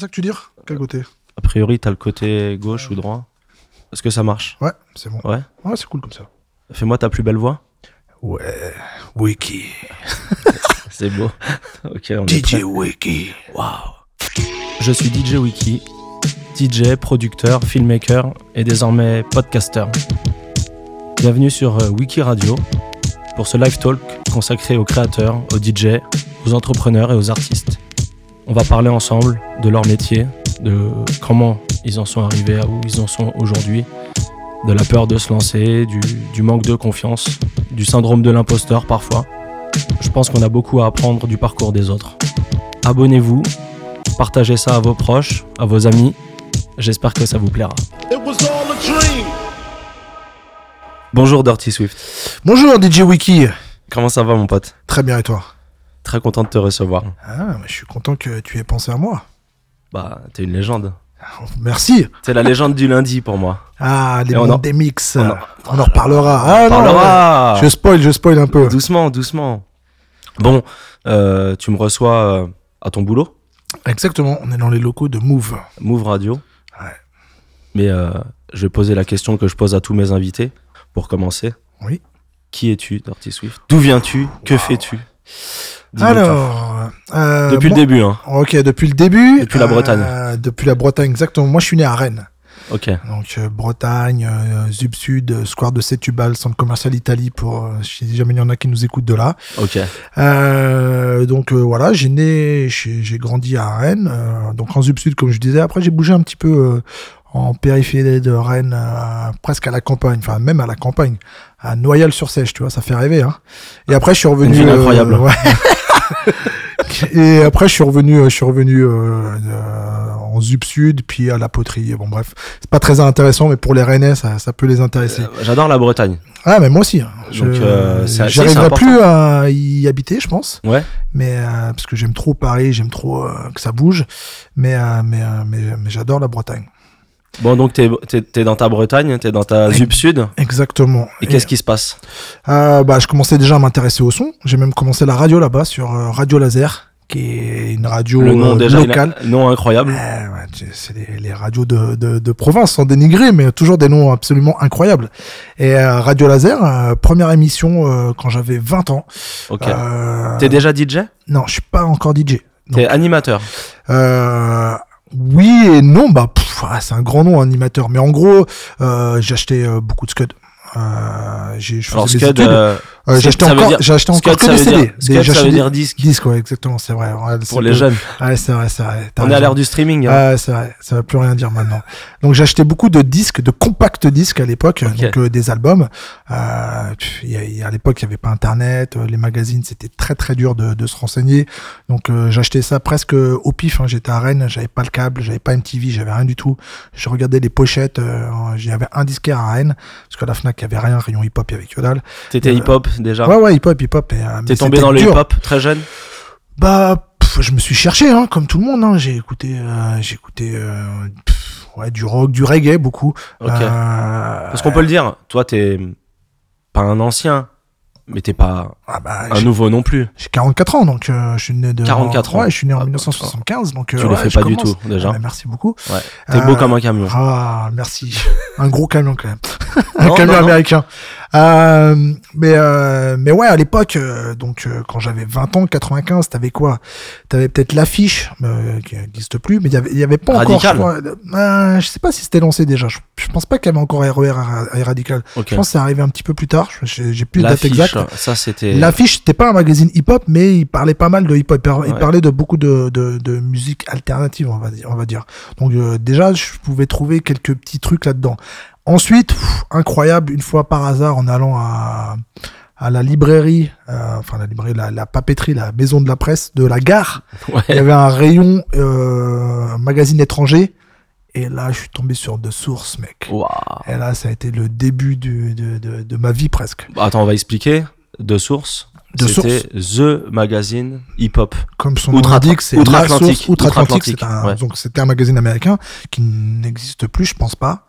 C'est ça que tu dis Quel côté A priori, t'as le côté gauche ou droit. Est-ce que ça marche? Ouais, c'est bon. Ouais. Ouais, c'est cool comme ça. Fais-moi ta plus belle voix. Ouais, Wiki. C'est beau. ok, on est DJ prêt. Wiki. Waouh. Je suis DJ Wiki, DJ, producteur, filmmaker et désormais podcaster. Bienvenue sur euh, Wiki Radio pour ce live talk consacré aux créateurs, aux DJ, aux entrepreneurs et aux artistes. On va parler ensemble de leur métier, de comment ils en sont arrivés à où ils en sont aujourd'hui, de la peur de se lancer, du, du manque de confiance, du syndrome de l'imposteur parfois. Je pense qu'on a beaucoup à apprendre du parcours des autres. Abonnez-vous, partagez ça à vos proches, à vos amis. J'espère que ça vous plaira. It was all a dream. Bonjour Dirty Swift. Bonjour DJ Wiki. Comment ça va mon pote? Très bien et toi? Très content de te recevoir. Ah, mais je suis content que tu aies pensé à moi. Bah, t'es une légende. Merci. T'es la légende du lundi pour moi. Ah, les mondes en- des mix. on en- On en reparlera. Ah, parlera. Je spoil, je spoil un peu. Doucement, doucement. Bon, euh, tu me reçois euh, à ton boulot, Exactement, on est dans les locaux de Move. Move Radio. Ouais. Mais euh, je vais poser la question que je pose à tous mes invités pour commencer. Oui. Qui es-tu, Dirty Swift? D'où viens-tu? Que fais-tu? Alors, euh, Depuis moi- le début, hein. Ok, depuis le début. Depuis la Bretagne. euh, depuis la Bretagne, exactement. Moi, je suis né à Rennes. Ok. Donc, euh, Bretagne, euh, Zub Sud, euh, Square de Setubal, centre commercial Italie, pour si jamais il y en a qui nous écoutent de là. Ok. Euh, donc, euh, voilà, j'ai né, j'ai grandi à Rennes, euh, donc en Zub Sud, comme je disais. Après, j'ai bougé un petit peu euh, en périphérie de Rennes, euh, presque à la campagne, enfin, même à la campagne, à Noyal-sur-Sèche, tu vois, ça fait rêver, hein. Et après, je suis revenu. Une ville incroyable. ouais. Et après, je suis revenu, euh, je suis revenu euh, euh, en Zub Sud, puis à la poterie. Bon, bref, c'est pas très intéressant, mais pour les Rennais, ça, ça peut les intéresser. J'adore la Bretagne. ah, mais moi aussi. hein. J'arriverai plus à y habiter, je pense. Ouais. Mais parce que j'aime trop Paris, j'aime trop que ça bouge. Mais mais mais, mais j'adore la Bretagne. Bon, donc t'es es, dans ta Bretagne, t'es dans ta Zub Sud. Exactement. Et qu'est-ce qui se passe Euh, bah, je commençais déjà à m'intéresser au son. J'ai même commencé la radio là-bas sur euh, Radio Laser, qui est une radio Le nom euh, déjà, locale. a- nom incroyable. Euh, ouais, tu- c'est les, les radios de, de, de province, sans dénigrer, mais toujours des noms absolument incroyables. Et euh, Radio Laser, euh, première émission euh, quand j'avais 20 ans. Ok. Euh, T'es déjà DJ Non, je suis pas encore DJ. T'es animateur. Euh, oui et non, bah pff, ah, c'est un grand nom animateur, mais en gros, euh, j'ai acheté euh, beaucoup de Scud. Euh, j'ai, je Alors Scud, études. Euh, j'ai Scud, acheté veut encore, j'ai acheté encore que des veut CD. Scud, j'ai ça veut dire disque. disques, ouais, exactement, c'est vrai. Pour les que- jeunes. Ouais, c'est vrai, c'est vrai. On est à l'ère du streaming. hein. Ouais, c'est vrai, ça va plus rien dire maintenant. Donc j'ai acheté beaucoup de disques, de compact disques à l'époque, donc euh, des albums. Euh, il y a- il y a- à l'époque, il y avait pas Internet, euh, les magazines, c'était très très dur de, de se renseigner. Donc euh, j'achetais ça presque au pif. hein. J'étais à Rennes, j'avais pas le câble, j'avais pas MTV, j'avais rien du tout. Je regardais les pochettes. Euh, J'avais un disquaire à Rennes parce qu'à la Fnac, il y avait rien, rayon hip hop, il y avait que dalle. T'étais euh, hip-hop déjà. Ouais ouais, hip hop, hip hop. et, euh, T'es tombé dans le hip-hop très jeune. Bah, pff, je me suis cherché, hein, comme tout le monde. Hein. J'ai écouté, euh, j'ai écouté euh, pff, ouais, du rock, du reggae beaucoup. Ok. Euh, Parce qu'on peut le dire, toi t'es pas un ancien, mais t'es pas ah bah, un nouveau non plus. j'ai 44 ans, donc euh, je suis né de. 44 ans. Ouais, je suis né en Ah, 1975, donc. Tu euh, le ouais, fais pas du tout déjà. Ah, bah, merci beaucoup. Ouais. T'es beau comme un camion. Ah, merci. un gros camion quand même. un Non, camion non, non. Euh, mais euh, mais ouais, à l'époque, euh, donc euh, quand j'avais 20 ans, 95, t'avais quoi? T'avais peut-être l'affiche euh, qui n'existe plus, mais il y avait y avait pas Radical. encore. Euh, je sais pas si c'était lancé déjà. Je, je pense pas qu'il y avait encore RER à, à Radical. Je pense que c'est arrivé un petit peu plus tard. J'ai plus de date L'affiche, exacte. ça c'était. L'affiche, c'était pas un magazine hip-hop, mais il parlait pas mal de hip-hop. Il par- Il Ouais. parlait de beaucoup de, de, de musique alternative, on va dire. On va dire. Donc euh, déjà, je pouvais trouver quelques petits trucs là-dedans. Ensuite, pff, incroyable, une fois par hasard, en allant à, à la librairie, euh, enfin la librairie, la, la papeterie, la maison de la presse de la gare, il y avait un rayon euh, magazine étranger. Et là, je suis tombé sur De Source, mec. Et là, ça a été le début du, de, de, de ma vie presque. Bah, Attends, on va expliquer. De source. De C'était The Magazine Hip Hop. comme son nom l'indique, c'est la outre-Atlantique. outre-Atlantique. C'est ouais. un magazine américain qui n'existe plus, je pense pas.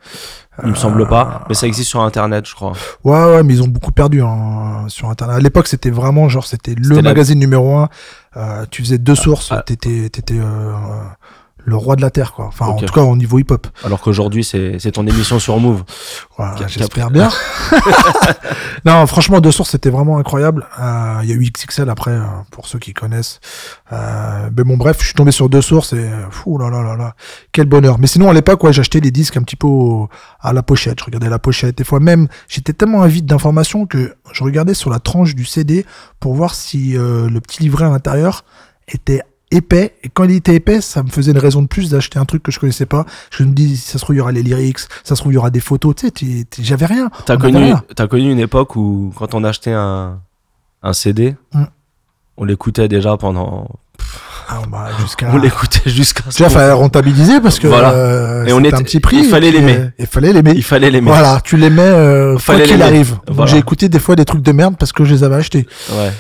Il me semble pas, mais ça existe sur internet, je crois. Ouais, ouais, mais ils ont beaucoup perdu hein, sur Internet. À l'époque, c'était vraiment genre, c'était le la- magazine numéro un. Euh, tu faisais deux sources. ah. T'étais, t'étais euh, le roi de la terre, quoi. Enfin, en tout cas, au niveau hip-hop. Alors qu'aujourd'hui, c'est ton émission sur Move. Voilà, j'espère bien. non, franchement, deux sources, c'était vraiment incroyable. Euh, Il y a eu XXL après, euh, pour ceux qui connaissent. Euh, mais bon, bref, je suis tombé sur deux sources et euh, fou là là là là, quel bonheur. Mais sinon, à l'époque, ouais, j'achetais les disques un petit peu au- à la pochette. Je regardais la pochette. Des fois même, j'étais tellement avide d'informations que je regardais sur la tranche du CD pour voir si euh, le petit livret à l'intérieur était épais et quand il était épais ça me faisait une raison de plus d'acheter un truc que je connaissais pas je me dis ça se trouve il y aura les lyrics ça se trouve il y aura des photos tu sais j'avais rien T'as connu, t'as connu une époque où, quand on achetait un, un CD, Mm. on l'écoutait déjà pendant. Ah, bah, On l'écoutait jusqu'à ce qu'on- fallait rentabiliser parce que Voilà. euh, Et on était- un petit prix il fallait l'aimer. euh, il fallait l'aimer Il fallait l'aimer. voilà tu l'aimais euh, Fallait qu'il arrive Voilà. j'ai écouté des fois des trucs de merde parce que je les avais achetés Ouais.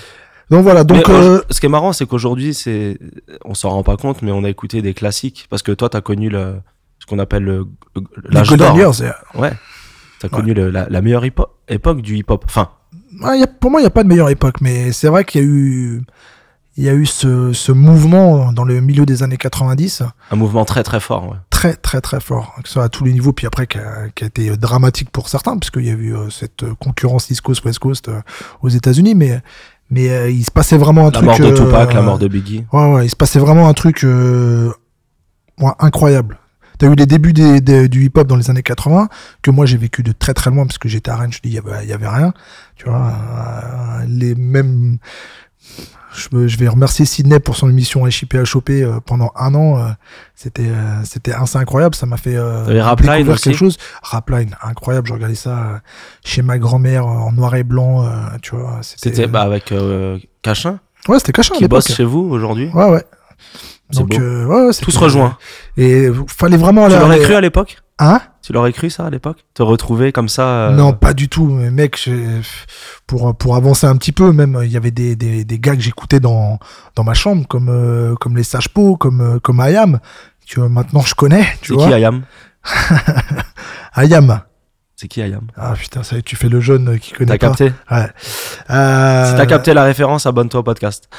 Donc voilà donc euh, euh, ce qui est marrant, c'est qu'aujourd'hui, c'est, on s'en rend pas compte, mais on a écouté des classiques parce que toi, t'as connu le, ce qu'on appelle le, l'âge Golden d'or. Years Ouais. T'as connu le- la, la meilleure époque du hip-hop. Enfin, ouais, y a- pour moi il n'y a pas de meilleure époque mais c'est vrai qu'il y a eu il y a eu ce, ce mouvement dans le milieu des années 90 un mouvement très très fort. Ouais. très très très fort, que ce soit à tous les niveaux, puis après qui a, qui a été dramatique pour certains, puisqu'il y a eu euh, cette concurrence East Coast West Coast euh, aux États-Unis, mais mais euh, il se passait vraiment un La truc. mort de euh, Tupac, la mort de Biggie. Ouais ouais, il se passait vraiment un truc euh, ouais, incroyable. T'as eu les débuts des, des- du hip-hop dans les années 80, que moi j'ai vécu de très très loin, parce que j'étais à Rennes, je dis, il y avait, il y avait rien. Tu vois, euh, les mêmes. Je, vais remercier Sydney pour son émission HIP à choper euh, pendant un an. euh, c'était euh, c'était assez incroyable. Ça m'a fait découvrir aussi quelque chose. Rapline, incroyable. Je regardais ça chez ma grand-mère en noir et blanc. tu vois, C'était bah, avec euh, Cachin, ouais, c'était caché à qui bosse chez vous aujourd'hui. Ouais, ouais. Donc, euh, ouais, ouais, Tout se rejoint. Et fallait vraiment Tu l'aurais cru à l'époque? Hein? Tu l'aurais cru ça à l'époque? Te retrouver comme ça euh, Non, pas du tout. Mais mec, pour, pour avancer un petit peu, même, il y avait des, des, des gars que j'écoutais dans, dans ma chambre, comme, euh, comme les Sages Po, comme, euh, comme Ayam. Tu vois, maintenant, je connais, tu C'est qui Ayam? Ayam. C'est qui Ayam? Ah putain, ça y est, tu fais le jeune qui connaît T'as pas. capté Ouais. Euh, Si t'as capté la référence, abonne-toi au podcast.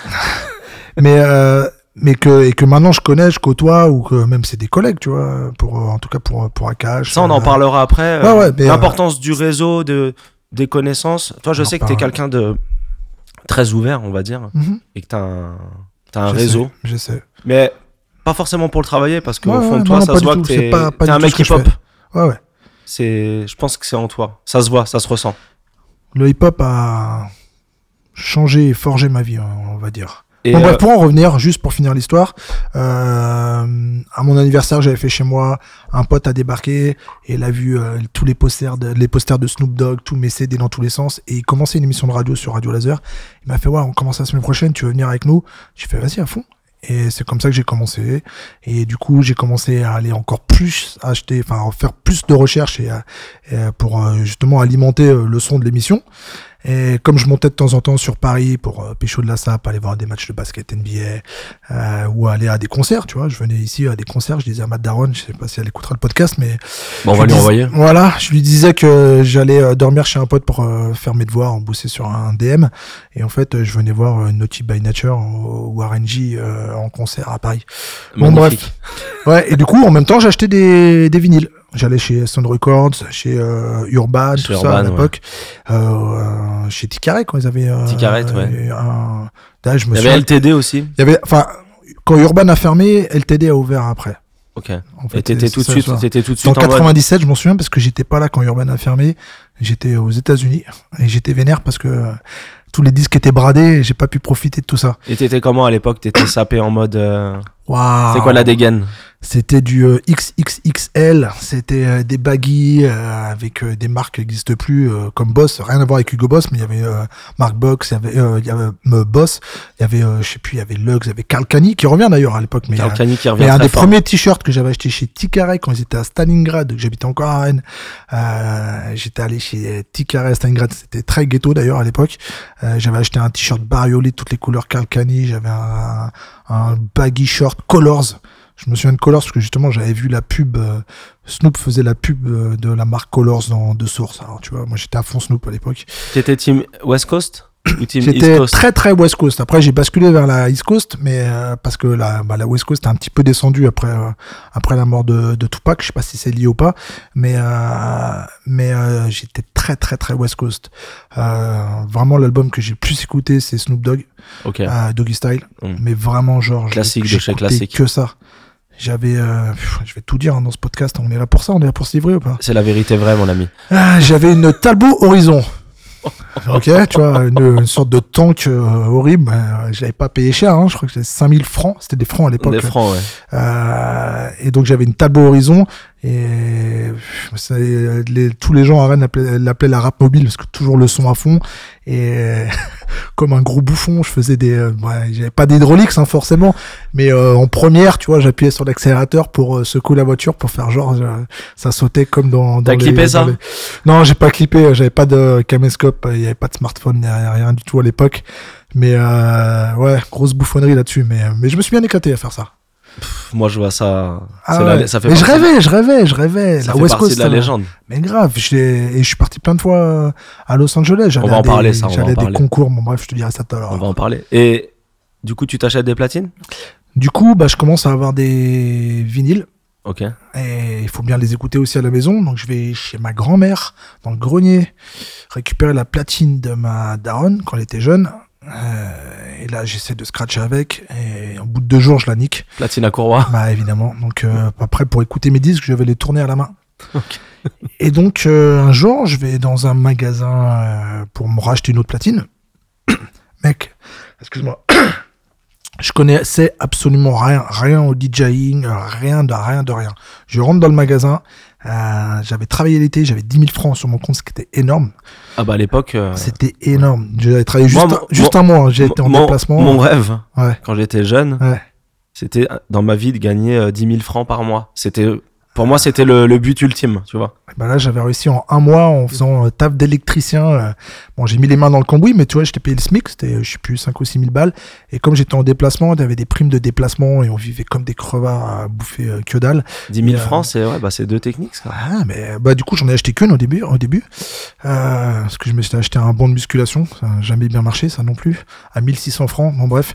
mais euh, mais que et que maintenant je connais, je côtoie ou que même c'est des collègues, tu vois, pour euh, en tout cas pour pour AKH. Ça, on en euh, parlera après. euh, Ouais, L'importance du réseau, de, des connaissances. Toi, je sais que t'es parle. quelqu'un de très ouvert, on va dire, mhm, et que t'as un, t'as un réseau. Je sais. Mais pas forcément pour le travailler, parce qu'au Ouais, fond de toi, non, ça se voit tout. que t'es pas- pas un mec je hip-hop. Ouais, ouais. C'est, je pense que c'est en toi. Ça se voit, ça se ressent. Le hip-hop a changé et forgé ma vie, on va dire. Et bon, bref, euh, pour en revenir, juste pour finir l'histoire, euh, à mon anniversaire, j'avais fait chez moi, un pote a débarqué, et il a vu euh, tous les posters, de, les posters de Snoop Dogg, tous mes CD dans tous les sens, et il commençait une émission de radio sur Radio Laser. Il m'a fait, ouais, on commence la semaine prochaine, tu veux venir avec nous? J'ai fait, vas-y, à fond. Et c'est comme ça que j'ai commencé. Et du coup, j'ai commencé à aller encore plus acheter, enfin, à faire plus de recherches et, pour justement alimenter le son de l'émission. Et comme je montais de temps en temps sur Paris pour euh, pécho de la sape, aller voir des matchs de basket NBA euh, ou aller à des concerts, tu vois, je venais ici à des concerts, je disais à Matt Daron, je sais pas si elle écoutera le podcast, mais bon, on va lui dis- envoyer. Voilà, je lui disais que j'allais euh, dormir chez un pote pour euh, faire mes devoirs, bosser sur un DM, et en fait, euh, je venais voir Naughty by Nature ou, RNG euh, en concert à Paris. Bon, Magnifique. Ouais, et du coup, en même temps, j'achetais des, des vinyles. J'allais chez Sound Records, chez euh, Urban, Chez tout ça à Urban, l'époque. Euh, euh, chez Ticaret, quand ils avaient. Euh, Ticaret, ouais. Un... Là, je me Il y avait LTD aussi. Il y avait, enfin, quand Urban a fermé, LTD a ouvert après. Ok. En fait, Et t'étais tout de ça, suite, ça. t'étais tout de en suite en mode. 97, je m'en souviens parce que j'étais pas là quand Urban a fermé. J'étais aux États-Unis et j'étais vénère parce que euh, tous les disques étaient bradés et j'ai pas pu profiter de tout ça. Et t'étais comment à l'époque? T'étais sapé en mode. euh, Waouh. C'est quoi la dégaine? C'était du euh, XXXL, c'était euh, des baggy euh, avec euh, des marques qui n'existent plus euh, comme Boss, rien à voir avec Hugo Boss, mais il y avait euh, Mark Box, il y avait, euh, il y avait euh, Boss, il y avait, euh, je sais plus, il y avait Lux, il y avait Calcani qui revient d'ailleurs à l'époque, mais, Calcani qui revient mais un des fort. premiers t-shirts que j'avais acheté chez Tikare quand ils étaient à Stalingrad, que j'habitais encore à Rennes, euh, j'étais allé chez Tikare à Stalingrad, c'était très ghetto d'ailleurs à l'époque. Euh, j'avais acheté un t-shirt bariolé de toutes les couleurs Calcani, j'avais un, un baggy short Colors. Je me souviens de Colors parce que justement j'avais vu la pub, euh, Snoop faisait la pub euh, de la marque Colors dans deux sources. Alors tu vois, moi j'étais à fond Snoop à l'époque. T'étais team West Coast? J'étais très très West Coast. Après, j'ai basculé vers la East Coast, mais euh, parce que la, bah, la West Coast a un petit peu descendu après euh, après la mort de, de Tupac. Je sais pas si c'est lié ou pas, mais euh, mais euh, j'étais très très très West Coast. Euh, vraiment, l'album que j'ai le plus écouté, c'est Snoop Dogg, Ok. euh, Doggy Style. Mm. Mais vraiment, genre, j'ai- Classique de chez classique. Que ça. J'avais, euh, je vais tout dire hein, dans ce podcast. On est là pour ça. On est là pour se livrer ou pas? C'est la vérité vraie, mon ami. ah, J'avais une Talbot Horizon. Ok, tu vois, une, une sorte de tank euh, horrible. Euh, je l'avais pas payé cher, hein, je crois que c'était 5000 francs. C'était des francs à l'époque. Des francs, ouais. Euh, et donc j'avais une Talbot Horizon. Et ça, les- tous les gens à Rennes l'appelaient la rap mobile parce que toujours le son à fond. Et comme un gros bouffon, je faisais des. euh, ouais, j'avais pas d'hydraulique, hein, forcément. Mais euh, en première, tu vois, j'appuyais sur l'accélérateur pour euh, secouer la voiture pour faire genre. euh, ça sautait comme dans. dans T'as clippé dans ça les- Non, j'ai pas clippé. J'avais pas de caméscope. Il y avait pas de smartphone, rien, rien du tout à l'époque. Mais euh, ouais, grosse bouffonnerie là-dessus. Mais, mais je me suis bien éclaté à faire ça. Pff, Moi, je vois ça. Ah la- ça fait mais je rêvais, je rêvais, je rêvais. Ça la fait West Coast, de la ça- légende. Mais grave, et je suis parti plein de fois euh, à Los Angeles. J'allais va en des- parler, ça, on va J'allais des parler. concours. Bon, bref, je te dirai ça tout à l'heure. On va en parler. Et du coup, tu t'achètes des platines? Du coup, bah, je commence à avoir des vinyles. Ok. Et il faut bien les écouter aussi à la maison. Donc, je vais chez ma grand-mère, dans le grenier, récupérer la platine de ma daronne quand elle était jeune. Euh, et là, j'essaie de scratcher avec. Et au bout de deux jours, je la nique. Platine à Courroie. Bah évidemment. Donc euh, après pour écouter mes disques, je vais les tourner à la main. Et donc euh, un jour, je vais dans un magasin pour me racheter une autre platine. Mec, excuse-moi. Je connaissais absolument rien, rien au DJing, rien de rien de rien. Je rentre dans le magasin, euh, j'avais travaillé l'été, j'avais 10 000 francs sur mon compte, ce qui était énorme. Ah bah à l'époque. euh, C'était énorme. J'avais travaillé juste, Moi, un, mon- un mois, hein. j'ai été en mon, déplacement. Mon rêve, Ouais, quand j'étais jeune, ouais. c'était euh, dans ma vie de gagner euh, 10 000 francs par mois. C'était pour moi c'était le, le but ultime, tu vois. Bah là, j'avais réussi en un mois en faisant euh, taf d'électricien. euh, bon, j'ai mis les mains dans le cambouis, mais tu vois, j'étais payé le SMIC, c'était, euh, je sais plus, 5 ou 6 000 balles. Et comme j'étais en déplacement, il y avait des primes de déplacement et on vivait comme des crevards à bouffer euh, que dalle. 10 000 Et, euh, francs, c'est ouais, bah c'est deux techniques ça. Ah, mais bah, du coup, j'en ai acheté qu'une au début, au début. Euh, parce que je me suis acheté un bon de musculation. Ça n'a jamais bien marché, ça non plus. À 1600 francs, bon, bref.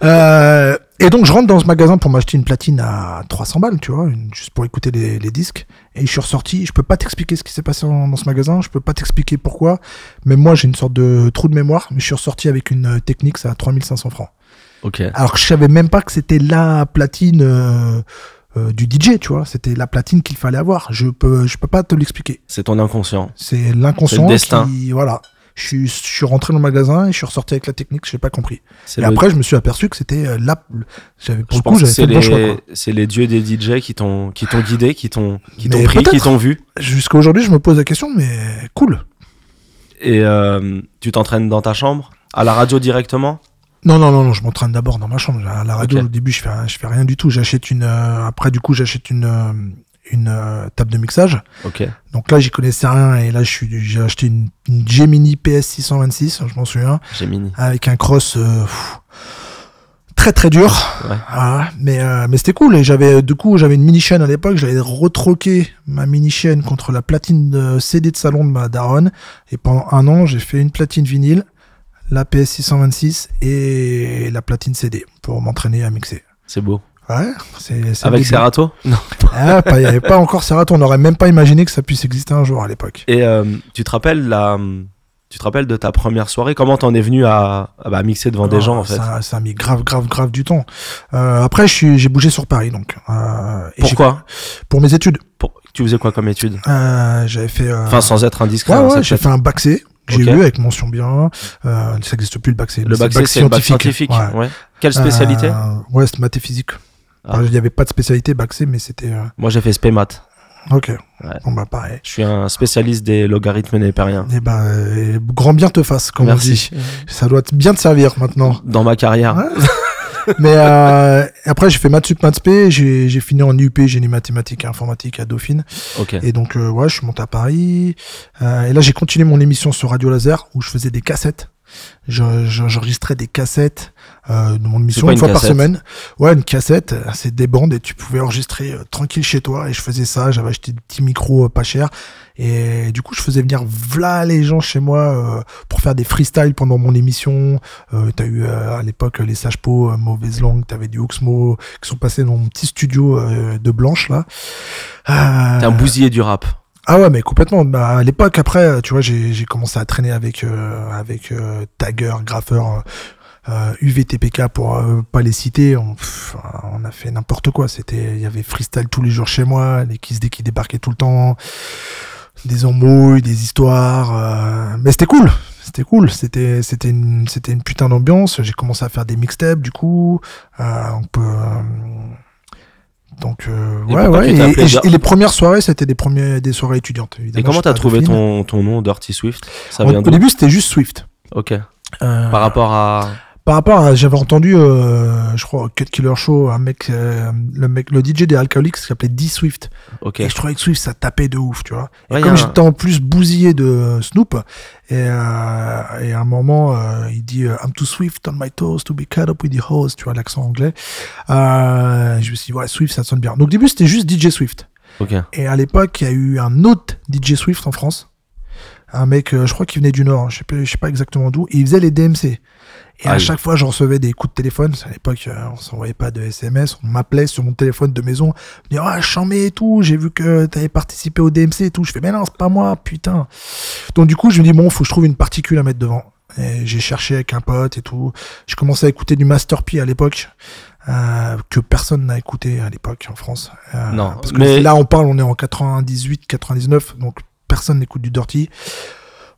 et donc, je rentre dans ce magasin pour m'acheter une platine à 300 balles, tu vois, une- juste pour écouter les, les disques. Et je suis ressorti. Je peux pas t'expliquer ce qui s'est passé dans, dans ce magasin. Je peux pas t'expliquer pourquoi. Mais moi, j'ai une sorte de trou de mémoire. Mais je suis ressorti avec une euh, technique, ça à 3500 francs. Ok. Alors que je savais même pas que c'était la platine euh, euh, du DJ, tu vois. C'était la platine qu'il fallait avoir. Je peux, je peux pas te l'expliquer. C'est ton inconscient. C'est l'inconscient C'est le destin. qui, voilà. Je suis, je suis rentré dans le magasin et je suis ressorti avec la technique. Je n'ai pas compris. Et le- après, je me suis aperçu que c'était euh, la. J'avais pour je le coup, j'avais fait le choix. c'est les dieux des DJ qui t'ont qui t'ont guidé, qui t'ont qui t'ont Mais pris, qui t'ont vu. Jusqu'à aujourd'hui, je me pose la question, mais cool. Et euh, tu t'entraînes dans ta chambre, à la radio directement? Non, non, non, non, je m'entraîne d'abord dans ma chambre. À la radio, au début, je fais, je fais rien du tout. J'achète une. euh, après, du coup, j'achète une, euh, une euh, table de mixage. Ok. Donc là, j'y connaissais rien. Et là, je suis- j'ai acheté une, une Gemini PS626, je m'en souviens, J'ai mini. avec un cross euh, pff, très très dur. Ouais. Voilà. mais euh, mais c'était cool. Et j'avais du coup, j'avais une mini chaîne à l'époque. J'avais retroqué ma mini chaîne contre la platine de CD de salon de ma daronne. Et pendant un an, j'ai fait une platine vinyle, la PS626 et la platine CD pour m'entraîner à mixer. C'est beau. Ouais, c'est c'est Avec. Serato Non. Ah, Il n'y avait pas encore Serato. On n'aurait même pas imaginé que ça puisse exister un jour à l'époque. Et euh, tu te rappelles la, tu te rappelles de ta première soirée? Comment t'en es venu à, à bah, mixer devant des Ah, gens en fait? ça, ça a mis grave, grave, grave du temps. Euh, après, j'ai bougé sur Paris, donc. Euh, et Pourquoi? Pour mes études. Pour- Tu faisais quoi comme étude Euh, J'avais fait. Enfin, sans être indiscret. ouais, hein, ouais, c'est j'ai fait un bac C. J'ai Ok. eu avec mention bien. Euh, ça n'existe plus le bac C. Le bac C, c'est le bac scientifique. Ouais. Ouais. Quelle spécialité? Euh, Ouais, c'était maths et physique. Ah. Il n'y avait pas de spécialité bac C, mais c'était. euh, Moi, j'ai fait spé maths. Ok. Ouais. Bon, bah, pareil. Je suis un spécialiste des logarithmes népériens. Et bah, euh, grand bien te fasse, comme on Merci. dit. Ça doit te- bien te servir maintenant. Dans ma carrière. Ouais. Mais euh, après, j'ai fait maths sup, maths spé. J'ai j'ai fini en UP, génie mathématiques et informatique à Dauphine. Ok. Et donc, euh, ouais, je suis monté à Paris. Euh, et là, j'ai continué mon émission sur Radio Laser où je faisais des cassettes. Je- je- J'enregistrais des cassettes euh, de mon émission une une fois par semaine. Ouais, une cassette, c'est des bandes et tu pouvais enregistrer euh, tranquille chez toi. Et je faisais ça. J'avais acheté des petits micros euh, pas chers. Et du coup, je faisais venir v'là les gens chez moi euh, pour faire des freestyles pendant mon émission. Euh, T'as eu euh, à l'époque les sages pots, mauvaise langue. T'avais du Oxmo qui sont passés dans mon petit studio de Blanche là. T'es un bousillé du rap. Ah ouais, mais complètement. Bah, à l'époque, après, tu vois, j'ai commencé à traîner avec euh, avec euh, Tagger, Graffeur, euh, UVTPK pour euh, pas les citer. On, on a fait n'importe quoi. C'était, il y avait freestyle tous les jours chez moi, les Kiss qui débarquaient tout le temps, des embrouilles, des histoires. euh, mais c'était cool. C'était cool. C'était c'était une c'était une putain d'ambiance. J'ai commencé à faire des mixtapes du coup. Euh, euh, donc euh, ouais ouais et, les premières soirées c'était des premiers des soirées étudiantes évidemment Et comment t'as trouvé ton, ton nom Dirty Swift? Ça Au- vient au, début c'était juste Swift Ok. Euh, Par rapport à. Par rapport à j'avais entendu euh, je crois Cut Killer Show un mec euh, le mec le DJ des Alcoholics qui s'appelait D Swift Ok. et je trouvais que Swift ça tapait de ouf tu vois et Ouais, comme un- j'étais en plus bousillé de Snoop et, euh, et à un moment il dit I'm too swift on my toes to be caught up with the hose tu vois l'accent anglais je me suis dit ouais Swift ça sonne bien donc au début c'était juste DJ Swift Ok. Et à l'époque, il y a eu un autre DJ Swift en France. Un mec, je crois qu'il venait du Nord, je sais pas, je sais pas exactement d'où. Et il faisait les DMC. Et à chaque fois, je recevais des coups de téléphone. À l'époque, euh, on s'envoyait pas de SMS. On m'appelait sur mon téléphone de maison. On me disait, ah, chambé et tout. J'ai vu que t'avais participé au DMC et tout. Je fais, mais non, c'est pas moi, putain. Donc, du coup, je me dis, bon, faut que je trouve une particule à mettre devant. Et j'ai cherché avec un pote et tout. Je commençais à écouter du Master P à l'époque. euh, que personne n'a écouté à l'époque en France. Euh, Non, parce que mais- là on parle, on est en 98, 99, donc personne n'écoute du Dirty.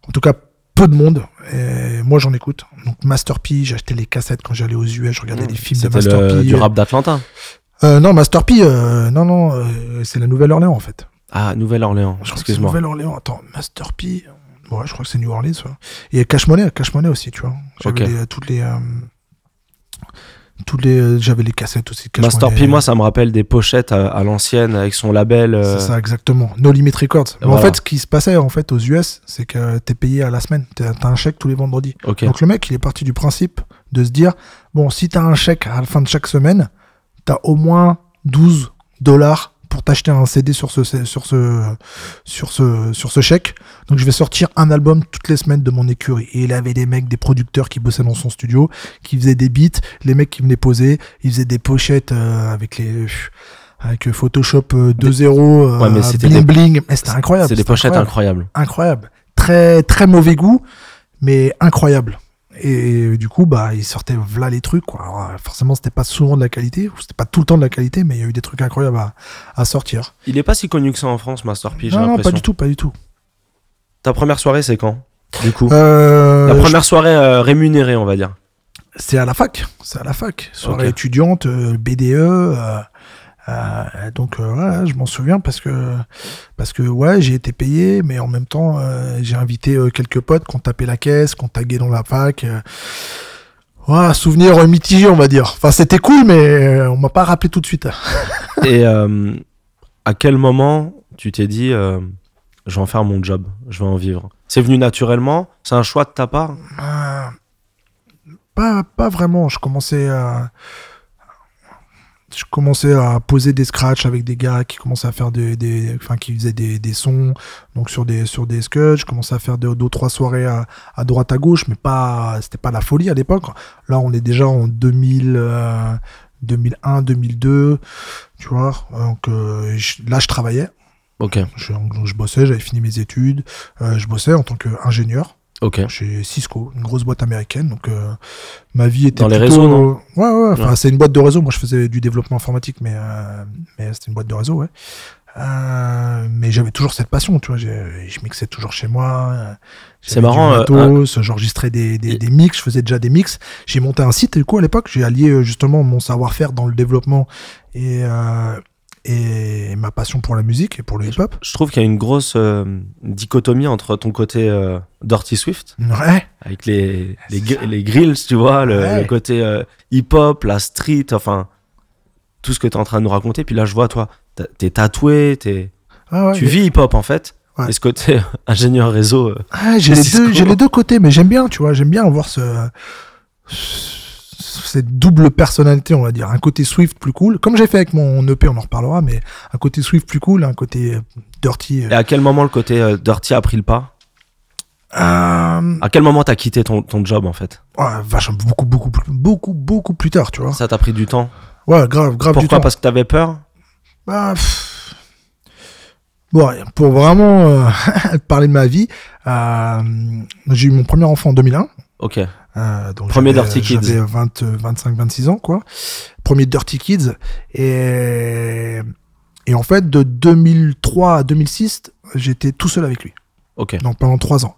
En tout cas, peu de monde. Et moi j'en écoute. Donc Master P, j'ai acheté les cassettes quand j'allais aux US, je regardais les films de Master le- P. du rap d'Atlanta. Euh, non, Master P, euh, non, non, euh, c'est la Nouvelle-Orléans en fait. Ah, Nouvelle-Orléans. Je crois que c'est Excuse-moi. Nouvelle-Orléans. Attends, Master P. Ouais, je crois que c'est New Orleans. ouais. Et Cash Money, Cash Money aussi, tu vois. J'avais toutes les. Toutes les, euh, j'avais les cassettes aussi. Master. P, moi, ça me rappelle des pochettes à, à l'ancienne avec son label. euh, C'est ça, exactement. No Limit Records. Mais en fait, ce qui se passait en fait aux US, c'est que t'es payé à la semaine. T'as un chèque tous les vendredis. Donc le mec, il est parti du principe de se dire bon, si t'as un chèque à la fin de chaque semaine, t'as au moins 12 dollars pour t'acheter un CD sur ce, sur ce, sur ce, sur ce chèque. Donc je vais sortir un album toutes les semaines de mon écurie. Et il avait des mecs, des producteurs qui bossaient dans son studio, qui faisaient des beats, les mecs qui venaient poser, ils faisaient des pochettes euh, avec les avec euh, Photoshop euh, 2.0, euh, Ouais, mais c'était bling des- bling. Mais c'était incroyable. C'est des pochettes incroyable incroyables. incroyable. Très, très mauvais goût, mais incroyable. Et du coup, bah, il sortait v'là les trucs, quoi. Alors, euh, forcément, c'était pas souvent de la qualité, ou c'était pas tout le temps de la qualité, mais il y a eu des trucs incroyables à, à sortir. Il est pas si connu que ça en France, Master P, Non, pas du tout, pas du tout. Ta première soirée, c'est quand Du coup? Euh, La première soirée euh, rémunérée, on va dire. C'est à la fac, c'est à la fac. Soirée étudiante, BDE. Euh, donc euh, ouais, je m'en souviens parce que parce que ouais j'ai été payé mais en même temps euh, j'ai invité quelques potes qui ont tapé la caisse qui ont tagué dans la fac ouais, souvenir mitigé on va dire. Enfin c'était cool mais on m'a pas rappelé tout de suite. Et à quel moment tu t'es dit, je vais en faire mon job, je vais en vivre? C'est venu naturellement? C'est un choix de ta part? Pas, pas vraiment. Je commençais à. Je commençais à poser des scratchs avec des gars qui commençaient à faire des, des enfin qui faisaient des, des sons donc sur des sur des scuds je commençais à faire deux, deux trois soirées à, à droite à gauche mais pas c'était pas la folie à l'époque. Là on est déjà en 2000 euh, 2001 2002 tu vois. Donc euh, je- là je travaillais. Ok, je, je bossais j'avais fini mes études. Euh, je bossais en tant qu'ingénieur ok. chez Cisco, une grosse boîte américaine. Donc, euh, ma vie était Dans les réseaux, non Ouais, ouais. Enfin, Ouais. c'est une boîte de réseau. Moi, je faisais du développement informatique, mais, euh, mais c'était une boîte de réseau, ouais. Euh, mais j'avais toujours cette passion, tu vois. Je mixais toujours chez moi. C'est marrant, euh, J'enregistrais des, des, des mix. Je faisais déjà des mix. J'ai monté un site. Et du coup, à l'époque, j'ai allié euh, justement mon savoir-faire dans le développement et, euh, et ma passion pour la musique et pour le hip-hop. Je trouve qu'il y a une grosse euh, dichotomie entre ton côté euh, Dirty Swift, Ouais. avec les, les, gr- les grills, tu vois, le, Ouais. le côté euh, hip-hop, la street, enfin, tout ce que tu es en train de nous raconter. Puis là, je vois, toi, t'es tatoué, t'es- Ah ouais, tu mais- vis hip-hop en fait. Et ce côté ingénieur réseau. euh, Ah, j'ai les les deux côtés, mais j'aime bien, tu vois, j'aime bien avoir ce, cette double personnalité, on va dire. Un côté Swift plus cool, comme j'ai fait avec mon EP, on en reparlera, mais un côté Swift plus cool, un côté dirty. Et à quel moment le côté euh, dirty a pris le pas Euh, À quel moment t'as quitté ton, ton job en fait ouais, vachement, beaucoup, beaucoup, plus- beaucoup, beaucoup plus tard, tu vois. Ça t'a pris du temps. Ouais, grave, grave du Pourquoi temps. Parce que t'avais peur Bah, pff. Bon, pour vraiment euh, parler de ma vie, euh, j'ai eu mon premier enfant en 2001. Ok. Euh, donc Premier Dirty Kids. J'avais 20, euh, 25, 26 ans, quoi. Premier Dirty Kids. Et, et en fait, de 2003 à 2006, j'étais tout seul avec lui. Ok. Donc pendant trois ans.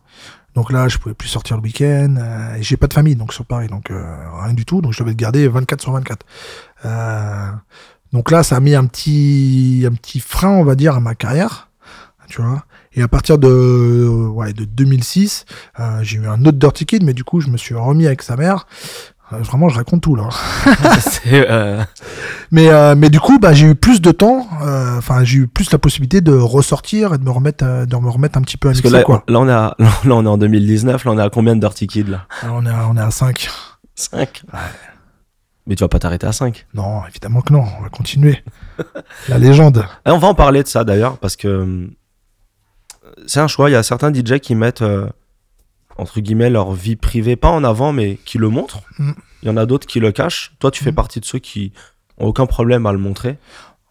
Donc là, je pouvais plus sortir le week-end. euh, et j'ai pas de famille, donc sur Paris. Donc euh, rien du tout. Donc je devais le garder 24 sur 24. Euh, donc là, ça a mis un petit, un petit frein, on va dire, à ma carrière. Tu vois. Et à partir de, ouais, de 2006, euh, j'ai eu un autre Dirty Kid, mais du coup, je me suis remis avec sa mère. Euh, vraiment, je raconte tout là. Euh, Mais, mais du coup, bah, j'ai eu plus de temps. Enfin, j'ai eu plus la possibilité de ressortir et de me remettre, de me remettre un petit peu à Parce que mixer, là, quoi. là, on là, on est en 2019. Là, on est à combien de Dirty Kids là? Alors, on est à, on est à 5. 5. Mais tu vas pas t'arrêter à 5. Non, évidemment que non, on va continuer. La légende. Et on va en parler de ça d'ailleurs, parce que euh, c'est un choix. Il y a certains DJ qui mettent, euh, entre guillemets, leur vie privée, pas en avant, mais qui le montrent. Mm. Il y en a d'autres qui le cachent. Toi, tu fais Mm. partie de ceux qui ont aucun problème à le montrer.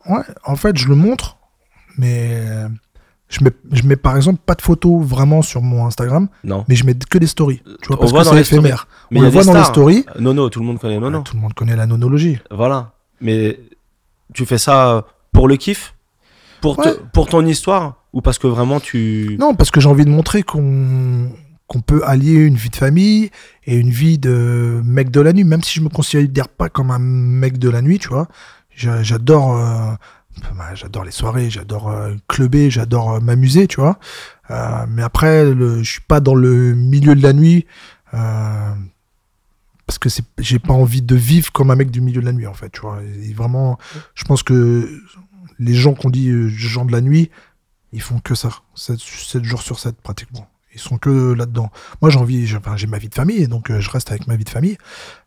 Ouais, en fait, je le montre, mais je mets, je mets par exemple pas de photos vraiment sur mon Instagram, Non. mais je mets que des stories. Tu vois, On parce voit que c'est éphémère. Mais on le voit dans les stories. Nono, tout le monde connaît Nono. Ouais, tout le monde connaît la nonologie. Voilà. Mais tu fais ça pour le kiff? Pour, te- Ouais. pour ton histoire Ou parce que vraiment tu. Non, parce que j'ai envie de montrer qu'on qu'on peut allier une vie de famille et une vie de mec de la nuit, même si je me considère pas comme un mec de la nuit, tu vois. J'a- J'adore euh, bah, j'adore les soirées, j'adore euh, clubber, j'adore euh, m'amuser, tu vois. Euh, mais après, je suis pas dans le milieu de la nuit parce que j'ai pas envie de vivre comme un mec du milieu de la nuit, en fait, tu vois. Et vraiment, je pense que les gens qu'on dit euh, gens de la nuit, ils font que ça, 7, jours sur 7 pratiquement. Ils sont que là-dedans. Moi, j'ai envie, j'ai enfin, ma vie de famille, donc euh, je reste avec ma vie de famille.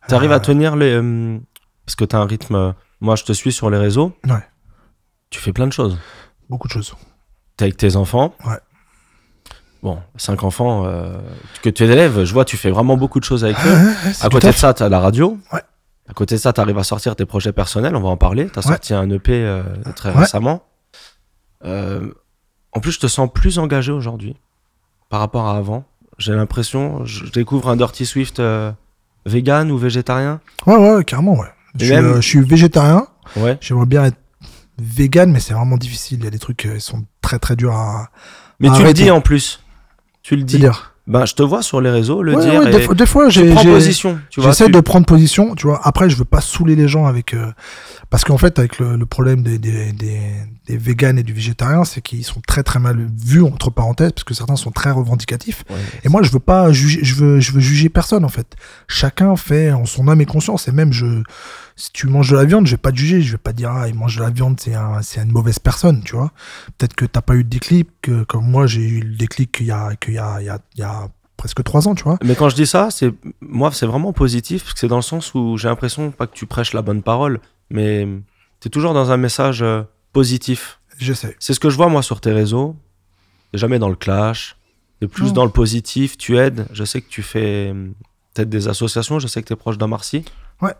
T'arrives Euh, à tenir les. euh, parce que t'as un rythme. euh, Moi, je te suis sur les réseaux. Ouais. Tu fais plein de choses. Beaucoup de choses. T'es avec tes enfants. Ouais. Bon, cinq enfants euh, que tu élèves, je vois, tu fais vraiment beaucoup de choses avec eux. Ouais, ouais, c'est À côté de ça, t'as la radio. Ouais. À côté de ça, t'arrives à sortir tes projets personnels, on va en parler. T'as Ouais. sorti un EP euh, très Ouais. récemment. Euh, en plus, je te sens plus engagé aujourd'hui par rapport à avant. J'ai l'impression, je découvre un Dirty Swift euh, vegan ou végétarien. Ouais, ouais, carrément, ouais. Je suis, euh, je suis végétarien. Ouais. J'aimerais bien être vegan, mais c'est vraiment difficile. Il y a des trucs euh, qui sont très très durs à. Mais tu le dis en plus. Tu le dis. Ben, je te vois sur les réseaux le Ouais, dire. ouais, et des, fois- des fois, tu j'ai. position. J'essaie tu- de prendre position, tu vois. Après, je veux pas saouler les gens avec. euh, Parce qu'en fait, avec le, le problème des, des, des, véganes et du végétarien, c'est qu'ils sont très très mal vus, entre parenthèses, parce que certains sont très revendicatifs. Ouais. Et moi, je veux pas juger, je veux, je veux juger personne, en fait. Chacun fait en son âme et conscience. Et même, je, si tu manges de la viande, je vais pas te juger. Je vais pas te dire, ah, il mange de la viande, c'est un, c'est une mauvaise personne, tu vois. Peut-être que t'as pas eu de déclic, que, comme moi, j'ai eu le déclic qu'il y a, qu'il y a, il y a, il y a presque trois ans, tu vois. Mais quand je dis ça, c'est moi, c'est vraiment positif, parce que c'est dans le sens où j'ai l'impression pas que tu prêches la bonne parole, mais tu es toujours dans un message euh, positif. J'essaie. C'est ce que je vois moi sur tes réseaux. T'es jamais dans le clash, t'es plus Non. dans le positif, tu aides. Je sais que tu fais peut-être des associations, je sais que t'es proche d'Amarcy. Ouais.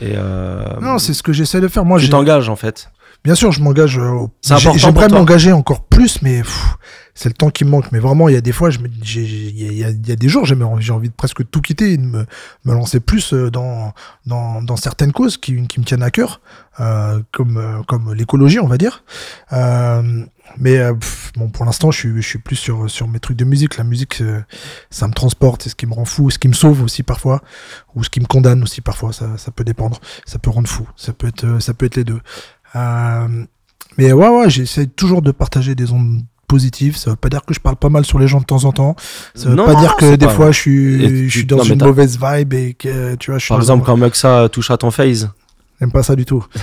Et euh, Non, c'est ce que j'essaie de faire. Moi, tu t'engages en fait. Bien sûr, je m'engage. euh, au- J'aimerais m'engager encore plus, mais c'est le temps qui me manque. Mais vraiment, il y a des fois, je me- il y, a- il y des jours, j'ai envie, de presque tout quitter et de me, me lancer plus euh, dans, dans, dans certaines causes qui, qui me tiennent à cœur, euh, comme, comme l'écologie, on va dire. Euh, mais euh, pff, bon, pour l'instant, je suis, je suis plus sur, sur mes trucs de musique. La musique, euh, ça me transporte, c'est ce qui me rend fou, ce qui me sauve aussi parfois, ou ce qui me condamne aussi parfois. Ça, ça peut dépendre. Ça peut rendre fou. Ça peut être, ça peut être les deux. Euh, mais ouais, ouais, j'essaie toujours de partager des ondes positives. Ça veut pas dire que je parle pas mal sur les gens de temps en temps. Ça veut Non, pas non, dire que des pas- fois je suis, Et tu- je suis dans non, une mauvaise vibe et que tu vois, je suis Par exemple, un- quand Muxa touche à ton face. J'aime pas ça du tout.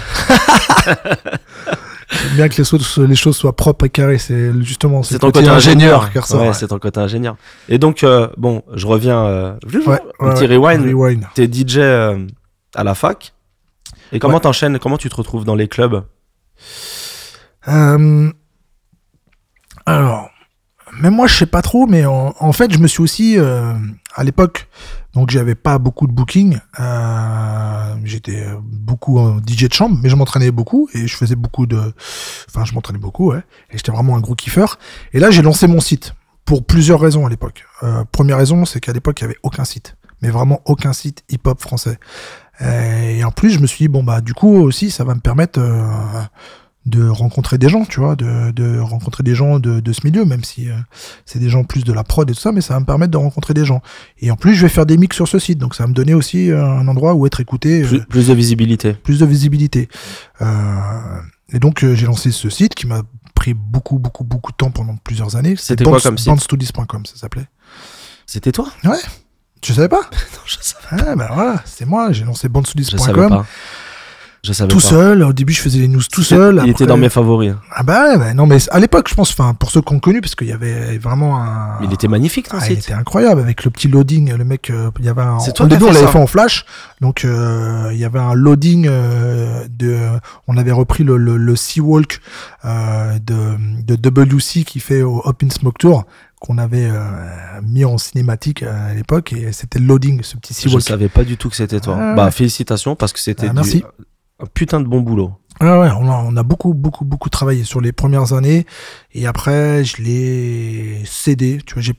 J'aime bien que les choses, les choses soient propres et carrées. C'est justement C'est ton côté ingénieur. ressort. Ouais, ouais. c'est ton côté ingénieur. Et donc, euh, bon, je reviens. Euh, Ouais, un petit rewind. rewind. T'es DJ euh, à la fac. Et comment t'enchaînes Comment tu te retrouves dans les clubs Euh, alors, même moi, je sais pas trop, mais en, en fait, je me suis aussi, euh, à l'époque, donc j'avais pas beaucoup de booking. Euh, J'étais beaucoup en DJ de chambre, mais je m'entraînais beaucoup et je faisais beaucoup de, enfin, je m'entraînais beaucoup, ouais. Et j'étais vraiment un gros kiffeur. Et là, j'ai lancé mon site pour plusieurs raisons à l'époque. Euh, première raison, c'est qu'à l'époque, il y avait aucun site, mais vraiment aucun site hip-hop français. Euh, Et en plus, je me suis dit, bon, bah, du coup, aussi, ça va me permettre euh, de rencontrer des gens, tu vois, de, de rencontrer des gens de, de ce milieu, même si euh, c'est des gens plus de la prod et tout ça, mais ça va me permettre de rencontrer des gens. Et en plus, je vais faire des mix sur ce site, donc ça va me donner aussi euh, un endroit où être écouté, euh, plus, plus de visibilité. plus de visibilité. Et donc, j'ai lancé ce site qui m'a pris beaucoup, beaucoup, beaucoup de temps pendant plusieurs années. C'était quoi comme site? Bandstudies.com, ça s'appelait. C'était toi? Tu savais pas? Non, je savais, Ah, ben voilà, c'est moi, j'ai lancé je savais pas. Je savais tout pas. seul. Au début, je faisais les news tout seul. Il était dans mes favoris. Ah bah ouais, bah non, mais à l'époque, je pense, enfin, pour ceux qui ont connu, parce qu'il y avait vraiment un. Mais il était magnifique ton Ah, il était incroyable avec le petit loading. Le mec, euh, il y avait un. C'est toi au début, on l'avait fait en flash, donc euh, il y avait un loading euh, de. On avait repris le le, le Seawalk euh, de de WC qui fait au Open Smoke Tour qu'on avait euh, mis en cinématique euh, à l'époque et c'était loading, ce petit Je Seawalk. savais pas du tout que c'était toi. Ah. Bah félicitations parce que c'était Ah, du- un putain de bon boulot. Ouais, ouais, on a, on a beaucoup, beaucoup, beaucoup travaillé sur les premières années. Et après, je l'ai cédé. Tu vois, j'ai,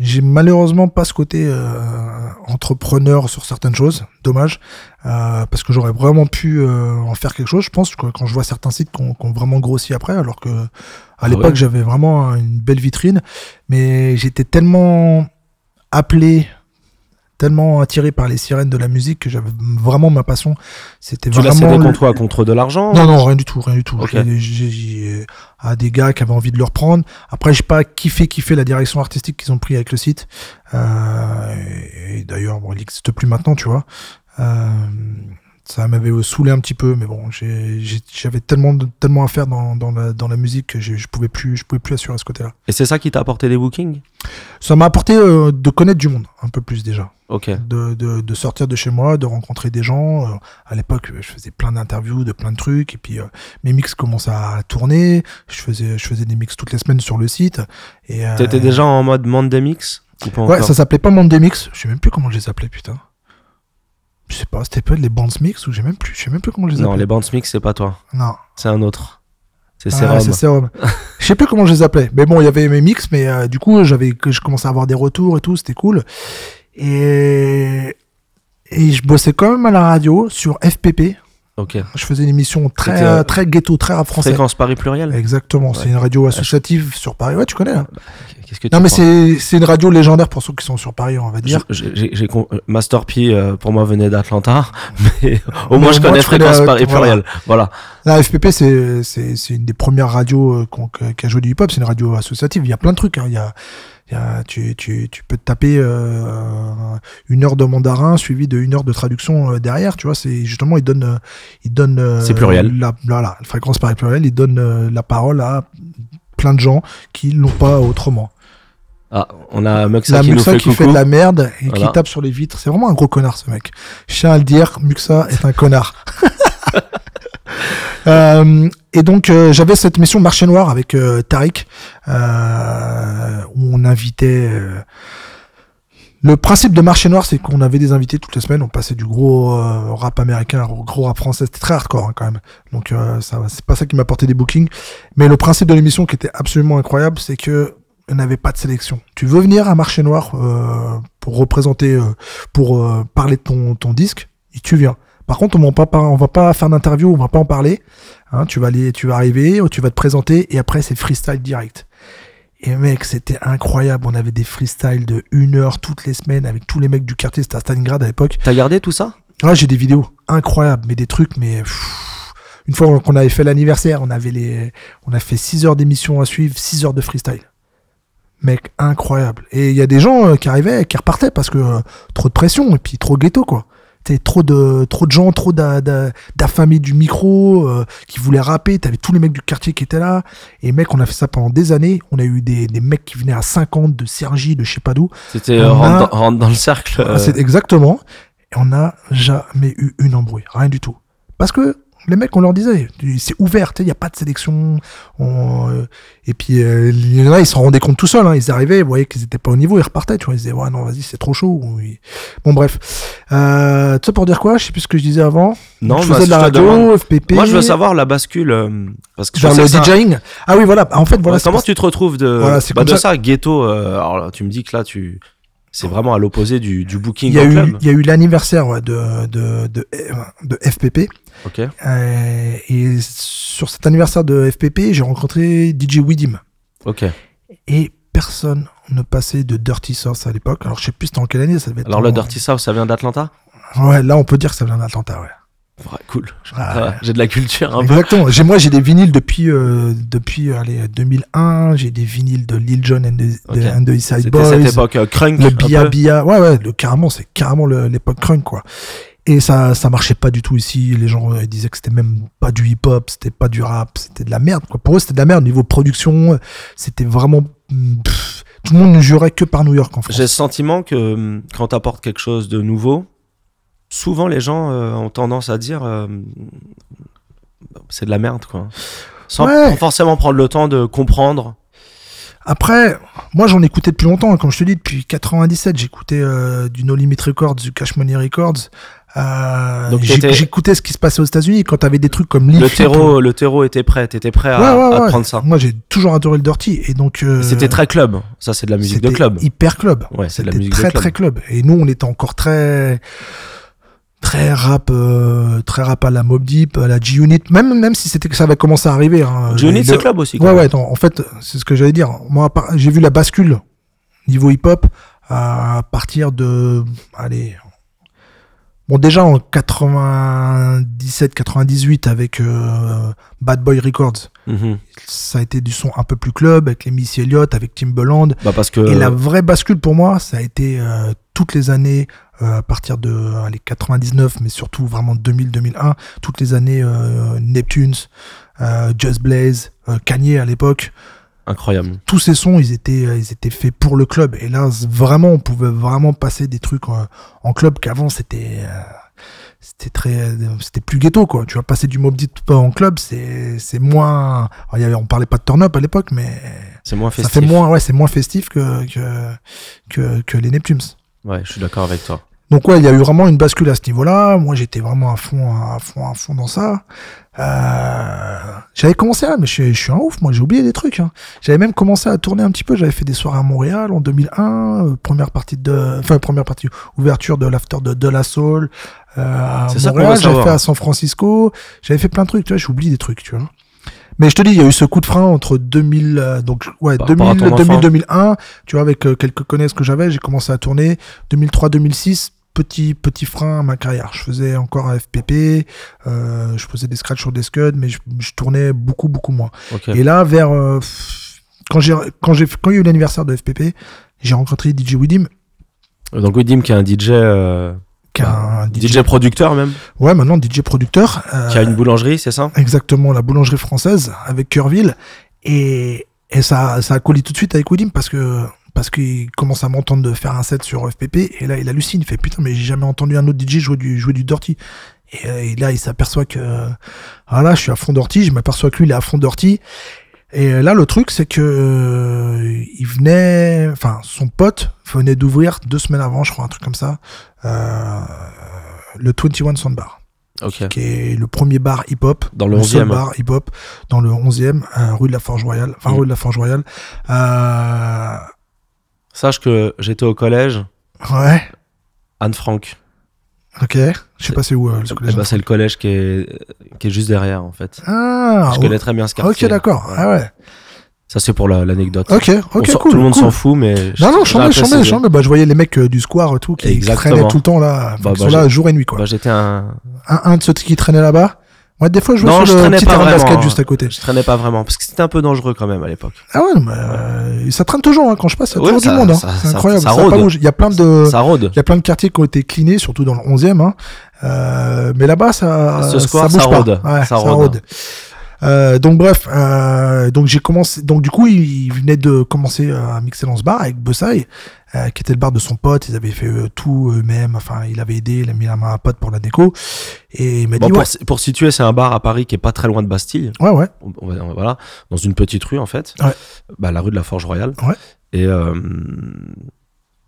j'ai malheureusement pas ce côté euh, entrepreneur sur certaines choses. Dommage. Euh, parce que j'aurais vraiment pu euh, en faire quelque chose. Je pense que quand je vois certains sites qui ont, vraiment grossi après, alors que à Ah l'époque, ouais. j'avais vraiment une belle vitrine. Mais j'étais tellement appelé tellement attiré par les sirènes de la musique que j'avais vraiment ma passion c'était Tu l'as vraiment cédé contre Contre de l'argent? Non, non, rien du tout, rien du tout. J'ai- à des gars qui avaient envie de le reprendre. Après, j'ai pas kiffé, kiffé la direction artistique qu'ils ont pris avec le site. Euh, et d'ailleurs, bon, il n'existe plus maintenant, tu vois. Euh, ça m'avait saoulé un petit peu, mais bon, j'avais tellement, tellement à faire dans, dans, la, dans la musique que je pouvais plus, je pouvais plus assurer ce côté-là. Et c'est ça qui t'a apporté des bookings? Ça m'a apporté euh, de connaître du monde un peu plus déjà Ok. de, de, de sortir de chez moi, de rencontrer des gens. Euh, à l'époque, je faisais plein d'interviews, de plein de trucs, et puis euh, mes mix commençaient à tourner. Je faisais, je faisais des mix toutes les semaines sur le site. T'étais déjà en mode Monday Mix ou pas Ouais, ça s'appelait pas Monday Mix. Je sais même plus comment je les appelais, putain. Je sais pas, c'était peut-être les Bands Mix ou j'ai même plus, je sais même plus comment je les Non, appelais. les bands mix, c'est pas toi. Non, C'est un autre. C'est Ah, Serum. c'est Serum. je sais plus comment je les appelais. Mais bon, il y avait mes mix, mais euh, du coup, j'avais je commençais à avoir des retours et tout, c'était cool. Et et je bossais quand même à la radio sur FPP. Ok. Je faisais une émission très euh, très ghetto, très rap français. Fréquence Paris pluriel Exactement, c'est une radio associative sur Paris. Ouais, tu connais. hein. Qu'est-ce que tu Non, mais c'est une radio légendaire pour ceux qui sont sur Paris, on va dire. J'ai- euh, Master P euh, pour moi venait d'Atlanta, mais au moins je connais connais, Fréquence Paris pluriel. Voilà. La FPP, c'est une des premières radios qui a joué du hip-hop. C'est une radio associative. Il y a plein de trucs. hein. Il y a, tu, tu, tu peux te taper euh, une heure de mandarin suivi de une heure de traduction euh, derrière. Tu vois, c'est justement, il donne, euh, il donne. euh, C'est pluriel. La, voilà, la fréquence Paris pluriel. Il donne euh, la parole à plein de gens qui l'ont pas autrement. Ah, on a Muxa la qui nous fait qui coucou. fait de la merde et Voilà. qui tape sur les vitres. C'est vraiment un gros connard, ce mec. Je tiens à le dire, Muxa est un connard. Euh, et donc, euh, j'avais cette mission Marché Noir avec euh, Tariq, où on invitait... le principe de Marché Noir, c'est qu'on avait des invités toutes les semaines. On passait du gros rap américain au gros rap français. C'était très hardcore hein, quand même. Donc, ça, c'est pas ça qui m'apportait des bookings. Mais le principe de l'émission qui était absolument incroyable, c'est que n'avait pas de sélection. Tu veux venir à Marché Noir pour représenter, pour parler de ton, ton disque, et tu viens. Par contre, on va pas, on va pas faire d'interview, on va pas en parler. Hein, tu vas aller, tu vas arriver, tu vas te présenter, et après c'est freestyle direct. Et mec, c'était incroyable. On avait des freestyles de une heure toutes les semaines avec tous les mecs du quartier. C'était à Stalingrad à l'époque. T'as gardé tout ça? Ouais, j'ai des vidéos incroyables, mais des trucs, mais pff, une fois qu'on avait fait l'anniversaire, on avait les, on a fait 6 heures d'émission à suivre, 6 heures de freestyle. Mec, incroyable. Et il y a des gens euh, qui arrivaient, qui repartaient parce que euh, trop de pression et puis trop ghetto quoi. T'avais trop de, trop de gens, trop d'a- d'a- d'affamés du micro, euh, qui voulaient rapper. T'avais tous les mecs du quartier qui étaient là. Et mec, on a fait ça pendant des années. On a eu des, des mecs qui venaient à 50 de Sergi, de je sais pas d'où. C'était euh, a- dans- rentre dans le cercle. euh, Ah, C'est exactement. Et on n'a jamais eu une embrouille, rien du tout. Parce que les mecs, on leur disait, c'est ouvert, il n'y a pas de sélection. on, euh, et puis, euh, il y en a, ils s'en rendaient compte tout seuls. hein. ils arrivaient, ils voyaient qu'ils n'étaient pas au niveau, ils repartaient. Tu vois, ils disaient, ouais, non, vas-y, c'est trop chaud. Bon, bref. Euh, ça pour dire quoi? Je sais plus ce que je disais avant. Non, je bah, faisais de la radio. FPP. Moi, je veux savoir la bascule. euh, parce que Vers le ça- DJing. Ah oui, voilà. En fait, voilà. Ouais, c'est comment tu te retrouves de, Voilà, bah, de ça- ça, ghetto euh, Alors tu me dis que là, tu, c'est vraiment à l'opposé du, du booking il y a eu, club. il y a eu l'anniversaire ouais, de, de, de, de FPP. Ok. Euh, et sur cet anniversaire de FPP, j'ai rencontré DJ Widim. Ok. Et personne ne passait de Dirty South à l'époque. Alors je sais plus en quelle année, ça devait être. Alors le Dirty South, ça vient d'Atlanta? Ouais, là on peut dire que ça vient d'Atlanta, ouais. Ouais, cool. Ah, J'ai de la culture un peu. Exactement. Moi j'ai des vinyles depuis, euh, depuis allez, 2001. J'ai des vinyles de Lil Jon and the, Ok. the- and the East Side C'était Boys. cette époque euh, crunk. le Bia. Bia. Ouais, ouais, le, carrément, c'est carrément l'époque crunk, quoi. Et ça, ça marchait pas du tout ici. Les gens euh, disaient que c'était même pas du hip-hop, c'était pas du rap, c'était de la merde, quoi. Pour eux, c'était de la merde. Niveau production, c'était vraiment. mm, pff, tout le monde ne jurait que par New York en France. J'ai le sentiment que hum, quand tu apportes quelque chose de nouveau, souvent les gens euh, ont tendance à dire euh, c'est de la merde, quoi. Sans Ouais. forcément prendre le temps de comprendre. Après, moi j'en écoutais depuis longtemps, hein, comme je te dis, depuis 97, j'écoutais euh, du No Limit Records, du Cash Money Records. J'écoutais ce qui se passait aux États-Unis quand t'avais des trucs comme Le terreau, le terreau était prêt, t'étais prêt à, Ouais, ouais, à ouais. prendre ça. Moi j'ai toujours adoré le dirty et donc. C'était très club. Ça, c'est de la musique de club. Hyper club. Ouais, c'est de la C'était musique de très club. très club. Et nous on était encore très très rap, euh, très rap à la Mob Deep, à la G-Unit, même même si c'était que ça avait commencé à arriver. Hein, G-Unit, Le- c'est club aussi. Ouais, ouais, en fait, c'est ce que j'allais dire. Moi, j'ai vu la bascule niveau hip-hop à partir de. Allez. Bon, déjà en 97-98 avec euh, Bad Boy Records, Mhm. ça a été du son un peu plus club avec les Missy Elliott, avec Timbaland. Bah parce que Et la vraie bascule pour moi, ça a été euh, toutes les années, à partir de allez, 99, mais surtout vraiment 2000-2001, toutes les années euh, Neptunes, euh, Just Blaze, euh, Kanye à l'époque. incroyable. Tous ces sons, ils étaient, euh, ils étaient faits pour le club. Et là, vraiment, on pouvait vraiment passer des trucs en, en club qu'avant, c'était. euh, c'était très c'était plus ghetto quoi tu vas passer du Mob Deep en club c'est c'est moins alors, il y avait, on parlait pas de turn up à l'époque mais C'est moins ça festif. fait moins ouais c'est moins festif que que que, que les Neptunes Ouais, je suis d'accord avec toi. donc ouais il y a eu vraiment une bascule à ce niveau là moi j'étais vraiment à fond à fond à fond dans ça. Euh, j'avais commencé à mais je, suis- je suis un ouf moi j'ai oublié des trucs hein. j'avais même commencé à tourner un petit peu. J'avais fait des soirées à Montréal en 2001 euh, première partie de enfin première partie ouverture de l'after de De La Soul euh, à C'est ça qu'on Montréal. J'avais fait à San Francisco. J'avais fait plein de trucs tu vois j'oublie des trucs tu vois mais je te dis, il y a eu ce coup de frein entre 2000, euh, donc ouais, Par rapport à 2000, ton 2000, enfant. 2001. Tu vois, avec euh, quelques connaissances que j'avais, j'ai commencé à tourner. 2003, 2006, petit petit frein à ma carrière. Je faisais encore un FPP, euh, je faisais des scratchs sur des scuds, mais je, je tournais beaucoup beaucoup moins. Et là, vers euh, quand j'ai quand j'ai quand il y a eu l'anniversaire de FPP, j'ai rencontré DJ Widim, Donc Widim qui est un DJ, euh, qui est un DJ, DJ producteur même, ouais maintenant DJ producteur. euh, qui a une boulangerie, c'est ça? exactement la boulangerie française avec Curville. Et, et ça ça a collé tout de suite avec Widim parce que parce qu'il commence à m'entendre de faire un set sur FPP et là il hallucine il fait putain mais j'ai jamais entendu un autre DJ jouer du jouer du dirty. Et, euh, et là il s'aperçoit que voilà je suis à fond dirty je m'aperçois que lui il est à fond dirty et euh, là le truc c'est que euh, il venait enfin son pote venait d'ouvrir deux semaines avant je crois un truc comme ça euh, le 21 Sound Bar Ok. qui est le premier bar hip-hop. Dans le seul 11e. bar hip-hop dans le 11e, euh, rue de la Forge Royale. Enfin, Mm. rue de la Forge Royale. Sache que j'étais au collège, ouais, Anne Frank. Ok. Je sais pas c'est où euh, le Eh collège. ben, c'est le collège qui est, qui est juste derrière en fait. Ah, je oh, connais très bien ce quartier. ok, d'accord. Ah ouais. Ça c'est pour la- l'anecdote. Ok, On ok, s'en- cool. tout le monde cool. s'en fout, mais Non, non, je chambé, tiens à chambé, préciser. chambé. Bah, je voyais les mecs euh, du square et tout qui, traînaient tout le temps là. Bah, bah, sont là jour et nuit, quoi. Bah, j'étais un, Un, un de ceux qui traînaient là-bas, Moi, des fois, je jouais Non, je sur le traînais petit pas terrain de basket vraiment, juste à côté. Je traînais pas vraiment parce que c'était un peu dangereux quand même à l'époque. Ah ouais, mais euh, ça traîne toujours, hein. quand je passe, il y a toujours ça- du monde, hein. ça- C'est ça- incroyable. ça Ça a pas rôde. bougé. Il y a plein de, Ça rôde. il y a plein de quartiers qui ont été cleanés, surtout dans le 11e, hein. Euh, mais là-bas, ça, Ce square, ça bouge ça pas. rôde. Ouais, Ça ça rôde. rôde. Euh, donc bref, euh, donc j'ai commencé, donc du coup il, il venait de commencer à mixer dans ce bar avec euh, qui était le bar de son pote. Ils avaient fait euh, tout eux-mêmes. Enfin, il avait aidé, il a mis la main à un pote pour la déco. Et il m'a Bon, dit pour, ouais, pour situer, c'est un bar à Paris qui est pas très loin de Bastille. ouais, ouais, On- on va- on va- voilà, dans une petite rue en fait. Ouais. Bah, la rue de la Forge Royale. Ouais. Et euh,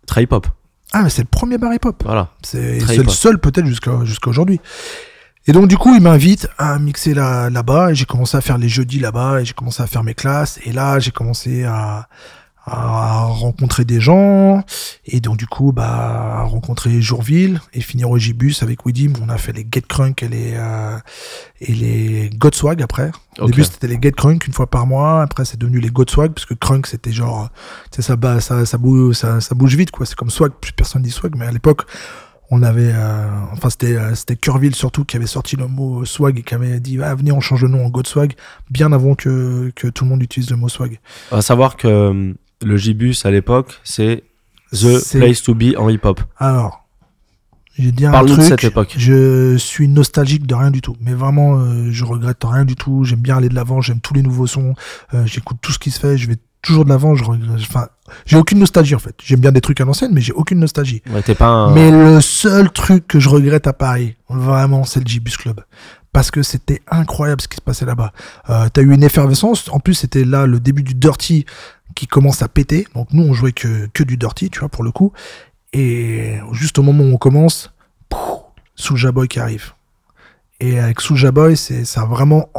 très hip-hop. Ah mais c'est le premier bar hip-hop. Voilà. C'est le seul peut-être jusqu'à jusqu'à aujourd'hui. Et donc du coup, il m'invite à mixer là- là-bas et j'ai commencé à faire les jeudis là-bas et j'ai commencé à faire mes classes et là j'ai commencé à, à rencontrer des gens et donc du coup bah à rencontrer Jourville et finir au Gibus avec Widim on a fait les Get Crunk et les euh, et les Godswag après. Au début c'était les Get Crunk une fois par mois après c'est devenu les Godswag parce que Crunk c'était genre tu sais ça, bat- ça ça bouge ça, ça bouge vite quoi. C'est comme Swag plus personne dit Swag mais à l'époque on avait euh, enfin c'était euh, c'était Curville surtout qui avait sorti le mot swag et qui avait dit ah, venez on change le nom en Godswag bien avant que que tout le monde utilise le mot swag va savoir que euh, le Gibus à l'époque, c'est The Place to Be en hip-hop. Alors, j'ai dit un Parle-nous de truc. cette époque. Je suis nostalgique de rien du tout. Mais vraiment, je regrette rien du tout. J'aime bien aller de l'avant. J'aime tous les nouveaux sons. J'écoute tout ce qui se fait. Je vais toujours de l'avant. Je Enfin, j'ai aucune nostalgie en fait. J'aime bien des trucs à l'ancienne, mais j'ai aucune nostalgie. Ouais, t'es pas un. Mais le seul truc que je regrette à Paris, vraiment, c'est le G-Bus Club. Parce que c'était incroyable ce qui se passait là-bas. Euh, T'as eu une effervescence. En plus, c'était là le début du Dirty qui commence à péter. Donc nous, on jouait que, que du Dirty, tu vois, pour le coup. Et juste au moment où on commence, Soulja Boy qui arrive. Et avec Soulja Boy, c'est ça a vraiment.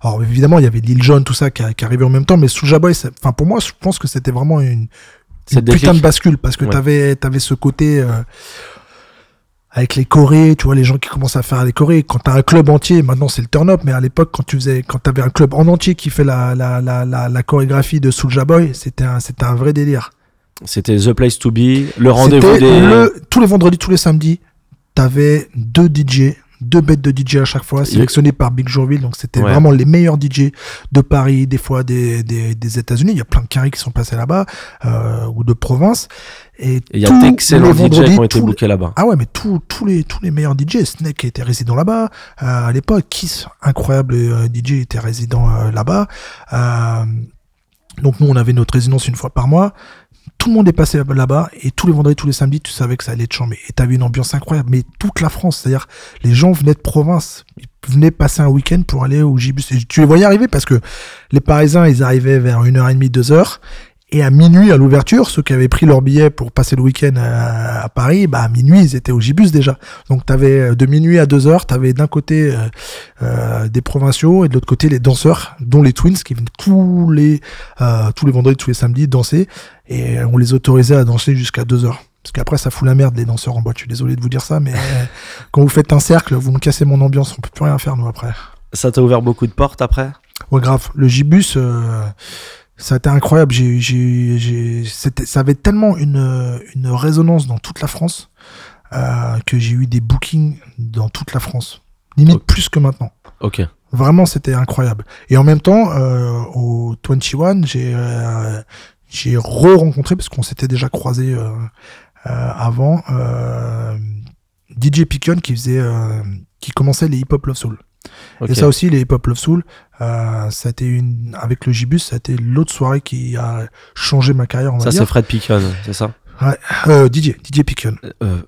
Alors évidemment, il y avait Lil Jon, tout ça qui, qui arrivait en même temps, mais Soulja Boy, enfin pour moi, je pense que c'était vraiment une, putain de bascule parce que Ouais. t'avais avais ce côté euh, avec les chorés, tu vois, les gens qui commencent à faire les chorés. Quand t'as un club entier, maintenant c'est le turn-up, mais à l'époque, quand tu faisais, quand t'avais un club en entier qui fait la, la, la, la, la chorégraphie de Soulja Boy, c'était un, c'était un vrai délire. C'était The Place to Be, le rendez-vous des. le, tous les vendredis, tous les samedis, t'avais deux DJ, deux bêtes de DJ à chaque fois, sélectionnés par Big Jourville. Donc c'était Ouais. vraiment les meilleurs DJ de Paris, des fois des, des, des États-Unis. Il y a plein de carrés qui sont passés là-bas, euh, ou de province. Et il y a d'excellents DJ qui ont été bookés là-bas. ah ouais, mais tous tous les, tous les meilleurs DJ, Snake était résident là-bas. Euh, à l'époque, Kiss, incroyable euh, DJ, était résident euh, là-bas. Euh, donc nous, on avait notre résidence une fois par mois. Tout le monde est passé là-bas et tous les vendredis, tous les samedis, tu savais que ça allait te chambrer. Et t'avais une ambiance incroyable. Mais toute la France, c'est-à-dire les gens venaient de province, ils venaient passer un week-end pour aller au Gibus. Et tu les voyais arriver parce que les Parisiens, ils arrivaient vers 1h30, 2h. Et à minuit, à l'ouverture, ceux qui avaient pris leur billet pour passer le week-end à, à Paris, bah à minuit, ils étaient au Gibus déjà. Donc t'avais euh, de minuit à 2 heures, t'avais d'un côté euh, euh, des provinciaux et de l'autre côté les danseurs, dont les Twins, qui venaient tous les euh, tous les vendredis, tous les samedis danser. Et on les autorisait à danser jusqu'à 2 heures. Parce qu'après, ça fout la merde, les danseurs en boîte. Je suis désolé de vous dire ça, mais euh, quand vous faites un cercle, vous me cassez mon ambiance. On peut plus rien faire, nous, après. Ça t'a ouvert beaucoup de portes après? Ouais, grave. Le Gibus, euh, ça a été incroyable. J'ai, j'ai, j'ai, c'était, ça avait tellement une, une résonance dans toute la France euh, que j'ai eu des bookings dans toute la France. Limite plus que maintenant. Ok. Vraiment, c'était incroyable. Et en même temps, euh, au 21, j'ai, euh, j'ai re-rencontré, parce qu'on s'était déjà croisé avant, DJ Pickon qui faisait, qui commençait les Hip Hop Love Soul. Et ça aussi, les Hip Hop Love Soul, euh, ça a été une, avec le Gibus, ça a été l'autre soirée qui a changé ma carrière, on va Ça, c'est. Fred Picon, c'est ça? Euh, DJ, DJ Pickon, Euh,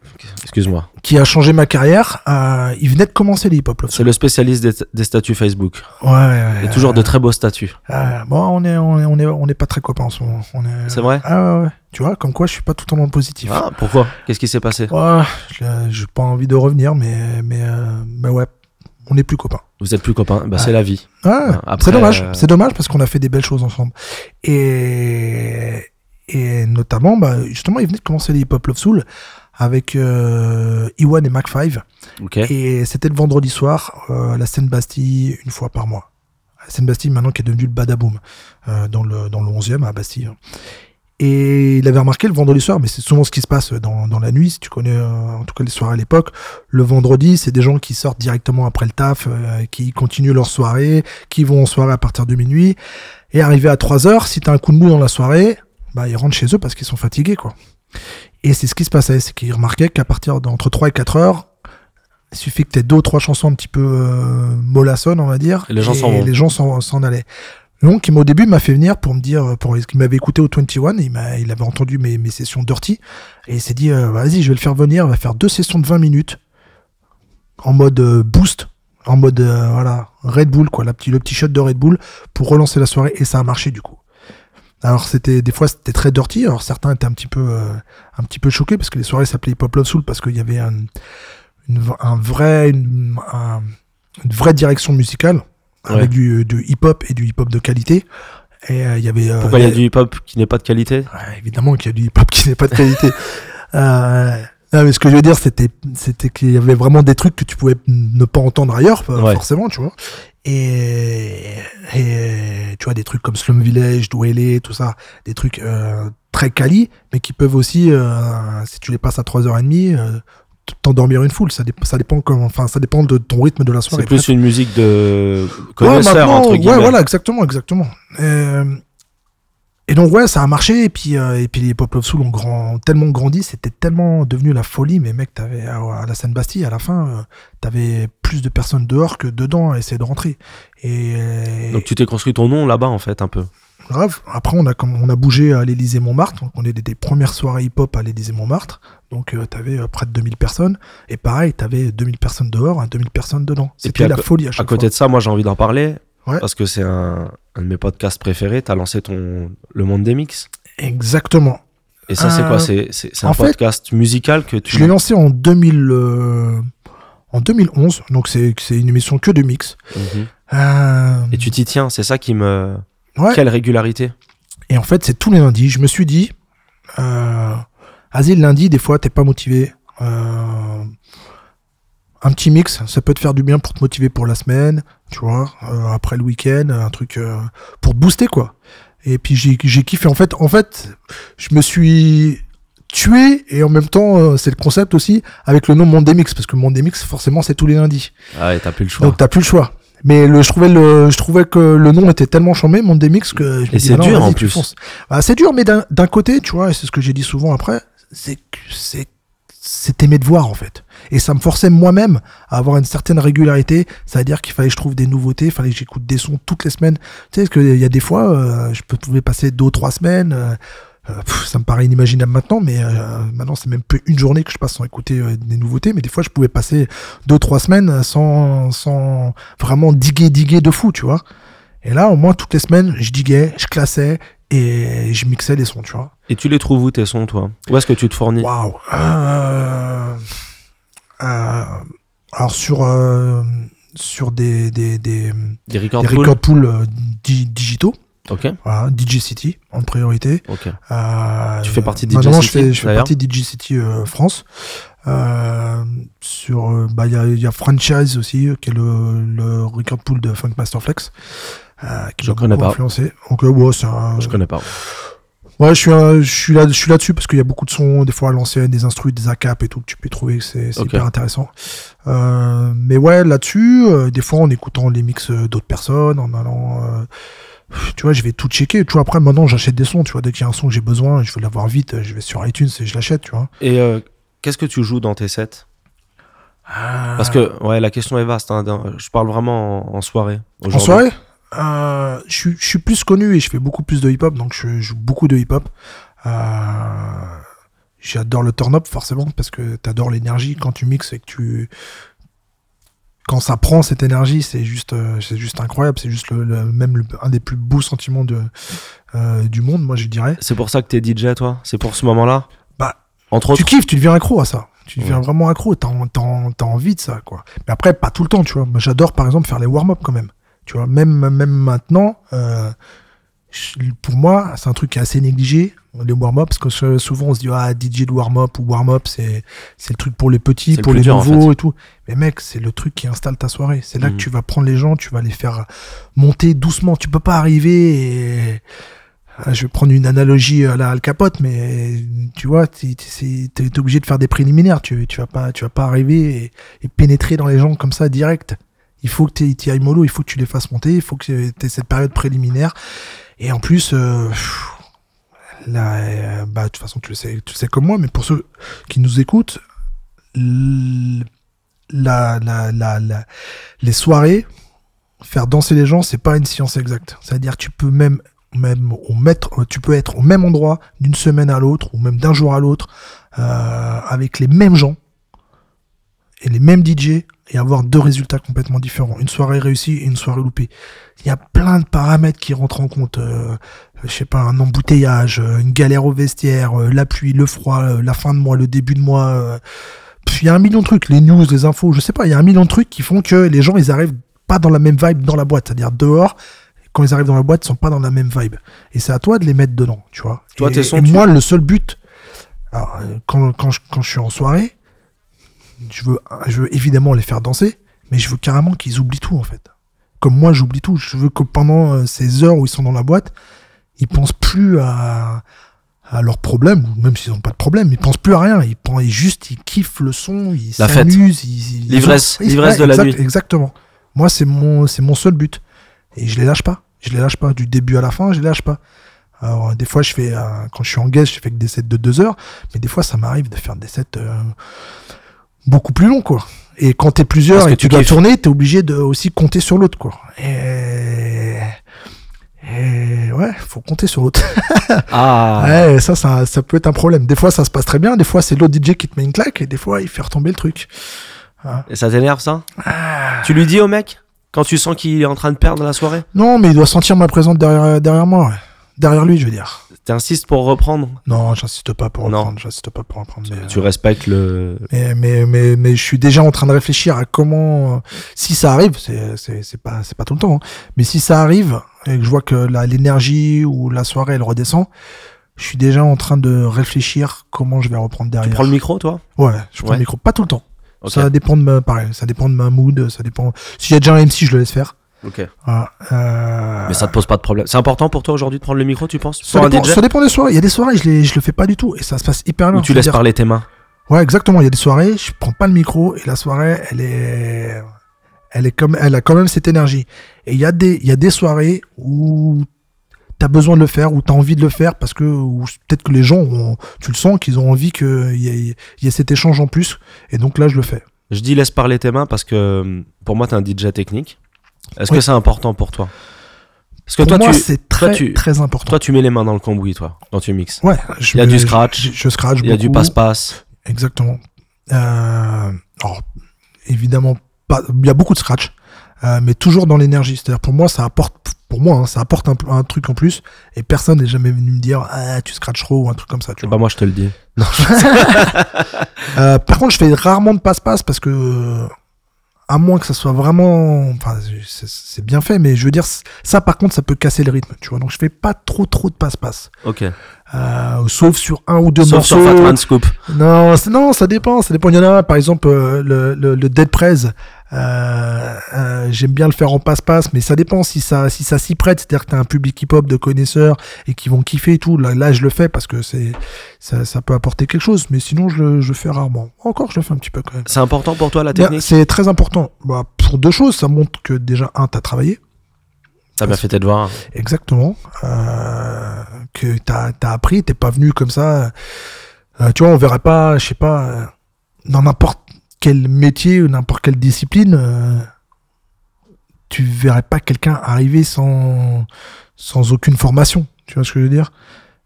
Excuse-moi. qui a changé ma carrière. Euh, il venait de commencer les Hip Hop Love C'est le spécialiste des, des statuts Facebook. Ouais, ouais, ouais. A toujours de très beaux statuts. Euh, bon, on est, on est, on est, on est pas très copains en ce moment. Est. C'est vrai? Ah ouais, ouais. Tu vois, comme quoi, je suis pas tout le temps positif. Ah, pourquoi? Qu'est-ce qui s'est passé? Ouais, je- j'ai pas envie de revenir, mais, mais, mais ouais, on est plus copains. Vous êtes plus copains Bah, Ah. c'est la vie. Ah, Après, c'est dommage, euh, c'est dommage parce qu'on a fait des belles choses ensemble. Et, et notamment, bah, justement, il venait de commencer les Hip Hop Love Soul avec euh, Iwan et Mac 5. Ok. Et c'était le vendredi soir, euh, la scène Bastille, une fois par mois. La scène Bastille, maintenant, qui est devenue le Badaboom, euh, dans, le, dans le 11e à Bastille. Et il avait remarqué le vendredi soir, mais c'est souvent ce qui se passe dans, dans la nuit, si tu connais euh, en tout cas les soirées à l'époque. Le vendredi, c'est des gens qui sortent directement après le taf, euh, qui continuent leur soirée, qui vont en soirée à partir de minuit. Et arrivé à 3 heures, si t'as un coup de mou dans la soirée, bah ils rentrent chez eux parce qu'ils sont fatigués, quoi. Et c'est ce qui se passait, c'est qu'ils remarquaient qu'à partir d'entre 3 et 4 heures, il suffit que t'aies deux ou trois chansons un petit peu euh, mollassonnes, on va dire, Et les gens s'en vont. les gens s'en allaient. Donc, au début m'a fait venir pour me dire, pour il m'avait écouté au 21, il m'a, il avait entendu mes, mes sessions dirty. Et il s'est dit, euh, vas-y, je vais le faire venir, on va faire deux sessions de 20 minutes. En mode euh, boost, en mode euh, voilà Red Bull quoi, la petit, le petit shot de Red Bull pour relancer la soirée. Et ça a marché du coup. Alors c'était des fois c'était très dirty, alors certains étaient un petit peu euh, un petit peu choqués parce que les soirées s'appelaient Hip Hop Love Soul parce qu'il y avait un, vrai une, un- une vraie direction musicale Ouais. avec du, du hip hop et du hip hop de qualité. Et euh, il y avait euh, Pourquoi il y a du hip-hop qui n'est pas de qualité? Ouais, évidemment qu'il y a du hip-hop qui n'est pas de qualité. euh, non, mais ce que je veux dire, c'était, c'était qu'il y avait vraiment des trucs que tu pouvais ne pas entendre ailleurs, Ouais. forcément, tu vois. Et, et tu vois, des trucs comme Slum Village, Dwele, tout ça, des trucs euh, très quali, mais qui peuvent aussi, euh, si tu les passes à 3h30, euh, t'endormir une foule. Ça, dé- ça dépend comment, enfin, ça dépend de ton rythme de la soirée. C'est plus une musique de Ouais, connaisseur, maintenant, entre guillemets. Ouais, voilà, exactement, exactement. Euh, et donc, ouais, ça a marché. Et puis, euh, et puis les Pop Love Soul ont grand, tellement grandi, c'était tellement devenu la folie. Mais mec, t'avais, à, à la Seine-Bastille, à la fin, euh, t'avais plus de personnes dehors que dedans à essayer de rentrer. Et Donc tu t'es construit ton nom là-bas, en fait, un peu. Grave. Après, on a, comme, on a bougé à l'Élysée Montmartre. Donc, on est des, premières soirées hip-hop à l'Élysée Montmartre. Donc, euh, t'avais euh, près de 2000 personnes. Et pareil, t'avais 2000 personnes dehors, hein, 2000 personnes dedans. C'était à la folie à À chaque côté fois. de ça, moi j'ai envie d'en parler. Ouais. Parce que c'est un, un de mes podcasts préférés. T'as lancé ton Le Monde des Mix. Exactement. Et ça, c'est Euh, quoi C'est c'est- un fait, podcast musical que tu. Je l'ai lancé en 2000, euh, en 2011, donc c'est une émission que de mix. Euh, Et tu t'y tiens, c'est ça qui me. Ouais. Quelle régularité Et en fait, c'est tous les lundis. Je me suis dit, euh, vas-y, le lundi, des fois, t'es pas motivé. Euh, un petit mix, ça peut te faire du bien pour te motiver pour la semaine, tu vois, euh, après le week-end, un truc euh, pour te booster, quoi. Et puis j'ai kiffé. En fait, en fait, je me suis tué et en même temps, c'est le concept aussi avec le nom Monde des Mix parce que Monde des Mix, forcément, c'est tous les lundis. Ah ouais, t'as plus le choix. Donc t'as plus le choix. Mais le, je trouvais le, je trouvais que le nom était tellement chambé, Monde des Mix, que je Et c'est ah dur, en plus. Bah, c'est dur, mais d'un côté, tu vois, et c'est ce que j'ai dit souvent après, c'est que c'est c'est aimer de voir en fait. Et ça me forçait moi-même à avoir une certaine régularité. C'est-à-dire qu'il fallait que je trouve des nouveautés, il fallait que j'écoute des sons toutes les semaines. Tu sais, parce qu'il y a des fois, euh, je peux- pouvais passer deux ou trois semaines. euh, pff, ça me paraît inimaginable maintenant, mais euh, maintenant c'est même plus une journée que je passe sans écouter euh, des nouveautés. Mais des fois, je pouvais passer deux trois semaines sans, sans vraiment diguer, diguer de fou, tu vois. Et là, au moins toutes les semaines, je diguais, je classais et je mixais les sons, tu vois. Et tu les trouves où tes sons, toi? Où est-ce que tu te fournis? Waouh. Euh, euh, alors sur euh, sur des des des, Des record des pools record pools euh, di- digitaux, Ok, voilà, DJ City en priorité. ok. Euh, Tu fais partie de DJ maintenant, je City, fais, je fais partie de DJ City euh, France. Euh, sur, bah, il y y a Franchise aussi, qui est le, le record pool de Funk Master Flex. Euh, qui Je connais pas. influencé. Donc, ouais, un- Je connais pas. Ouais, je suis, un- je suis là, je suis là-dessus parce qu'il y a beaucoup de sons, des fois à l'ancienne, des instrus, des ACAP et tout, que tu peux trouver c'est c'est Ok. hyper intéressant. Euh, mais ouais, là-dessus, euh, des fois en écoutant les mix d'autres personnes, en allant, tu vois, je vais tout checker. Tu vois, après, maintenant, j'achète des sons, tu vois, dès qu'il y a un son que j'ai besoin, je veux l'avoir vite, je vais sur iTunes et je l'achète, tu vois. Et euh, qu'est-ce que tu joues dans tes sets? Parce que, ouais, la question est vaste. hein, je parle vraiment en, soirée. En soirée, euh, je, suis- je suis plus connu et je fais beaucoup plus de hip-hop, donc je joue beaucoup de hip-hop. Euh, J'adore le turn-up, forcément, parce que t'adores l'énergie quand tu mixes et que tu. Quand ça prend cette énergie, c'est juste, euh, c'est juste incroyable. C'est juste le, le- même le- un des plus beaux sentiments de, euh, du monde, moi je dirais. C'est pour ça que t'es DJ, toi? C'est pour ce moment-là? Bah, Entre Tu autres. kiffes, tu deviens accro à ça. Tu deviens Ouais. vraiment accro, t'as t'as envie de ça, quoi. Mais après, pas tout le temps, tu vois. Moi, j'adore, par exemple, faire les warm-up quand même. Tu vois, même, même maintenant, euh, pour moi, c'est un truc qui est assez négligé, les warm-up, parce que sou- souvent on se dit, ah, DJ de warm-up ou warm-up, c'est c'est le truc pour les petits, pour les en nouveaux et tout. Mais mec, c'est le truc qui installe ta soirée. C'est là Mhm. que tu vas prendre les gens, tu vas les faire monter doucement. Tu peux pas arriver et euh, je vais prendre une analogie à la Al Capote, mais tu vois, tu es, obligé de faire des préliminaires. Tu, tu vas pas, tu vas pas arriver et, et pénétrer dans les gens comme ça direct. Il faut que tu ailles mollo, il faut que tu les fasses monter, il faut que tu aies cette période préliminaire. Et en plus, euh, là, euh, bah, de toute façon, tu le sais, tu sais comme moi, mais pour ceux qui nous écoutent, les soirées, faire danser les gens, c'est pas une science exacte. C'est-à-dire, tu peux même même au mettre, tu peux être au même endroit d'une semaine à l'autre ou même d'un jour à l'autre euh, avec les mêmes gens et les mêmes DJ et avoir deux résultats complètement différents. Une soirée réussie et une soirée loupée. Il y a plein de paramètres qui rentrent en compte. Euh, je sais pas, un embouteillage, euh, une galère au vestiaire, euh, la pluie, le froid, la fin de mois, le début de mois. Il y a un million de trucs, les news, les infos, je sais pas, il y a un million de trucs qui font que les gens, ils arrivent pas dans la même vibe dans la boîte. C'est-à-dire dehors, quand ils arrivent dans la boîte, ils sont pas dans la même vibe. Et c'est à toi de les mettre dedans, tu vois. Toi, et, son, moi, le seul but, alors, quand, quand, je, quand je suis en soirée, je veux, je veux évidemment les faire danser, mais je veux carrément qu'ils oublient tout, en fait. Comme moi, j'oublie tout. Je veux que pendant euh, ces heures où ils sont dans la boîte, ils pensent plus à, à leurs problèmes, ou même s'ils n'ont pas de problème, ils pensent plus à rien. Ils, pensent, juste, ils kiffent le son, ils s'amusent. L'ivresse, l'ivresse de la nuit. Exactement. Moi, c'est mon, c'est mon seul but. Et je les lâche pas. Je les lâche pas. Du début à la fin, je les lâche pas. Alors, des fois, je fais, euh, quand je suis en guest, je fais que des sets de deux heures. Mais des fois, ça m'arrive de faire des sets euh, beaucoup plus longs, quoi. Et quand t'es plusieurs et tu, tu dois tourner, t'es obligé de aussi compter sur l'autre, quoi. Et... et, ouais, faut compter sur l'autre. ah. Ouais, ça, ça, ça peut être un problème. Des fois, ça se passe très bien. Des fois, c'est l'autre DJ qui te met une claque et des fois, il fait retomber le truc. Et ça t'énerve, ça ah. Tu lui dis au mec quand tu sens qu'il est en train de perdre la soirée Non, mais il doit sentir ma présence derrière, derrière moi. Derrière lui, je veux dire. T'insistes pour reprendre Non, j'insiste pas pour reprendre. J'insiste pas pour reprendre. Mais, tu respectes le. Mais, mais, mais, mais, je suis déjà en train de réfléchir à comment. Si ça arrive, c'est pas, pas tout le temps, hein, mais si ça arrive et que je vois que l'énergie ou la soirée elle redescend, je suis déjà en train de réfléchir comment je vais reprendre derrière. Tu prends le micro, toi? Ouais, je prends le micro. Pas tout le temps. Ça dépend de ma, pareil, ça dépend de ma mood, ça dépend. S'il y a déjà un MC, je le laisse faire. Ok. Euh... Mais ça te pose pas de problème. C'est important pour toi aujourd'hui de prendre le micro, tu penses? Ça dépend, ça dépend des soirées. Il y a des soirées, je, les, je le fais pas du tout et ça se passe hyper bien. Ou tu laisses parler tes mains? Ouais, exactement. Il y a des soirées, je prends pas le micro et la soirée, elle est, elle est comme, elle a quand même cette énergie. Et il y a des, il y a des soirées où t'as besoin de le faire ou t'as envie de le faire parce que peut-être que les gens ont, tu le sens qu'ils ont envie qu'il y, ait, y ait cet échange en plus et donc là je le fais. Je dis laisse parler tes mains parce que pour moi t'es un DJ technique. Est-ce que c'est important pour toi? Parce que pour toi, moi, c'est très, très important. Toi, tu mets les mains dans le cambouis, toi, quand tu mixes. Ouais. Il y a du scratch. Je, scratch Il y a du passe-passe. Exactement. Euh, alors, évidemment. Il y a beaucoup de scratch, euh, mais toujours dans l'énergie. C'est-à-dire, pour moi, ça apporte pour moi, hein, ça apporte un, truc en plus. Et personne n'est jamais venu me dire ah, tu scratches trop ou un truc comme ça. Tu bah moi, je te le dis. euh, par contre, je fais rarement de passe-passe parce que, à moins que ça soit vraiment. Enfin, c'est bien fait, mais je veux dire, ça par contre, ça peut casser le rythme. Tu vois, donc je fais pas trop trop de passe-passe. Ok. Euh, sauf sur un ou deux sauf morceaux. Sur Fatman Scoop. Non, non, ça dépend. Ça dépend. Il y en a, par exemple, euh, le, le, le Dead Prez. Euh, euh, j'aime bien le faire en passe-passe, mais ça dépend si ça si ça s'y prête. C'est-à-dire que t'as un public hip-hop de connaisseurs et qui vont kiffer et tout. Là, là je le fais parce que c'est ça, ça, peut apporter quelque chose, mais sinon je le, je fais rarement. Encore, je le fais un petit peu quand même. C'est important pour toi la technique? c'est très important. Bah, pour deux choses, ça montre que déjà un, t'as travaillé. T'as bien fait tes devoirs. Exactement. Euh, que t'as as appris, t'es pas venu comme ça. Euh, tu vois, on verrait pas, je sais pas, euh, dans n'importe quel métier ou n'importe quelle discipline, euh, tu verrais pas quelqu'un arriver sans, sans aucune formation. Tu vois ce que je veux dire?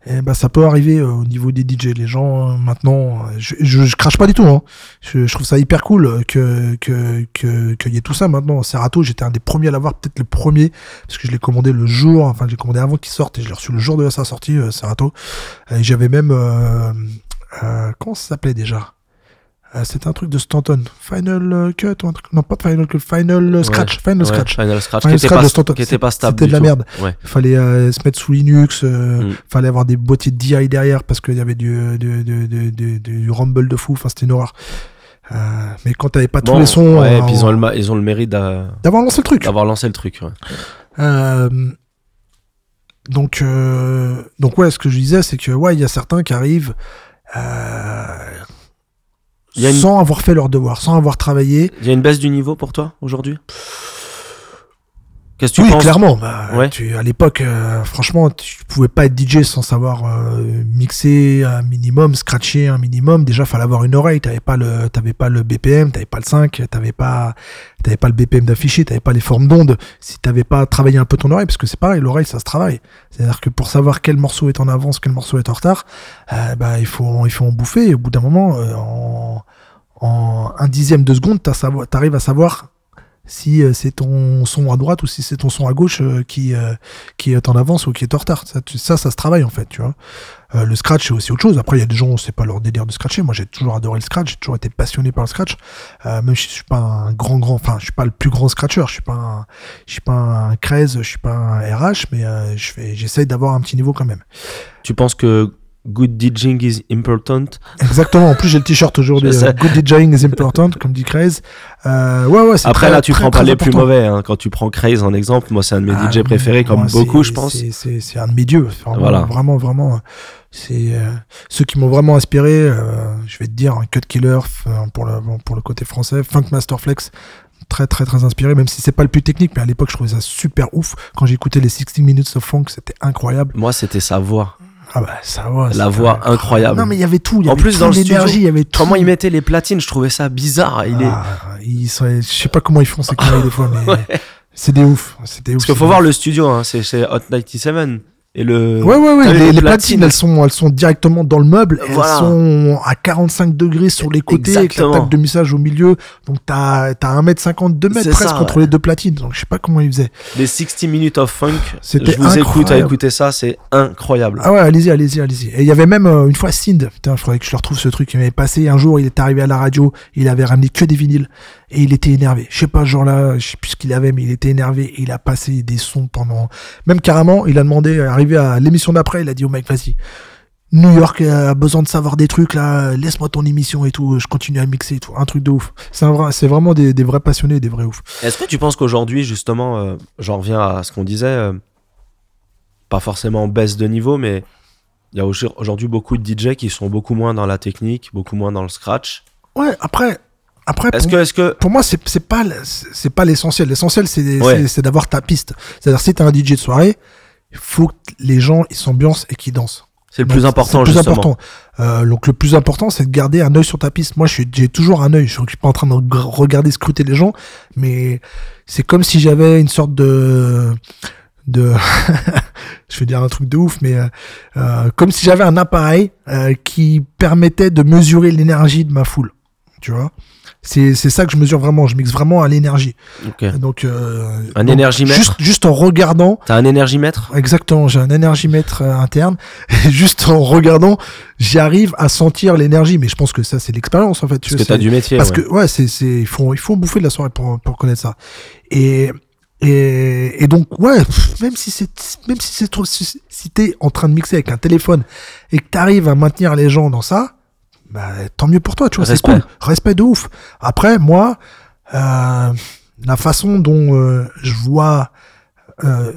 Et bah, ça peut arriver euh, au niveau des DJ. Les gens euh, maintenant, je, je, crache pas du tout. Hein. Je, je, trouve ça hyper cool que que que qu'il y ait tout ça maintenant. Serato, j'étais un des premiers à l'avoir, peut-être le premier, parce que je l'ai commandé le jour, enfin j'ai commandé avant qu'il sorte et je l'ai reçu le jour de sa sortie, Serato. Et j'avais même comment ça s'appelait déjà? Euh, c'était un truc de Stanton. Final euh, Cut ou un truc. Non, pas Final Cut, Final euh, Scratch. Final Scratch. Final Scratch. qui, était pas, qui était pas stable. C'était de la merde. Il fallait se mettre sous Linux. Il mm. fallait avoir des boîtiers de DI derrière parce qu'il y avait du, du, du, du, du, rumble de fou. Enfin, c'était une horreur. mais quand t'avais pas tous les sons. Ouais, et puis ils ont, le, ils ont le mérite d'avoir lancé le truc. D'avoir lancé le truc, ouais. donc, euh, donc ouais, ce que je disais, c'est que ouais, il y a certains qui arrivent euh, y a une- sans avoir fait leur devoir, sans avoir travaillé. Il y a une baisse du niveau pour toi aujourd'hui? Qu'est-ce que tu oui, penses? clairement. Bah, Ouais. tu, à l'époque, euh, franchement, tu pouvais pas être DJ sans savoir euh, mixer un minimum, scratcher un minimum. Déjà, fallait avoir une oreille. T'avais pas le, t'avais pas le BPM, t'avais pas le 5, t'avais pas, t'avais pas le BPM d'affiché, t'avais pas les formes d'onde. Si t'avais pas travaillé un peu ton oreille, parce que c'est pareil, l'oreille, ça se travaille. C'est-à-dire que pour savoir quel morceau est en avance, quel morceau est en retard, euh, bah, il faut, il faut en bouffer. Et au bout d'un moment, euh, en, en un dixième de seconde, t'arrives à savoir si euh, c'est ton son à droite ou si c'est ton son à gauche euh, qui, euh, qui est en avance ou qui est en retard. Ça, ça, ça se travaille en fait, tu vois. Euh, le scratch, c'est aussi autre chose. Après, il y a des gens, c'est pas leur délire de scratcher. Moi, j'ai toujours adoré le scratch, j'ai toujours été passionné par le scratch. Euh, même si je suis pas un grand, grand, enfin, je suis pas le plus grand scratcher. Je suis pas je suis pas un Krez, je suis pas un RH, mais euh, je fais, j'essaye d'avoir un petit niveau quand même. Tu penses que good DJing is important Exactement. En plus, j'ai le t-shirt aujourd'hui. Euh, Good DJing is important, comme dit Krez. Euh, ouais, ouais. Après, très- là, tu très, prends pas les plus mauvais. hein. Quand tu prends Craze en exemple, moi, c'est un de mes Ah, DJ préférés, comme beaucoup, je pense. c'est- un de mes dieux. Vraiment, Voilà. vraiment, vraiment. euh, C'est euh, ceux qui m'ont vraiment inspiré. euh, je vais te dire, un Cut Killer pour le bon, pour le côté français, Funk Master Flex. Très très très inspiré, même si c'est pas le plus technique, mais à l'époque je trouvais ça super ouf. Quand j'écoutais les 16 minutes of funk, c'était incroyable. Moi, c'était sa voix. Ah bah ça va. La voix incroyable. Non mais il y avait tout. Y En avait plus, dans le studio, l'énergie, il y avait tout. Comment il mettait les platines Je trouvais ça bizarre. Il est... Ah, ils sont- je sais pas comment ils font ces conneries des fois, mais c'est des ouf. C'est des ouf. Parce qu'il faut voir ouf. le studio, hein. c'est c'est Hot 97. Et le... Ouais, ouais, ouais. Les, les les platines, elles sont, elles sont directement dans le meuble. Voilà. Elles sont à 45 degrés sur les côtés, Exactement. avec la de mixage au milieu. Donc, t'as, t'as 1m50, 2 C'est mètres presque ça, entre ouais. les deux platines. Donc, je sais pas comment ils faisaient. Les 60 minutes of funk, C'était je vous écoute à incroyable. écouter ça, c'est incroyable. Ah ouais, allez-y, allez-y, allez-y. Et il y avait même euh, une fois Sind. Putain, faudrait que je le retrouve ce truc. Il m'avait passé un jour, il est arrivé à la radio, il avait ramené que des vinyles et il était énervé. Je sais pas, ce genre-là, je sais plus ce qu'il avait, mais il était énervé et il a passé des sons pendant. Même carrément, il a demandé, arrivé à l'émission d'après, il a dit au mec, vas-y. New York a besoin de savoir des trucs là, laisse-moi ton émission et tout, je continue à mixer et tout, un truc de ouf. C'est vrai, c'est vraiment des, des vrais passionnés, des vrais ouf. Est-ce que tu penses qu'aujourd'hui, justement, euh, j'en reviens à ce qu'on disait, euh, pas forcément en baisse de niveau, mais il y a aujourd- aujourd'hui beaucoup de DJ qui sont beaucoup moins dans la technique, beaucoup moins dans le scratch. Ouais, après, après, Est-ce pour- que, est-ce que, pour moi, c'est c'est pas c'est pas l'essentiel. L'essentiel, c'est Ouais. c'est- c'est d'avoir ta piste. C'est-à-dire, si t'es un DJ de soirée, il faut que les gens ils s'ambiancent et qu'ils dansent. c'est le Donc, plus important, c'est le plus justement. important. Euh, donc le plus important, c'est de garder un œil sur ta piste. Moi, je suis- j'ai toujours un œil. Je suis pas en train de regarder, scruter les gens, mais c'est comme si j'avais une sorte de de je vais dire un truc de ouf mais euh, euh, comme si j'avais un appareil euh, qui permettait de mesurer l'énergie de ma foule tu vois c'est c'est ça que je mesure vraiment je mixe vraiment à l'énergie donc euh, Un donc, énergimètre juste juste en regardant T'as un énergimètre Exactement, j'ai un énergimètre euh, interne. Et juste en regardant, j'arrive à sentir l'énergie. Mais je pense que ça, c'est l'expérience en fait. Parce que t'as c'est- du métier. Parce ouais. que ouais, c'est c'est il faut il faut bouffer de la soirée pour pour connaître ça. Et et, et donc ouais, pff, même si c'est même si c'est trop si, si t'es en train de mixer avec un téléphone et que t'arrives à maintenir les gens dans ça, bah tant mieux pour toi, tu vois, c'est cool, respect de ouf. Après moi, euh, la façon dont euh, je vois euh,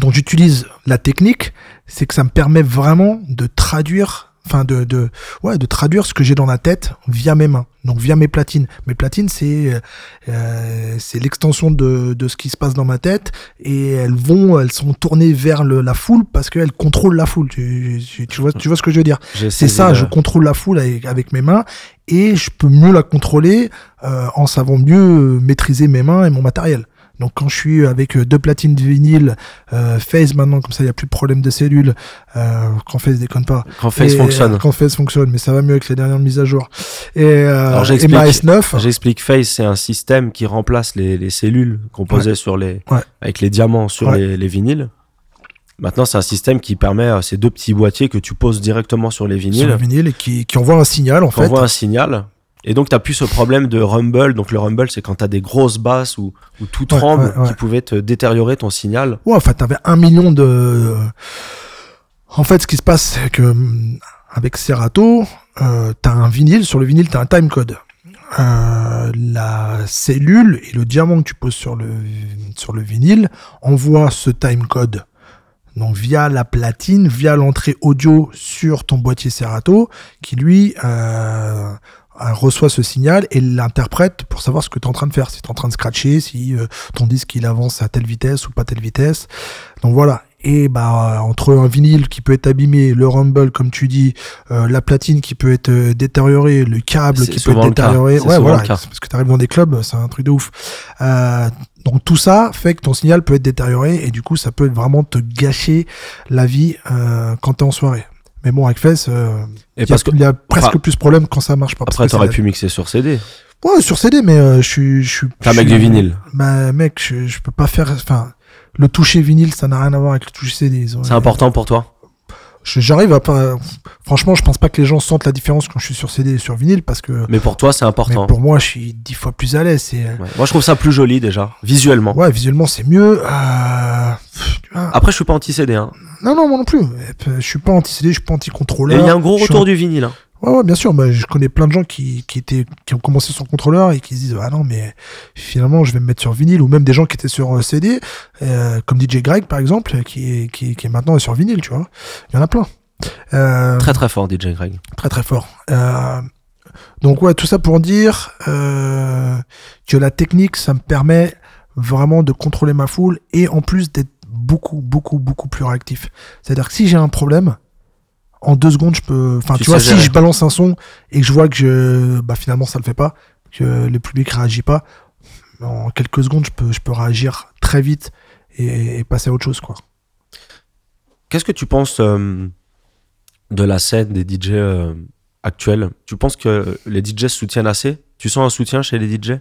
dont j'utilise la technique, c'est que ça me permet vraiment de traduire, enfin de, de, ouais, de traduire ce que j'ai dans la tête via mes mains, donc via mes platines. Mes platines, c'est euh, c'est l'extension de, de ce qui se passe dans ma tête et elles vont, elles sont tournées vers le, la foule parce qu'elles contrôlent la foule. Tu, tu, tu vois, tu vois ce que je veux dire? C'est ça, je contrôle la foule avec, avec mes mains et je peux mieux la contrôler euh, en savant mieux euh, maîtriser mes mains et mon matériel. Donc quand je suis avec euh, deux platines de vinyle, euh, Phase maintenant, comme ça il n'y a plus de problème de cellules, euh, quand Phase déconne pas. Quand Et, fonctionne. euh, Quand Phase fonctionne, mais ça va mieux avec les dernières mises à jour. Et, euh, Alors, et ma S9, J'explique Face, c'est un système qui remplace les, les cellules qu'on posait sur les, Ouais. avec les diamants sur Ouais. les, les vinyles. Maintenant, c'est un système qui permet à ces deux petits boîtiers que tu poses directement sur les sur vinyles, le vinyle et qui, qui envoie un signal en qui fait. envoie un signal. Et donc, tu plus ce problème de rumble. Donc, le rumble, c'est quand tu as des grosses basses ou, ou tout tremble ouais, ouais. qui pouvait te détériorer ton signal. Ouais, enfin, t'avais un million de. En fait, ce qui se passe, c'est que hum, avec Serato, euh, t'as un vinyle. Sur le vinyle, t'as un timecode. Euh, la cellule et le diamant que tu poses sur le sur le vinyle envoie ce timecode donc via la platine, via l'entrée audio sur ton boîtier Serato, qui lui euh, reçoit ce signal et l'interprète pour savoir ce que tu es en train de faire. Si tu es en train de scratcher, si euh, ton disque il avance à telle vitesse ou pas telle vitesse. Donc voilà. Et bah entre un vinyle qui peut être abîmé, le rumble comme tu dis, euh, la platine qui peut être euh, détériorée, le câble qui peut être détérioré, ouais voilà, parce que tu arrives dans des clubs, c'est un truc de ouf. Euh, donc tout ça fait que ton signal peut être détérioré et du coup ça peut vraiment te gâcher la vie euh, quand t'es en soirée. Mais bon avec Fess, euh, il y, a- parce que il y a presque enfin, plus de problèmes quand ça marche pas. après, t'aurais pu mixer sur CD. Ouais, sur CD, mais euh, je suis. je suis. Un mec du vinyle. Bah, mec, je, je peux pas faire. Enfin, le toucher vinyle, ça n'a rien à voir avec le toucher CD. C'est important pour toi? J'arrive à pas. Franchement, je pense pas que les gens sentent la différence quand je suis sur CD et sur vinyle parce que. Mais pour toi, c'est Mais important. pour moi, je suis dix fois plus à l'aise. Ouais. Moi, je trouve ça plus joli déjà, visuellement. Ouais, visuellement, c'est mieux. Euh. Après, je suis pas anti-CD. Hein. Non, non, moi non plus. Et Je suis pas anti-CD, je suis pas Et anti-contrôleur. il y a un gros retour du vinyle. hein. Ouais, ouais, bien sûr. Bah, je connais plein de gens qui, qui, étaient, qui ont commencé sur contrôleur et qui se disent Ah non, mais finalement, je vais me mettre sur vinyle. Ou même des gens qui étaient sur euh, CD, euh, comme DJ Greg par exemple, qui est, qui, est- qui est maintenant sur vinyle, tu vois. Il y en a plein. Euh, Très très fort, DJ Greg. très très fort. Euh, donc, ouais, tout ça pour dire que la technique, ça me permet vraiment de contrôler ma foule et en plus d'être beaucoup, beaucoup, beaucoup plus réactif. C'est-à-dire que si j'ai un problème, en deux secondes, je peux. Enfin, Tu tu, vois, si je balance un son et que je vois que je, bah, finalement ça le fait pas, que le public réagit pas, en quelques secondes, je peux, je peux réagir très vite et, et passer à autre chose, quoi. Qu'est-ce que tu penses euh, de la scène des DJ euh, actuels? Tu penses que les DJ se soutiennent assez? Tu sens un soutien chez les DJ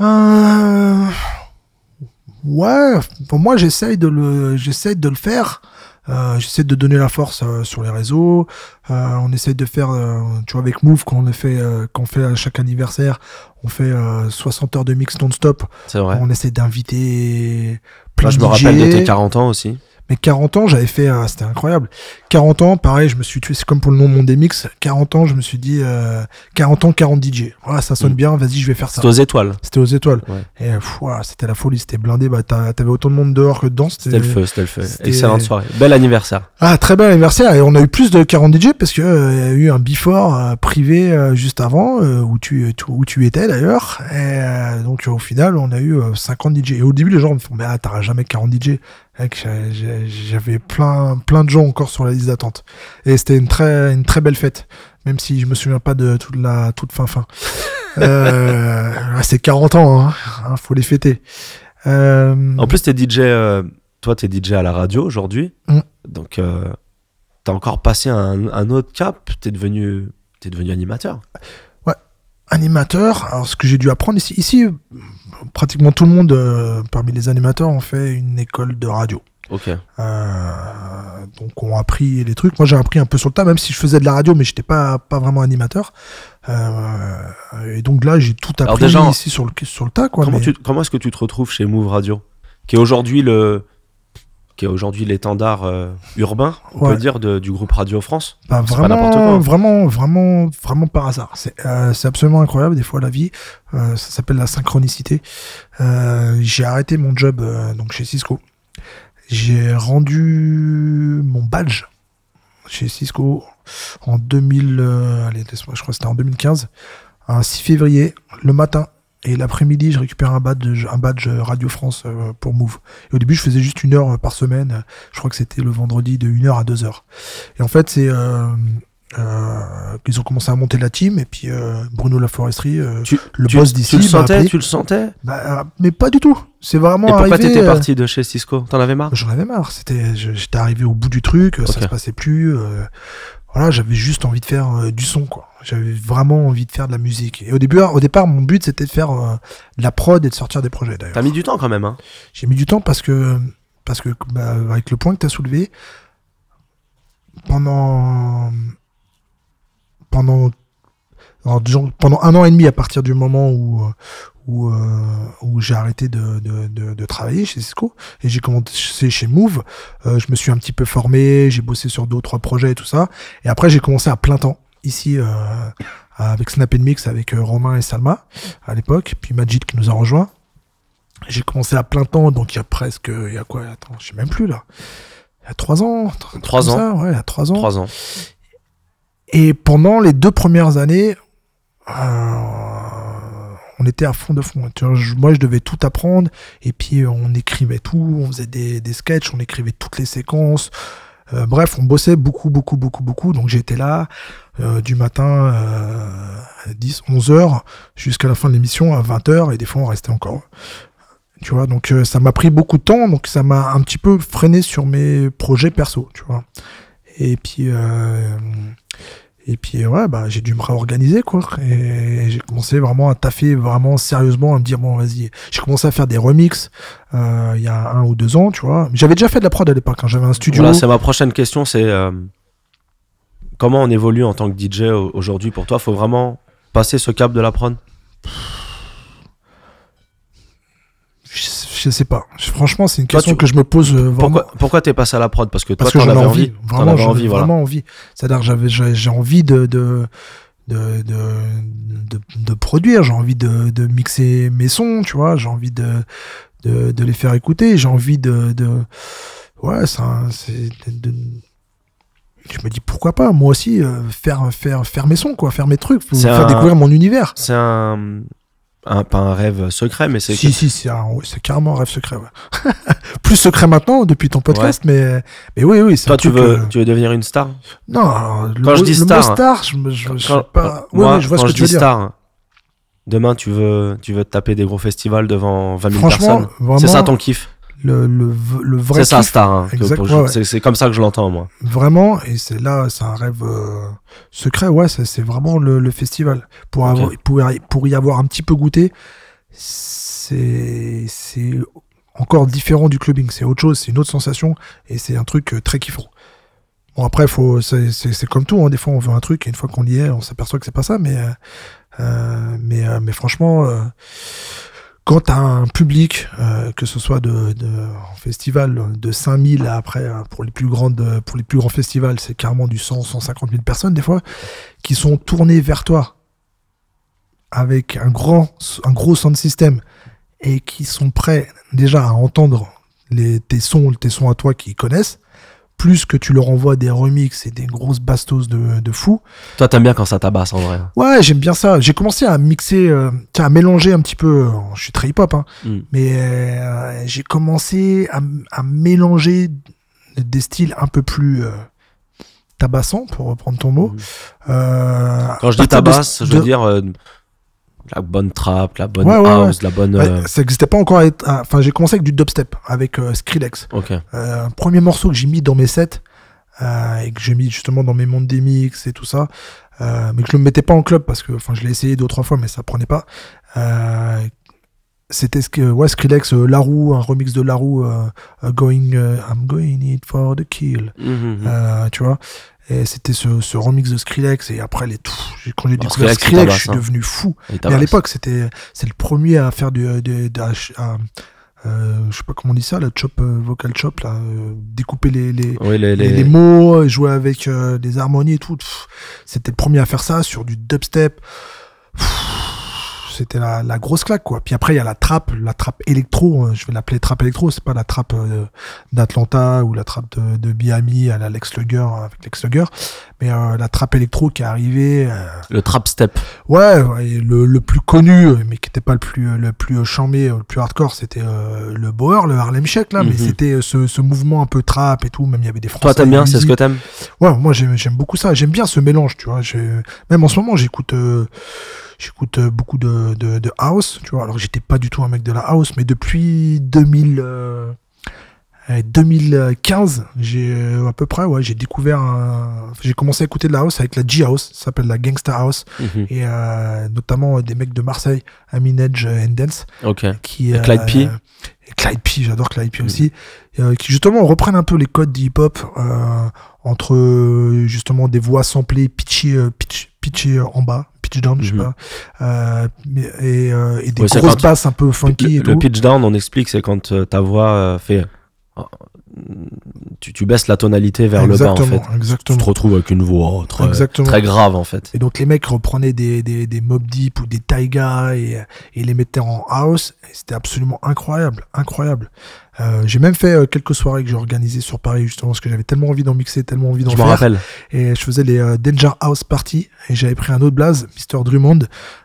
Euh, Ouais, pour moi j'essaye de le, j'essaye de le faire. Euh, j'essaie de donner la force euh, sur les réseaux. Euh, on essaye de faire, euh, tu vois, avec Move, quand on le fait, euh, quand on fait à chaque anniversaire, on fait euh, 60 heures de mix non-stop. C'est vrai. On essaie d'inviter plein Moi, je de me rappelle de tes 40 ans aussi. Mais 40 ans, j'avais fait, euh, c'était incroyable. 40 ans, pareil, je me suis tué, c'est comme pour le nom de mon démix. 40 ans, je me suis dit, euh, 40 ans, 40 DJ. Voilà, ça sonne Mm. bien, vas-y, je vais faire ça. C'est aux étoiles. C'était aux étoiles. Ouais. Et ouah, c'était la folie, c'était blindé. Bah, t'avais autant de monde dehors que dedans. C'était le feu, c'était le feu. c'était- Excellente soirée. Bel anniversaire. Ah, très bel anniversaire. Et on a eu plus de 40 DJ parce que euh, y a eu un before euh, privé euh, juste avant euh, où tu tu- où tu étais d'ailleurs. Et donc au final, on a eu euh, 50 DJ. Et au début, les gens me font mais ah, t'auras jamais 40 DJ. J'avais plein plein de gens encore sur la liste d'attente. Et c'était une très une très belle fête. Même si je me souviens pas de toute la toute fin fin. Euh, c'est 40 ans, hein. Hein, faut les fêter. Euh, En plus, t'es DJ, euh, toi, t'es DJ à la radio aujourd'hui. Mm. Donc, euh, t'as encore passé un, un autre cap. T'es devenu, t'es devenu animateur. Animateur. Alors, ce que j'ai dû apprendre ici, ici, pratiquement tout le monde, euh, parmi les animateurs, ont fait une école de radio. Ok. Euh, donc, on a appris les trucs. Moi, j'ai appris un peu sur le tas, même si je faisais de la radio, mais j'étais pas, pas vraiment animateur. Euh, et donc là, j'ai tout Alors appris déjà, ici sur le, sur le tas, quoi. comment mais- tu, comment est-ce que tu te retrouves chez Move Radio, qui est aujourd'hui le, qui est aujourd'hui l'étendard euh, urbain, on Ouais. peut dire, de- du groupe Radio France. Bah, pas vraiment, quoi. vraiment, vraiment, vraiment par hasard. C'est euh, c'est absolument incroyable, des fois, la vie. Euh, ça s'appelle la synchronicité. J'ai arrêté mon job donc chez Cisco. J'ai rendu mon badge chez Cisco en 2000. euh, allez, je crois que c'était en 2015, un 6 février, le matin. Et l'après-midi, je récupère un badge, un badge Radio France euh, pour Move. Et au début, je faisais juste une heure euh, par semaine. Je crois que c'était le vendredi de 1 heure à 2 heures. Et en fait, c'est euh, euh, qu'ils ont commencé à monter la team. Et puis euh, Bruno Laforesterie, Tu, le tu, boss d'ici, tu le sentais, tu le sentais? Bah, mais pas du tout. C'est vraiment Et pourquoi arrivé. t'étais parti de chez Cisco? T'en avais marre? J'en avais marre. C'était, j'étais arrivé au bout du truc. Ça se passait plus. Voilà, j'avais juste envie de faire euh, du son, quoi. J'avais vraiment envie de faire de la musique. Et au début, au départ, mon but c'était de faire euh, de la prod et de sortir des projets. D'ailleurs, T'as mis du temps quand même. Hein. j'ai mis du temps parce que parce que bah, avec le point que tu as soulevé pendant pendant pendant un an et demi à partir du moment où euh, où, euh, où j'ai arrêté de, de, de, de travailler chez Cisco et j'ai commencé chez Move euh, je me suis un petit peu formé j'ai bossé sur deux ou trois projets et tout ça et après j'ai commencé à plein temps ici euh, avec Snap Mix avec Romain et Salma à l'époque puis Majid qui nous a rejoint J'ai commencé à plein temps, donc il y a presque, il y a quoi Attends, je sais même plus là. Il y a trois ans. Trois ans. ça, ouais, il y a trois ans. Trois ans. Et pendant les deux premières années, euh, on était à fond de fond. Moi, je devais tout apprendre. Et puis, euh, on écrivait tout. On faisait des, des sketchs. On écrivait toutes les séquences. Euh, bref, on bossait beaucoup, beaucoup, beaucoup, beaucoup. Donc, j'étais là euh, du matin à 10, 11 heures jusqu'à la fin de l'émission à 20 heures. Et des fois, on restait encore. Tu vois, donc ça m'a pris beaucoup de temps. Donc, ça m'a un petit peu freiné sur mes projets perso. Tu vois. Et puis, et puis ouais, bah, j'ai dû me réorganiser, quoi. Et j'ai commencé vraiment à taffer vraiment sérieusement, à me dire, bon, vas-y. J'ai commencé à faire des remixes euh, il y a un ou deux ans, tu vois. J'avais déjà fait de la prod à l'époque, quand j'avais un studio. Voilà, c'est ma prochaine question, c'est euh, comment on évolue en tant que DJ au- aujourd'hui pour toi? Faut vraiment passer ce cap de la prod? Je, sais pas. Franchement, c'est une Toi, question tu- que je me pose euh, vraiment. Pourquoi, pourquoi t'es passé à la prod? Parce que toi, Parce que j'en ai avais envie. Vraiment, avais j'en voilà. vraiment envie. C'est-à-dire, j'avais, j'ai envie de, de, de, de, produire, j'ai envie de, de mixer mes sons, tu vois, j'ai envie de, de, les faire écouter, j'ai envie de, de, ouais, c'est, un- c'est, je me dis pourquoi pas, moi aussi, euh, faire, faire, faire mes sons, quoi, faire mes trucs, faire un- découvrir mon univers. C'est un, un- pas un rêve secret, mais c'est Si, si, c'est, un- ouais, c'est carrément un rêve secret, ouais. Plus secret maintenant, depuis ton podcast, mais, mais oui, oui, c'est toi, tu veux, tu veux devenir une star? Non, le, Quand je dis le star, mot star, je, sais pas. moi, vois quand ce que je tu veux dis dire. star, demain, tu veux, tu veux te taper des gros festivals devant 20 000 Franchement, personnes. vraiment, C'est ça ton kiff? Le, le, le vrai C'est ça, kiff, star. hein, ouais, c'est- comme ça que je l'entends, moi. vraiment, et c'est là, c'est un rêve euh, secret, ouais, c'est vraiment le, le festival. Pour, avoir, pour, y- pour y avoir un petit peu goûté, c'est encore différent du clubbing, c'est autre chose, c'est une autre sensation, et c'est un truc euh, très kiffant. Bon, après, c'est comme tout, hein, des fois on veut un truc, et une fois qu'on y est, on s'aperçoit que c'est pas ça, mais, euh, euh, mais, euh, mais franchement, quand t'as un public, euh, que ce soit de, festival de 5000 à après, euh, pour les plus grands festivals, c'est carrément du 100, 150 000 personnes des fois, qui sont tournées vers toi avec un grand, un gros sound system et qui sont prêts déjà à entendre tes sons, tes sons à toi qu'ils connaissent, plus que tu leur envoies des remixes et des grosses bastos de, de fou. Toi, t'aimes bien quand ça tabasse, en vrai. Ouais, j'aime bien ça. J'ai commencé à mixer, euh, tiens, à mélanger un petit peu. Je suis très hip-hop, hein, Mm. mais euh, j'ai commencé à, à mélanger des styles un peu plus euh, tabassants, pour reprendre ton mot. Mhm. Euh, Quand je dis de- tabasse, je veux dire la bonne trap, la bonne Ouais, ouais, house, la bonne. Ouais, euh, ça n'existait pas encore. Enfin, j'ai commencé avec du dubstep, avec euh, Skrillex. Euh, un premier morceau que j'ai mis dans mes sets et que j'ai mis justement dans mes mondes des mix et tout ça, mais que je le mettais pas en club parce que, enfin, je l'ai essayé deux ou trois fois, mais ça prenait pas. C'était ce que ouais, Skrillex, Larou, un remix de Larou, Going, I'm going it for the kill, Mhm. euh, tu vois. Et c'était ce, ce remix de Skrillex et après les tout. Quand j'ai découvert Skrillex, je suis hein. devenu fou. Mais à l'époque, c'était c'est le premier à faire du, du- du- à- euh, je sais pas comment on dit ça, le chop euh, vocal chop là, euh, découper les les, Oui, les, les, les- les mots, jouer avec euh, des harmonies et tout. C'était le premier à faire ça sur du dubstep. Pff, C'était la, la grosse claque quoi. Puis après il y a la trappe, la trappe électro. euh, Je vais l'appeler trappe électro. C'est pas la trappe euh, d'Atlanta ou la trappe de, de Miami à la Lex Luger avec Lex Luger, mais euh, la trappe électro qui est arrivée. euh, le trap step. Ouais, le, le plus connu, mais qui n'était pas le plus, le plus chambé, le plus hardcore, c'était le Boer, le Harlem Shake, là. Mais Mhm. c'était ce, ce mouvement un peu trap et tout. Même il y avait des Français. Toi, t'aimes bien, c'est ce que t'aimes? Ouais, moi j'aime beaucoup ça. J'aime bien ce mélange, tu vois. J'ai- Même en ce moment, j'écoute j'écoute euh, beaucoup de, de, de house, tu vois. Alors j'étais pas du tout un mec de la house, mais depuis 2000, euh, 2015, j'ai euh, à peu près, ouais, j'ai découvert, j'ai commencé à écouter de la house avec la G-House, ça s'appelle la Gangsta House, Mhm. et euh, notamment des mecs de Marseille, Amin Edge euh, and Dance, Ok. qui Et Clyde P. Clyde P, j'adore Clyde P Mhm. aussi, euh, qui justement reprennent un peu les codes du hip-hop euh, entre justement des voix samplées pitchées, pitch, pitchées en bas, pitch down, je sais Mhm. pas, euh, et, euh, et des Ouais, grosses basses un peu funky Le, et le tout. pitch down, on explique, c'est quand euh, ta voix fait tu, tu baisses la tonalité vers le bas en exactement, fait. Tu exactement. te retrouves avec une voix très, Exactement. très grave en fait. Et donc les mecs reprenaient des, des, des Mob Deep ou des Taiga et, et les mettaient en house. C'était absolument incroyable, incroyable. Euh, j'ai même fait euh, quelques soirées que j'ai organisées sur Paris justement parce que j'avais tellement envie d'en mixer, tellement envie d'en Je me faire. rappelle. Et je faisais les euh, Danger House Party et j'avais pris un autre blaze, Mr Drummond.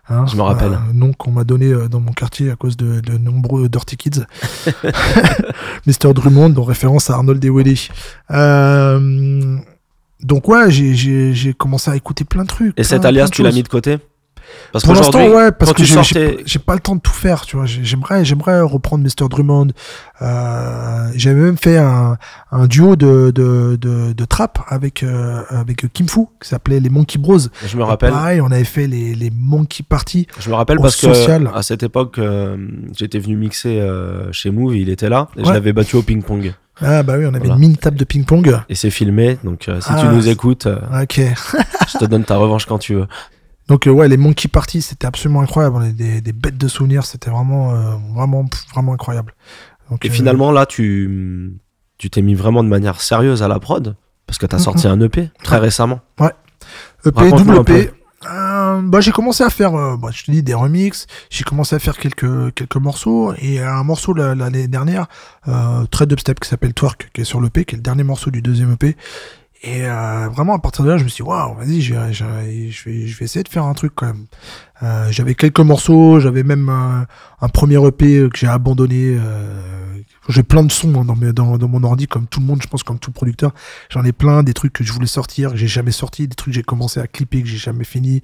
hein, Je me rappelle. Un nom qu'on m'a donné dans mon quartier à cause de, de nombreux Dirty Kids. Mr Drummond, en référence à Arnold. Euh, donc ouais, j'ai- j'ai j'ai commencé à écouter plein de trucs. Et cet alias, tu l'as mis de côté? Parce Pour l'instant, ouais, parce que j'ai sortais- pas le temps de tout faire, tu vois. J'ai- J'aimerais, j'aimerais reprendre Mr. Drummond. Euh, J'avais même fait un, un duo de, de, de, de trap avec, euh, avec Kim Fu, qui s'appelait les Monkey Bros. je me rappelle. Pareil, on avait fait les, les Monkey Party. Je me rappelle parce social. que à cette époque, euh, j'étais venu mixer euh, chez Move, il était là, et je l'avais battu au ping-pong. Ah bah oui, on avait Voilà. une mini table de ping-pong. Et c'est filmé, donc euh, si Ah, tu nous c'est- écoutes, euh, Ok. je te donne ta revanche quand tu veux. Donc euh, ouais, les Monkey Party, c'était absolument incroyable. On des, des bêtes de souvenirs, c'était vraiment, euh, vraiment, vraiment incroyable. Donc, Et euh, finalement, là, tu tu t'es mis vraiment de manière sérieuse à la prod, parce que tu as sorti un EP très récemment. EP, Raconte-nous double. EP. Bah, j'ai commencé à faire, bah, je te dis, des remixes. J'ai commencé à faire quelques, quelques morceaux. Et un morceau la- l'année dernière, très dubstep, qui s'appelle Twerk, qui est sur l'EP, qui est le dernier morceau du deuxième EP. Et euh, vraiment, à partir de là, je me suis dit, waouh, vas-y, je vais, je, vais, je essayer de faire un truc quand même. Euh, j'avais quelques morceaux, j'avais même un, un premier EP que j'ai abandonné. Euh, j'ai plein de sons hein, dans, mes, dans, dans mon ordi, comme tout le monde, je pense, comme tout producteur. J'en ai plein, des trucs que je voulais sortir, que j'ai jamais sorti, des trucs que j'ai commencé à clipper, que j'ai jamais fini.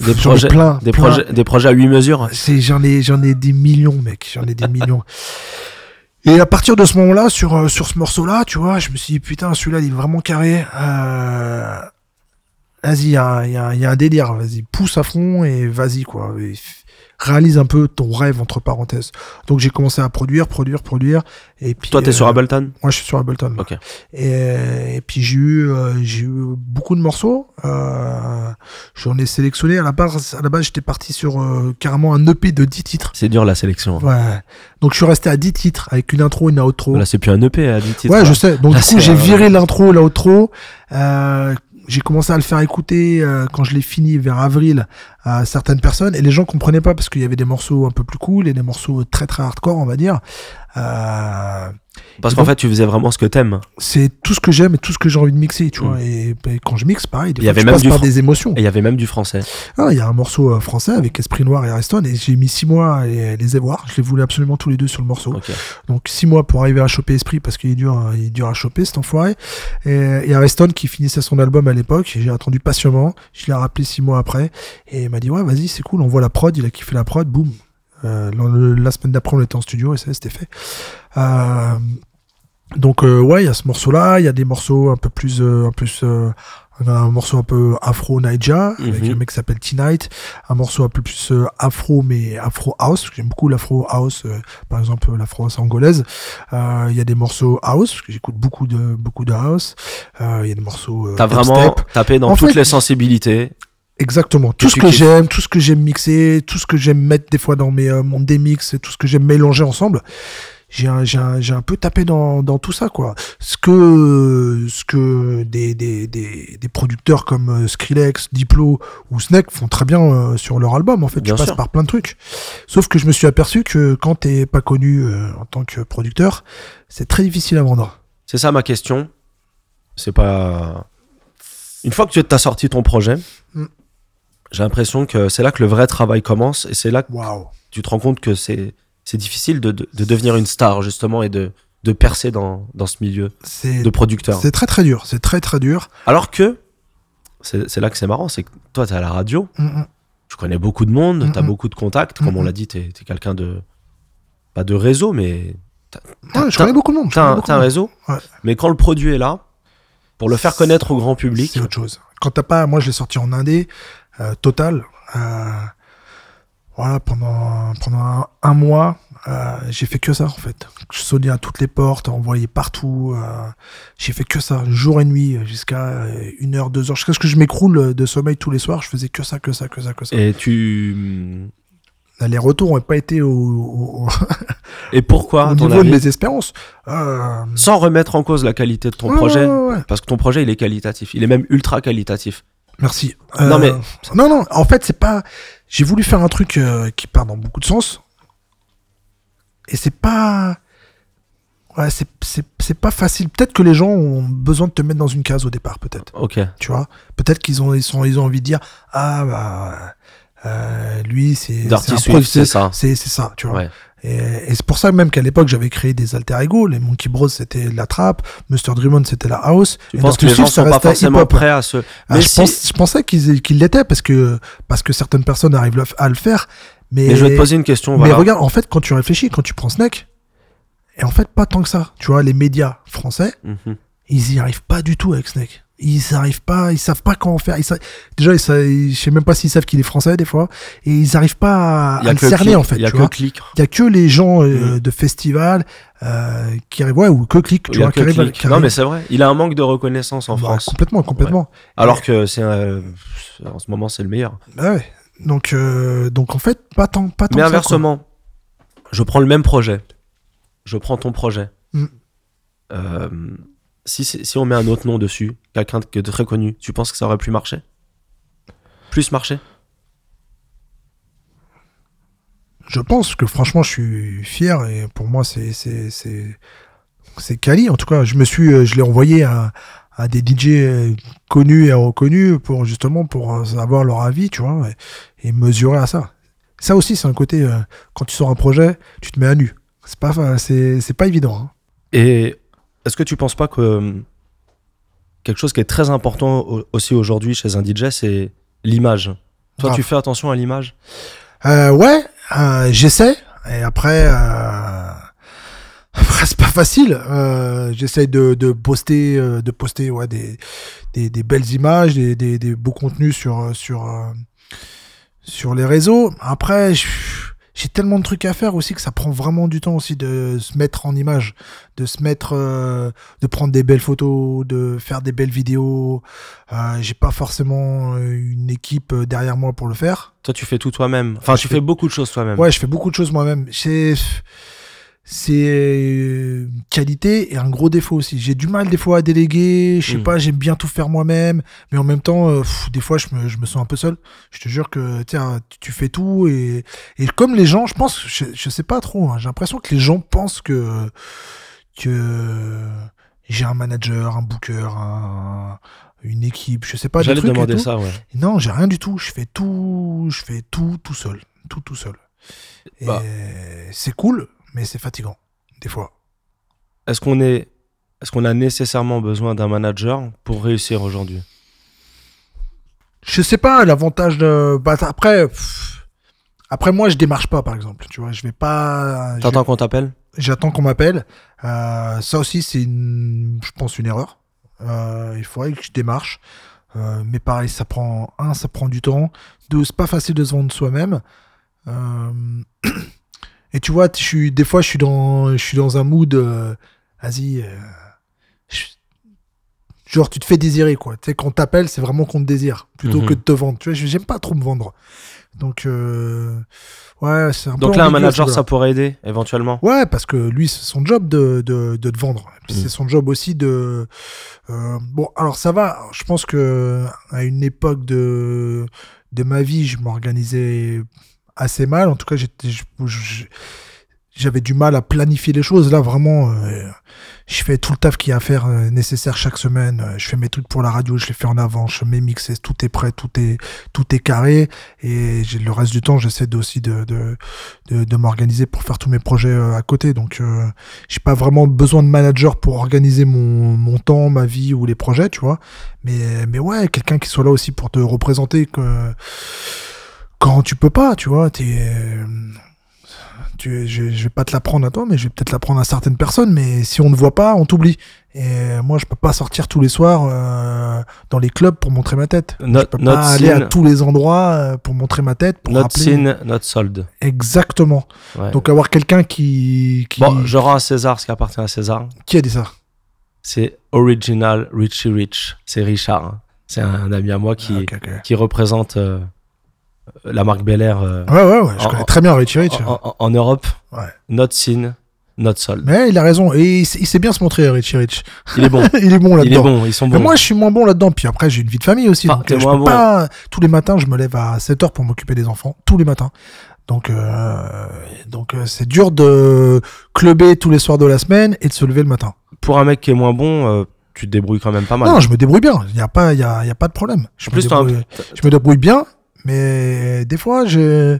Des projets- plein, Des, plein. projets, des projets à 8 mesures. C'est, j'en ai, j'en ai des millions, mec. J'en ai des millions. Et à partir de ce moment-là, sur, euh, sur ce morceau-là, tu vois, je me suis dit, putain, celui-là, il est vraiment carré. Euh... Vas-y, il y, y a un- délire. Vas-y, pousse à fond et vas-y, quoi. Réalise un peu ton rêve, entre parenthèses. Donc, j'ai commencé à produire, produire, produire. Et puis, Toi, t'es euh, sur Ableton? Moi, je suis sur Ableton. Ok. Et, et puis j'ai eu, euh, j'ai eu beaucoup de morceaux. Euh, J'en ai sélectionné. À la base, à la base j'étais parti sur euh, carrément un EP de 10 titres. C'est dur la sélection. Ouais. Donc je suis resté à 10 titres avec une intro, une outro. Là, c'est plus un EP à 10 titres. ouais, là. je sais. Donc Là, du coup, j'ai euh, viré l'intro, l'outro. Euh, j'ai commencé à le faire écouter euh, quand je l'ai fini vers avril à certaines personnes et les gens comprenaient pas parce qu'il y avait des morceaux un peu plus cool et des morceaux très très hardcore on va dire euh, Parce qu'en fait, tu faisais vraiment ce que t'aimes. c'est tout ce que j'aime et tout ce que j'ai envie de mixer, tu Mm. vois. Et, quand je mixe, pareil, Il y avait même du par des émotions. Il y avait même du français. Ah, il y a un morceau euh, français avec Esprit Noir et Ariston et j'ai mis six mois à les, les avoir. Je les voulais absolument tous les deux sur le morceau. Donc six mois pour arriver à choper Esprit parce qu'il est dur, hein, il est dur à choper cet enfoiré. Et, et Ariston qui finissait son album à l'époque, j'ai attendu patiemment. Je l'ai rappelé six mois après et m'a dit ouais vas-y c'est cool, on voit la prod, il a kiffé la prod, boum. Euh, la semaine d'après on était en studio et ça c'était fait. Euh, donc euh, ouais il y a ce morceau là, il y a des morceaux un peu plus, un plus un morceau un peu afro Naija avec Mhm. un mec qui s'appelle T-Night, un morceau un peu plus afro mais afro house, j'aime beaucoup l'afro house, euh, par exemple l'afro house angolaise. Euh, Il y a des morceaux house, parce que j'écoute beaucoup de beaucoup de house. Euh, Il y a des morceaux T'as vraiment tapé dans En toutes fait- les sensibilités. Exactement. Tout ce que j'aime, tout ce que j'aime mixer, tout ce que j'aime mettre des fois dans mes euh, mon démix, tout ce que j'aime mélanger ensemble. J'ai un, j'ai un, j'ai un peu tapé dans, dans tout ça, quoi. Ce que, ce que des, des, des, des producteurs comme euh, Skrillex, Diplo ou Snake font très bien euh, sur leur album, en fait. Bien tu passes par plein de trucs. Sauf que je me suis aperçu que quand t'es pas connu euh, en tant que producteur, c'est très difficile à vendre. C'est ça ma question. C'est pas. Une fois que tu as sorti ton projet, Mm. J'ai l'impression que c'est là que le vrai travail commence et c'est là que tu te rends compte que c'est c'est difficile de, de, de devenir une star justement et de, de percer dans, dans ce milieu de producteur. c'est très très dur. C'est très très dur. Alors que c'est là que c'est marrant, c'est que toi t'es à la radio, Mm, mm. tu connais beaucoup de monde, t'as Mhm. beaucoup de contacts, comme on l'a dit, t'es es, quelqu'un de pas de réseau, mais Ouais, je connais beaucoup de monde. t'as connais un, réseau. Ouais. Mais quand le produit est là, pour le faire connaître au grand public, C'est autre chose. Quand t'as pas, moi je l'ai sorti en indé, euh, total. euh, voilà, pendant, pendant un, un mois, euh, j'ai fait que ça en fait. Je sonnais à toutes les portes, envoyé partout. euh, j'ai fait que ça, jour et nuit, jusqu'à une heure, deux heures. Jusqu'à ce que je m'écroule de sommeil tous les soirs, je faisais que ça, que ça, que ça, que ça. et tu Les retours n'ont pas été au, au- Et pourquoi, au niveau de mes espérances. Euh, Sans remettre en cause la qualité de ton ouais, projet, ouais, ouais, ouais. parce que ton projet, il est qualitatif. Il est même ultra qualitatif. Merci. Non, Euh, mais- non, non. En fait, c'est pas. J'ai voulu faire un truc euh, qui part dans beaucoup de sens, et c'est pas. Ouais, c'est c'est c'est pas facile. Peut-être que les gens ont besoin de te mettre dans une case au départ, peut-être. Ok. Tu vois? Peut-être qu'ils ont ils sont ils ont envie de dire ah bah euh, lui c'est c'est ça. C'est c'est ça. Tu vois? Ouais. Et, et c'est pour ça même qu'à l'époque j'avais créé des alter ego. Les Monkey Bros c'était la trap, Mr Drummond c'était la house. Tu et penses que les gens sont pas forcément prêts à se. Ah, je, si- pense, je pensais qu'ils qu'ils l'étaient parce que, parce que certaines personnes arrivent à le faire. Mais, Mais je vais te poser une question. mais regarde, en fait, quand tu réfléchis, quand tu prends Snake, et en fait, pas tant que ça. Tu vois, les médias français, Mhm. ils y arrivent pas du tout avec Snake. Ils arrivent pas, ils savent pas comment faire. Ils Déjà, ils sa- ils- je sais même pas s'ils savent qu'il est français des fois. Et ils arrivent pas à, le cerner en fait. Il y a tu que vois. clic. Il y a que les gens euh, Mhm. de festival euh, qui arrivent, ouais, ou que clic, tu vois, que clic. Non, mais c'est vrai. Il a un manque de reconnaissance en Bah, France. Complètement, complètement. Alors que c'est euh, en ce moment c'est le meilleur. Bah ouais. Donc, euh, donc en fait, pas tant, pas tant Mais ça, inversement, je prends le même projet. Je prends ton projet. Mm. Si, si on met un autre nom dessus, quelqu'un de très connu, tu penses que ça aurait pu marcher Plus marcher Je pense que franchement, je suis fier et pour moi, c'est c'est quali. En tout cas, je me suis, euh, je l'ai envoyé à, à des DJ euh, connus et reconnus pour justement pour euh, savoir leur avis, tu vois, et, et mesurer à ça. Ça aussi, c'est un côté euh, quand tu sors un projet, tu te mets à nu. C'est pas, c'est pas évident. hein. Et est-ce que tu penses pas que euh, quelque chose qui est très important au- aussi aujourd'hui chez un DJ, c'est l'image? Toi, Grave. tu fais attention à l'image? Euh, ouais, euh, j'essaie. Et après, euh, après c'est pas facile. J'essaie de, de poster, de poster ouais, des, des, des belles images, des, des, des beaux contenus sur, sur, sur les réseaux. Après, je- j'ai tellement de trucs à faire aussi que ça prend vraiment du temps aussi de se mettre en image, de se mettre, euh, de prendre des belles photos, de faire des belles vidéos. Euh, j'ai pas forcément euh, une équipe euh, derrière moi pour le faire. Toi, tu fais tout toi-même. Enfin, Je tu fais- fais beaucoup de choses toi-même. Ouais, je fais beaucoup de choses moi-même. C'est c'est une qualité et un gros défaut aussi. J'ai du mal des fois à déléguer. Je sais Mm. pas, j'aime bien tout faire moi-même, mais en même temps, euh, pff, des fois, je me, je me sens un peu seul. Je te jure que tiens, tu- tu fais tout et et comme les gens, je pense, je, je sais pas trop. hein, j'ai l'impression que les gens pensent que que j'ai un manager, un booker, un- une équipe, je sais pas. J'allais demander ça, ouais. Non, j'ai rien du tout. Je fais tout, je fais tout tout seul, tout tout seul. Et Bah. c'est cool, mais c'est fatigant des fois. Est-ce qu'on est, est-ce qu'on a nécessairement besoin d'un manager pour réussir aujourd'hui? Je sais pas l'avantage de. Bah, après, pff, après moi je démarche pas par exemple. Tu vois, je vais pas. T'attends qu'on t'appelle? J'attends qu'on m'appelle. Euh, ça aussi, c'est une, je pense, une erreur. Euh, il faudrait que je démarche. Euh, mais pareil, ça prend un, ça prend du temps. Deux, c'est pas facile de se vendre soi-même. Et tu vois, je suis, des fois, je suis dans, je suis dans un mood. euh, Vas-y. euh, genre, tu te fais désirer, quoi. Tu sais, quand on t'appelle, c'est vraiment qu'on te désire, plutôt Mhm. que de te vendre. Tu vois, j'aime pas trop me vendre. Donc, euh, ouais, c'est un peu. Donc là, un manager, ça pourrait aider éventuellement? Ouais, parce que lui, c'est son job de, de, de te vendre. Mm. C'est son job aussi de. euh, bon, alors ça va. Je pense que à une époque de, de ma vie, je m'organisais assez mal. En tout cas, j'avais du mal à planifier les choses. Là, vraiment, euh, je fais tout le taf qu'il y a à faire euh, nécessaire chaque semaine. Euh, Je fais mes trucs pour la radio, je les fais en avant, je mets mixes, tout est prêt, tout est, tout est carré. Et le reste du temps, j'essaie aussi de, de, de, m'organiser pour faire tous mes projets euh, à côté. Donc, j'ai pas vraiment besoin de manager pour organiser mon, mon temps, ma vie ou les projets, tu vois. Mais, mais ouais, quelqu'un qui soit là aussi pour te représenter que quand tu peux pas, tu vois. T'es, euh, tu, je, je vais pas te l'apprendre à toi, mais je vais peut-être l'apprendre à certaines personnes. Mais si on ne voit pas, on t'oublie. Et moi, je peux pas sortir tous les soirs euh, dans les clubs pour montrer ma tête. Not- je peux not pas aller à tous les endroits euh, pour montrer ma tête. Pour Not rappeler. seen, not sold. Exactement. Ouais. Donc avoir quelqu'un qui, qui, bon, je rends à César ce qui appartient à César. qui a dit ça? C'est Original Richie Rich. C'est Richard. hein. C'est un ami à moi qui, Ah, qui représente euh, la marque Bel Air euh, Ouais, ouais, ouais. Je En- connais très bien Richie Rich. en, en- en Europe. Ouais. Not seen, not sold. Mais il a raison. Et il, sait- il sait bien se montrer, Richie Rich. Il est bon. il est bon Il est là-dedans. bon. Ils sont Mais bons. moi, je suis moins bon là-dedans. Puis après, j'ai une vie de famille aussi. Enfin, donc, t'es euh, je moins peux bon. pas. Tous les matins, je me lève à 7 heures pour m'occuper des enfants. Tous les matins. Donc, euh, donc euh, c'est dur de clubber tous les soirs de la semaine et de se lever le matin. Pour un mec qui est moins bon, euh, tu te débrouilles quand même pas mal. Non, je me débrouille bien. Il n'y a, pas- y a, y a pas de problème. Je, me débrouille, je me débrouille bien. Mais des fois, je,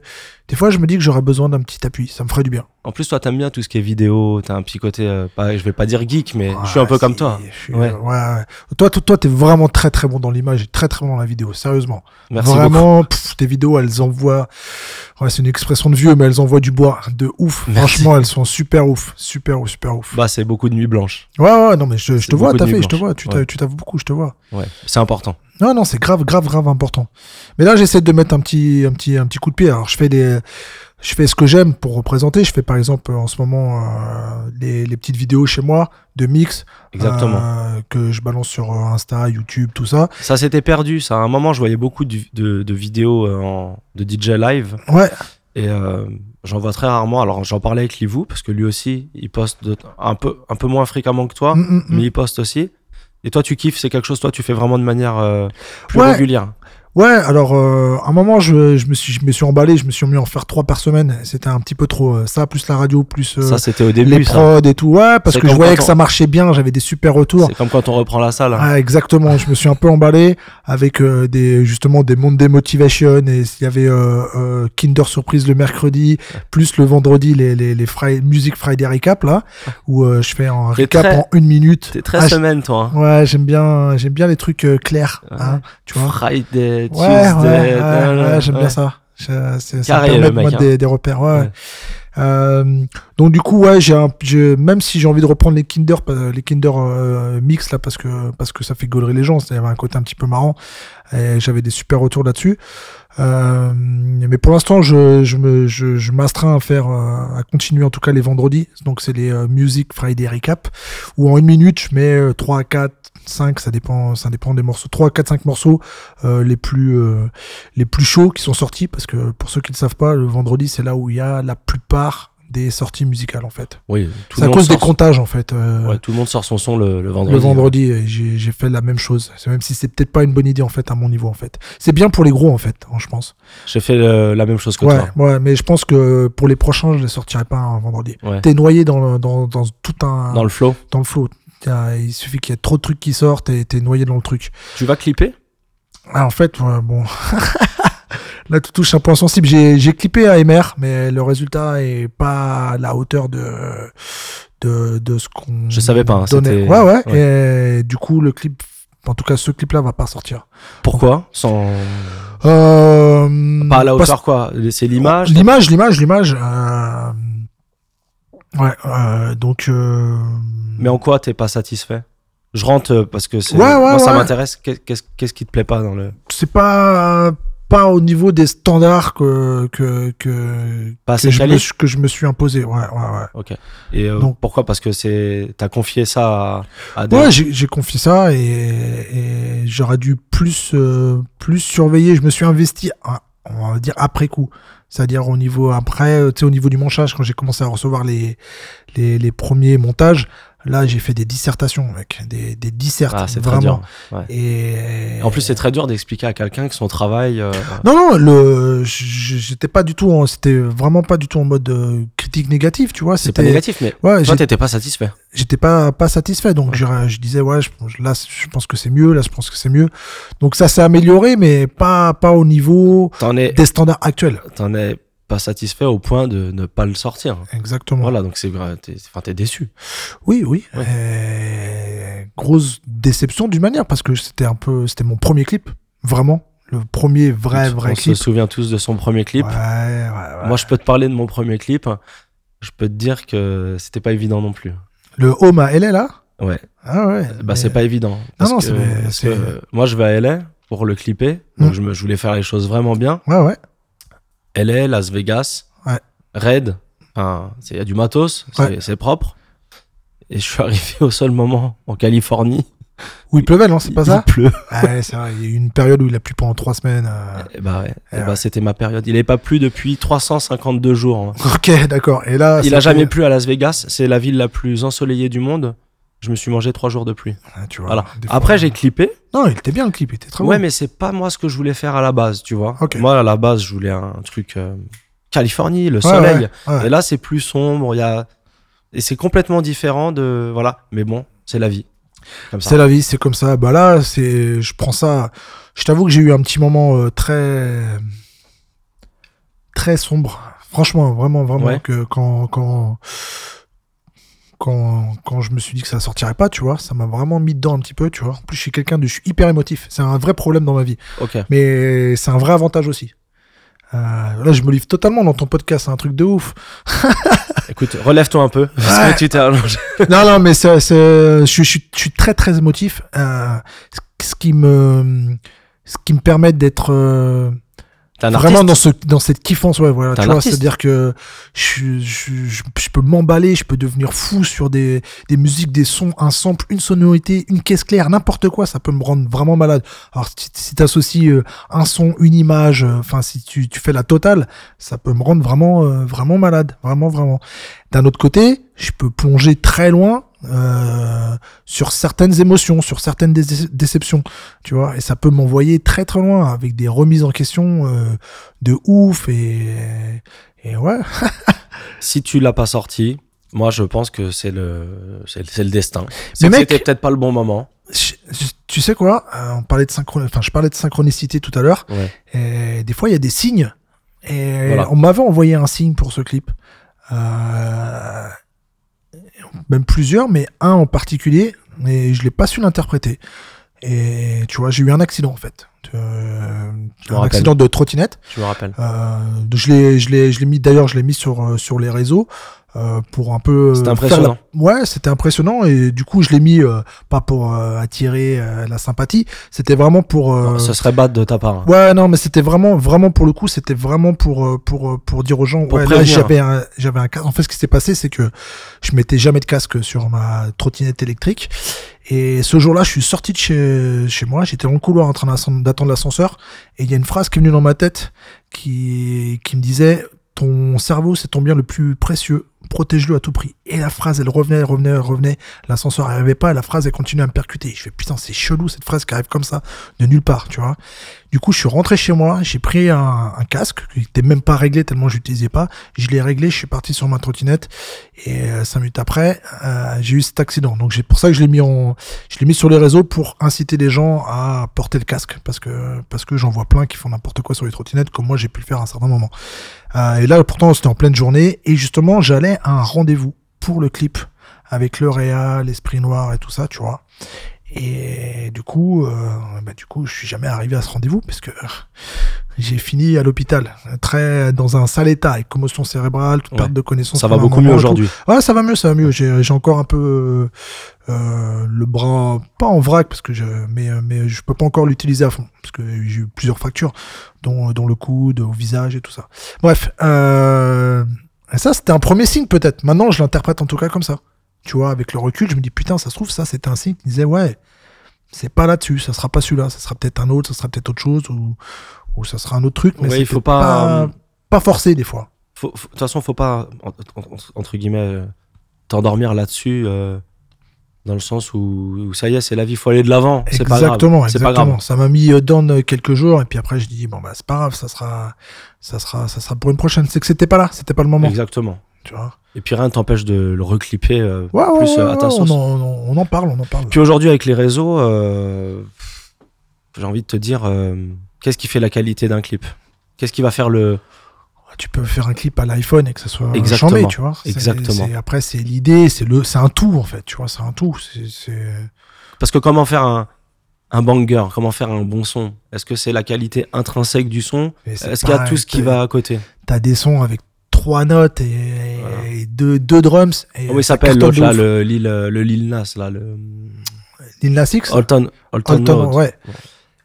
des fois, je me dis que j'aurais besoin d'un petit appui. Ça me ferait du bien. En plus, toi, t'aimes bien tout ce qui est vidéo. T'as un petit côté, euh, pas, je vais pas dire geek, mais je suis un peu comme toi. je suis- Ouais. ouais, ouais. Toi, toi, toi, t'es vraiment très très bon dans l'image et très très bon dans la vidéo. Sérieusement. Merci beaucoup. vraiment, pff, tes vidéos, elles envoient. Ouais, c'est une expression de vieux, mais elles envoient du bois de ouf. Merci. Franchement, elles sont super ouf, super ouf, super ouf. Bah, c'est beaucoup de nuits blanches. Ouais, ouais, non, mais je, te vois, t'as fait, je te vois. Tu Ouais. t'as- tu t'aves beaucoup, je te vois. Ouais, c'est important. Non, non, c'est grave, grave, grave important. Mais là, j'essaie de mettre un petit, un petit, un petit coup de pied. Alors, je fais des, je fais ce que j'aime pour représenter. Je fais par exemple en ce moment euh, les, les petites vidéos chez moi de mix Exactement. euh, que je balance sur euh, Insta, YouTube, tout ça. Ça s'était perdu. Ça, à un moment, je voyais beaucoup de, de, de vidéos en- de DJ live. Ouais, Et euh, j'en vois très rarement. Alors, j'en parlais avec Livou, parce que lui aussi, il poste de- un, peu, un peu moins fréquemment que toi, Mm, mm, mm. mais il poste aussi. Et toi, tu kiffes, c'est quelque chose, toi, tu fais vraiment de manière euh, plus Ouais. régulière. Ouais, alors euh, à un moment je, je me suis je me suis emballé, je me suis mis à en faire trois par semaine. C'était un petit peu trop euh, ça, plus la radio, plus euh, ça, c'était au les début. ça. prods et tout. Ouais, parce que je voyais que on- ça marchait bien, j'avais des super retours. C'est comme quand on reprend la salle. hein. Ah, exactement, je me suis un peu emballé avec euh, des justement des Monday Motivation et il y avait euh, euh, Kinder Surprise le mercredi, plus le vendredi les les, les Music Friday Recap là où euh, je fais un recap très- en une minute. T'es très Ah, semaine, toi. hein. Ouais, j'aime bien j'aime bien les trucs clairs, Ouais. hein, tu vois. Friday. Ouais, ouais, j'aime bien ça. Ça permet de mettre hein. des, des repères. Ouais. Euh, donc du coup, ouais, j'ai même si j'ai envie de reprendre les Kinder, les Kinder euh, mix là, parce que parce que ça fait gaulerie les gens, il y avait un côté un petit peu marrant. Et j'avais des super retours là-dessus. Euh, mais pour l'instant, je, je me je, je m'astreins à faire euh, à continuer en tout cas les vendredis. Donc c'est les euh, Music Friday Recap où en une minute, je mets euh, 3 4 5, ça dépend ça dépend des morceaux. 3 4 5 morceaux euh, les plus euh, les plus chauds qui sont sortis parce que pour ceux qui ne savent pas, le vendredi c'est là où il y a la plupart des sorties musicales en fait. Oui, C'est à cause des comptages en fait. euh, Ouais, tout le monde sort son son le, le vendredi. le vendredi, et j'ai fait la même chose. Même si c'est peut-être pas une bonne idée en fait à mon niveau en fait. C'est bien pour les gros en fait, hein, je pense. J'ai fait le- la même chose que Ouais, toi. ouais, mais je pense que pour les prochains, je les sortirai pas un vendredi. T'es noyé dans, le- dans, dans tout un Dans le flow. dans le flow. Il suffit qu'il y ait trop de trucs qui sortent et t'es noyé dans le truc. Tu vas clipper? Ah, en fait, bon. Là, tu touches un point sensible. J'ai, j'ai clippé AMR, mais le résultat est pas à la hauteur de, de, de ce qu'on. Je savais pas, hein, donnait. c'était- Ouais, ouais, Et du coup, le clip, en tout cas, ce clip-là va pas sortir. Pourquoi? Sans... Euh, Pas à la parce- hauteur quoi C'est l'image? L'image, l'image, l'image. euh, Ouais, euh, donc. euh, Mais en quoi t'es pas satisfait? Je rentre parce que c'est... Ouais, ouais, moi ça m'intéresse. Qu'est- Qu'est-ce qu'est-ce qui te plaît pas dans le... c'est pas pas au niveau des standards que que que, Pas que, je, me, suis- que je me suis imposé. Ouais, ouais, ouais. Ok. Et euh, Donc- pourquoi? Parce que c'est... T'as confié ça à, à des... Ouais, j'ai confié ça et, et j'aurais dû plus euh, plus surveiller. Je me suis investi, à- on va dire après coup, c'est-à-dire au niveau après, tu sais, au niveau du montage quand j'ai commencé à recevoir les les, les premiers montages. Là, j'ai fait des dissertations, mec, des des dissertes, Ah, vraiment. dur. Ouais. Et En plus, c'est très dur d'expliquer à quelqu'un que son travail... euh, Non, non, le, j'étais pas du tout, en- c'était vraiment pas du tout en mode euh, critique négative, tu vois. C'est pas C'était, négatif, mais ouais, toi, t'étais pas satisfait. j'étais pas pas satisfait, donc je, je disais ouais, je, là, je pense que c'est mieux, là, je pense que c'est mieux. Donc ça s'est amélioré, mais pas pas au niveau des standards actuels. t'en es pas satisfait au point de ne pas le sortir. Exactement. Voilà, donc c'est vrai, t'es, enfin, t'es déçu. Oui, oui. Ouais. Euh, grosse déception d'une manière parce que c'était un peu, c'était mon premier clip, vraiment, le premier vrai on vrai se clip. souvient tous de son premier clip. Ouais, ouais. Moi, je peux te parler de mon premier clip. Je peux te dire que c'était pas évident non plus. Le home à LA là? Ouais. Ah ouais. Bah, mais- c'est pas évident. Parce non, que- c'est- parce c'est- que, euh, moi, je vais à LA pour le clipper. Donc, Mm. je, me, je voulais faire les choses vraiment bien. Ouais, ouais. LA, Las Vegas, Ouais. Red. Enfin, il y a du matos, c'est Ouais. propre. Et je suis arrivé au seul moment en Californie Où il pleuvait, non, c'est pas il ça pleut. Ouais, c'est vrai. Il y a eu une période où il a plu pendant trois semaines. euh. Eh bah ouais, Eh Ouais. bah, c'était ma période. Il n'est pas plu depuis 352 jours. hein. Ok, d'accord. Et là, Il a jamais plu à Las Vegas. C'est la ville la plus ensoleillée du monde. Je me suis mangé trois jours de pluie. Ouais, tu vois, Voilà. Après, j'ai clippé. Non, il était bien le clip, il était très Ouais, bon. mais c'est pas moi ce que je voulais faire à la base, tu vois. Moi, à la base, je voulais un truc euh, Californie, le Ouais, soleil. ouais, ouais. Et là, c'est plus sombre. Il y a et c'est complètement différent de voilà. Mais bon, c'est la vie. C'est la vie, c'est comme ça. Bah là, c'est, je prends ça. Je t'avoue que j'ai eu un petit moment euh, très, très sombre. Franchement, vraiment, vraiment Ouais. que quand, quand, quand, quand je me suis dit que ça sortirait pas, tu vois, ça m'a vraiment mis dedans un petit peu, tu vois. En plus, je suis quelqu'un de, je suis hyper émotif. C'est un vrai problème dans ma vie, Ok. mais c'est un vrai avantage aussi. Euh, là, je me livre totalement dans ton podcast, c'est un truc de ouf. Écoute, relève-toi un peu parce Ouais. que tu t'es allongé. non, non, mais c'est, c'est- je, suis- je, je suis très, très émotif. Euh, ce- qui me, ce qui me permet d'être euh, vraiment dans ce, dans cette kiffance, ouais, voilà. Tu vois, artiste. c'est-à-dire que je, je, je, je peux m'emballer, je peux devenir fou sur des, des musiques, des sons, un sample, une sonorité, une caisse claire, n'importe quoi, ça peut me rendre vraiment malade. Alors, si, si t'associes euh, un son, une image, euh, enfin, si tu, tu fais la totale, ça peut me rendre vraiment, euh, vraiment malade, vraiment, vraiment. D'un autre côté, je peux plonger très loin euh, sur certaines émotions, sur certaines dé- déceptions, tu vois, et ça peut m'envoyer très très loin avec des remises en question euh, de ouf et et ouais. Si tu l'as pas sorti, moi je pense que c'est le c'est le destin. Mais mec- c'était peut-être pas le bon moment. Je- Tu sais quoi euh, On parlait de synchron, enfin je parlais de synchronicité tout à l'heure. Ouais. Et des fois il y a des signes. Et Voilà. on m'avait envoyé un signe pour ce clip. Euh, même plusieurs, mais un en particulier, et je l'ai pas su l'interpréter. Et tu vois, j'ai eu un accident en fait. Euh, un rappelle. accident de trottinette. Je me rappelle. Euh, je l'ai, je l'ai, je l'ai mis. D'ailleurs, je l'ai mis sur euh, sur les réseaux euh, pour un peu. C'était euh, impressionnant. faire la- Ouais, c'était impressionnant et du coup, je l'ai mis euh, pas pour euh, attirer euh, la sympathie. C'était vraiment pour. euh, Ce serait bad de ta part. hein. Ouais, non, mais c'était vraiment, vraiment pour le coup, c'était vraiment pour pour pour dire aux gens. Pour ouais, là, j'avais un, j'avais un casque. En fait, ce qui s'est passé, c'est que je mettais jamais de casque sur ma trottinette électrique. Et ce jour-là, je suis sorti de chez, chez moi, j'étais dans le couloir en train d'attendre l'ascenseur, et il y a une phrase qui est venue dans ma tête qui, qui me disait Ton cerveau, c'est ton bien le plus précieux, protège-le à tout prix. Et la phrase, elle revenait, elle revenait, elle revenait, l'ascenseur n'arrivait pas, la phrase, elle continuait à me percuter. Je fais Putain, c'est chelou cette phrase qui arrive comme ça, de nulle part, tu vois. Du coup, je suis rentré chez moi, j'ai pris un, casque qui n'était même pas réglé tellement je l'utilisais pas. Je l'ai réglé, je suis parti sur ma trottinette et euh, cinq minutes après, euh, j'ai eu cet accident. Donc c'est pour ça que je l'ai mis je l'ai mis sur les réseaux pour inciter les gens à porter le casque parce que parce que j'en vois plein qui font n'importe quoi sur les trottinettes comme moi j'ai pu le faire à un certain moment. Euh, et là pourtant c'était en pleine journée et justement j'allais à un rendez-vous pour le clip avec le Réa, l'Esprit Noir et tout ça, tu vois. Et du coup, euh, bah, du coup, je suis jamais arrivé à ce rendez-vous parce que euh, j'ai fini à l'hôpital, très dans un sale état, avec commotion cérébrale, toute Ouais. perte de connaissance. Ça va beaucoup mieux aujourd'hui. Ouais, ça va mieux, ça va mieux. J'ai encore un peu euh, euh, le bras, pas en vrac, parce que je, mais, mais je peux pas encore l'utiliser à fond, parce que j'ai eu plusieurs fractures, dont, dont le coude, au visage et tout ça. Bref, euh, et ça c'était un premier signe peut-être. Maintenant, je l'interprète en tout cas comme ça. Tu vois, avec le recul, je me dis putain, ça se trouve, ça c'était un signe qui disait ouais, c'est pas là-dessus, ça sera pas celui-là, ça sera peut-être un autre, ça sera peut-être autre chose, ou, ou ça sera un autre truc, mais Ouais, il faut pas, euh, pas forcer des fois. De toute façon, faut pas, en- en- entre guillemets, euh, t'endormir là-dessus, euh, dans le sens où, où ça y est, c'est la vie, faut aller de l'avant. C'est pas grave. Exactement, exactement. Ça m'a mis euh, down euh, quelques jours et puis après je dis bon bah c'est pas grave, ça sera, ça sera, ça sera pour une prochaine. C'est que c'était pas là, c'était pas le moment, Exactement. tu vois. Et puis rien ne t'empêche de le reclipper euh, Ouais, plus ouais, à ta sauce. on, en, on en- on en parle, on en parle. Puis aujourd'hui, avec les réseaux, euh, j'ai envie de te dire, euh, qu'est-ce qui fait la qualité d'un clip? Qu'est-ce qui va faire le. Tu peux faire un clip à l'iPhone et que ça soit Exactement, chambé, tu vois. Exactement. Après c'est l'idée, c'est le, c'est un tout en fait, tu vois, c'est un tout. C'est, Parce que comment faire un, un banger Comment faire un bon son? Est-ce que c'est la qualité intrinsèque du son? Est-ce qu'il y a tout ce qui t'as- va à côté? T'as des sons avec trois notes et, Voilà. et deux, deux drums. Et il ça s'appelle l'autre là, le Lil, le Lil Nas là, le Lil Nas X? Alton, Alton, ouais.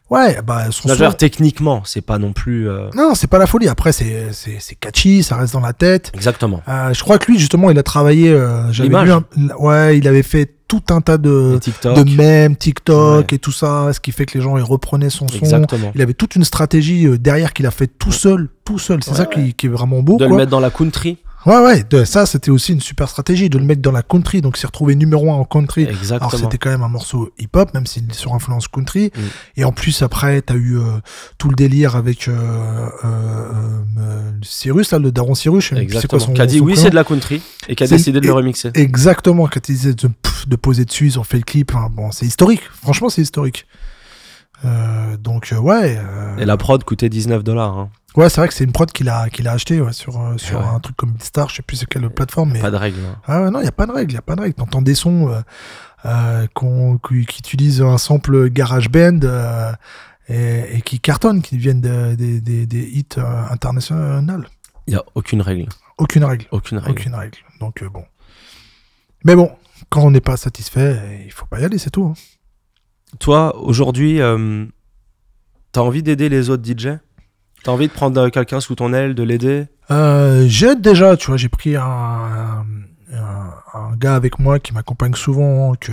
Ouais, bah son Non, son- techniquement, c'est pas non plus euh, Non, c'est pas la folie. Après, c'est c'est c'est catchy, ça reste dans la tête. exactement. Euh, je crois que lui, justement, il a travaillé. Euh, j'avais lu un- Ouais, il avait fait tout un tas de, de mèmes, TikTok Ouais. et tout ça, ce qui fait que les gens ils reprenaient son son. Exactement. Il avait toute une stratégie euh, derrière qu'il a fait tout seul, tout seul. C'est Ouais, ça qui, qui est vraiment beau. De le mettre dans la country. Ouais, ouais, de- ça c'était aussi une super stratégie de le mettre dans la country. Donc, s'est retrouvé numéro un en country. Alors, Exactement. c'était quand même un morceau hip-hop, même s'il est sur influence country. Mm. Et en plus, après, t'as eu euh, tout le délire avec euh, euh, euh, Cyrus, là, le daron Cyrus. c'est quoi son- Qui a dit oui, c'est de la country. Et qui a décidé de le remixer. Exactement, quand ils disaient de, poser dessus, ils ont fait le clip. Enfin, bon, c'est historique. Franchement, c'est historique. Euh, donc, euh, ouais. euh, Et la prod coûtait 19 dollars. Hein. Ouais, c'est vrai que c'est une prod qu'il a, qu'il a acheté ouais, sur, euh, sur Ouais. un truc comme Star, je sais plus c'est quelle plateforme. Mais... Pas de règle. hein. Ah non, il n'y a pas de règle, il n'y a pas de règle. T'entends des sons qu'on- qui, utilisent un sample GarageBand et, et qui cartonnent, qui viennent de- des- des- des hits internationaux. Il y a aucune règle. Aucune règle. Aucune règle. Aucune règle. Donc bon. Mais bon, quand on n'est pas satisfait, il faut pas y aller, c'est tout. hein. Toi, aujourd'hui, euh, t'as envie d'aider les autres DJ T'as envie de prendre euh, quelqu'un sous ton aile, de l'aider? Euh, j'aide déjà, tu vois, j'ai pris un, un, un gars avec moi qui m'accompagne souvent, que,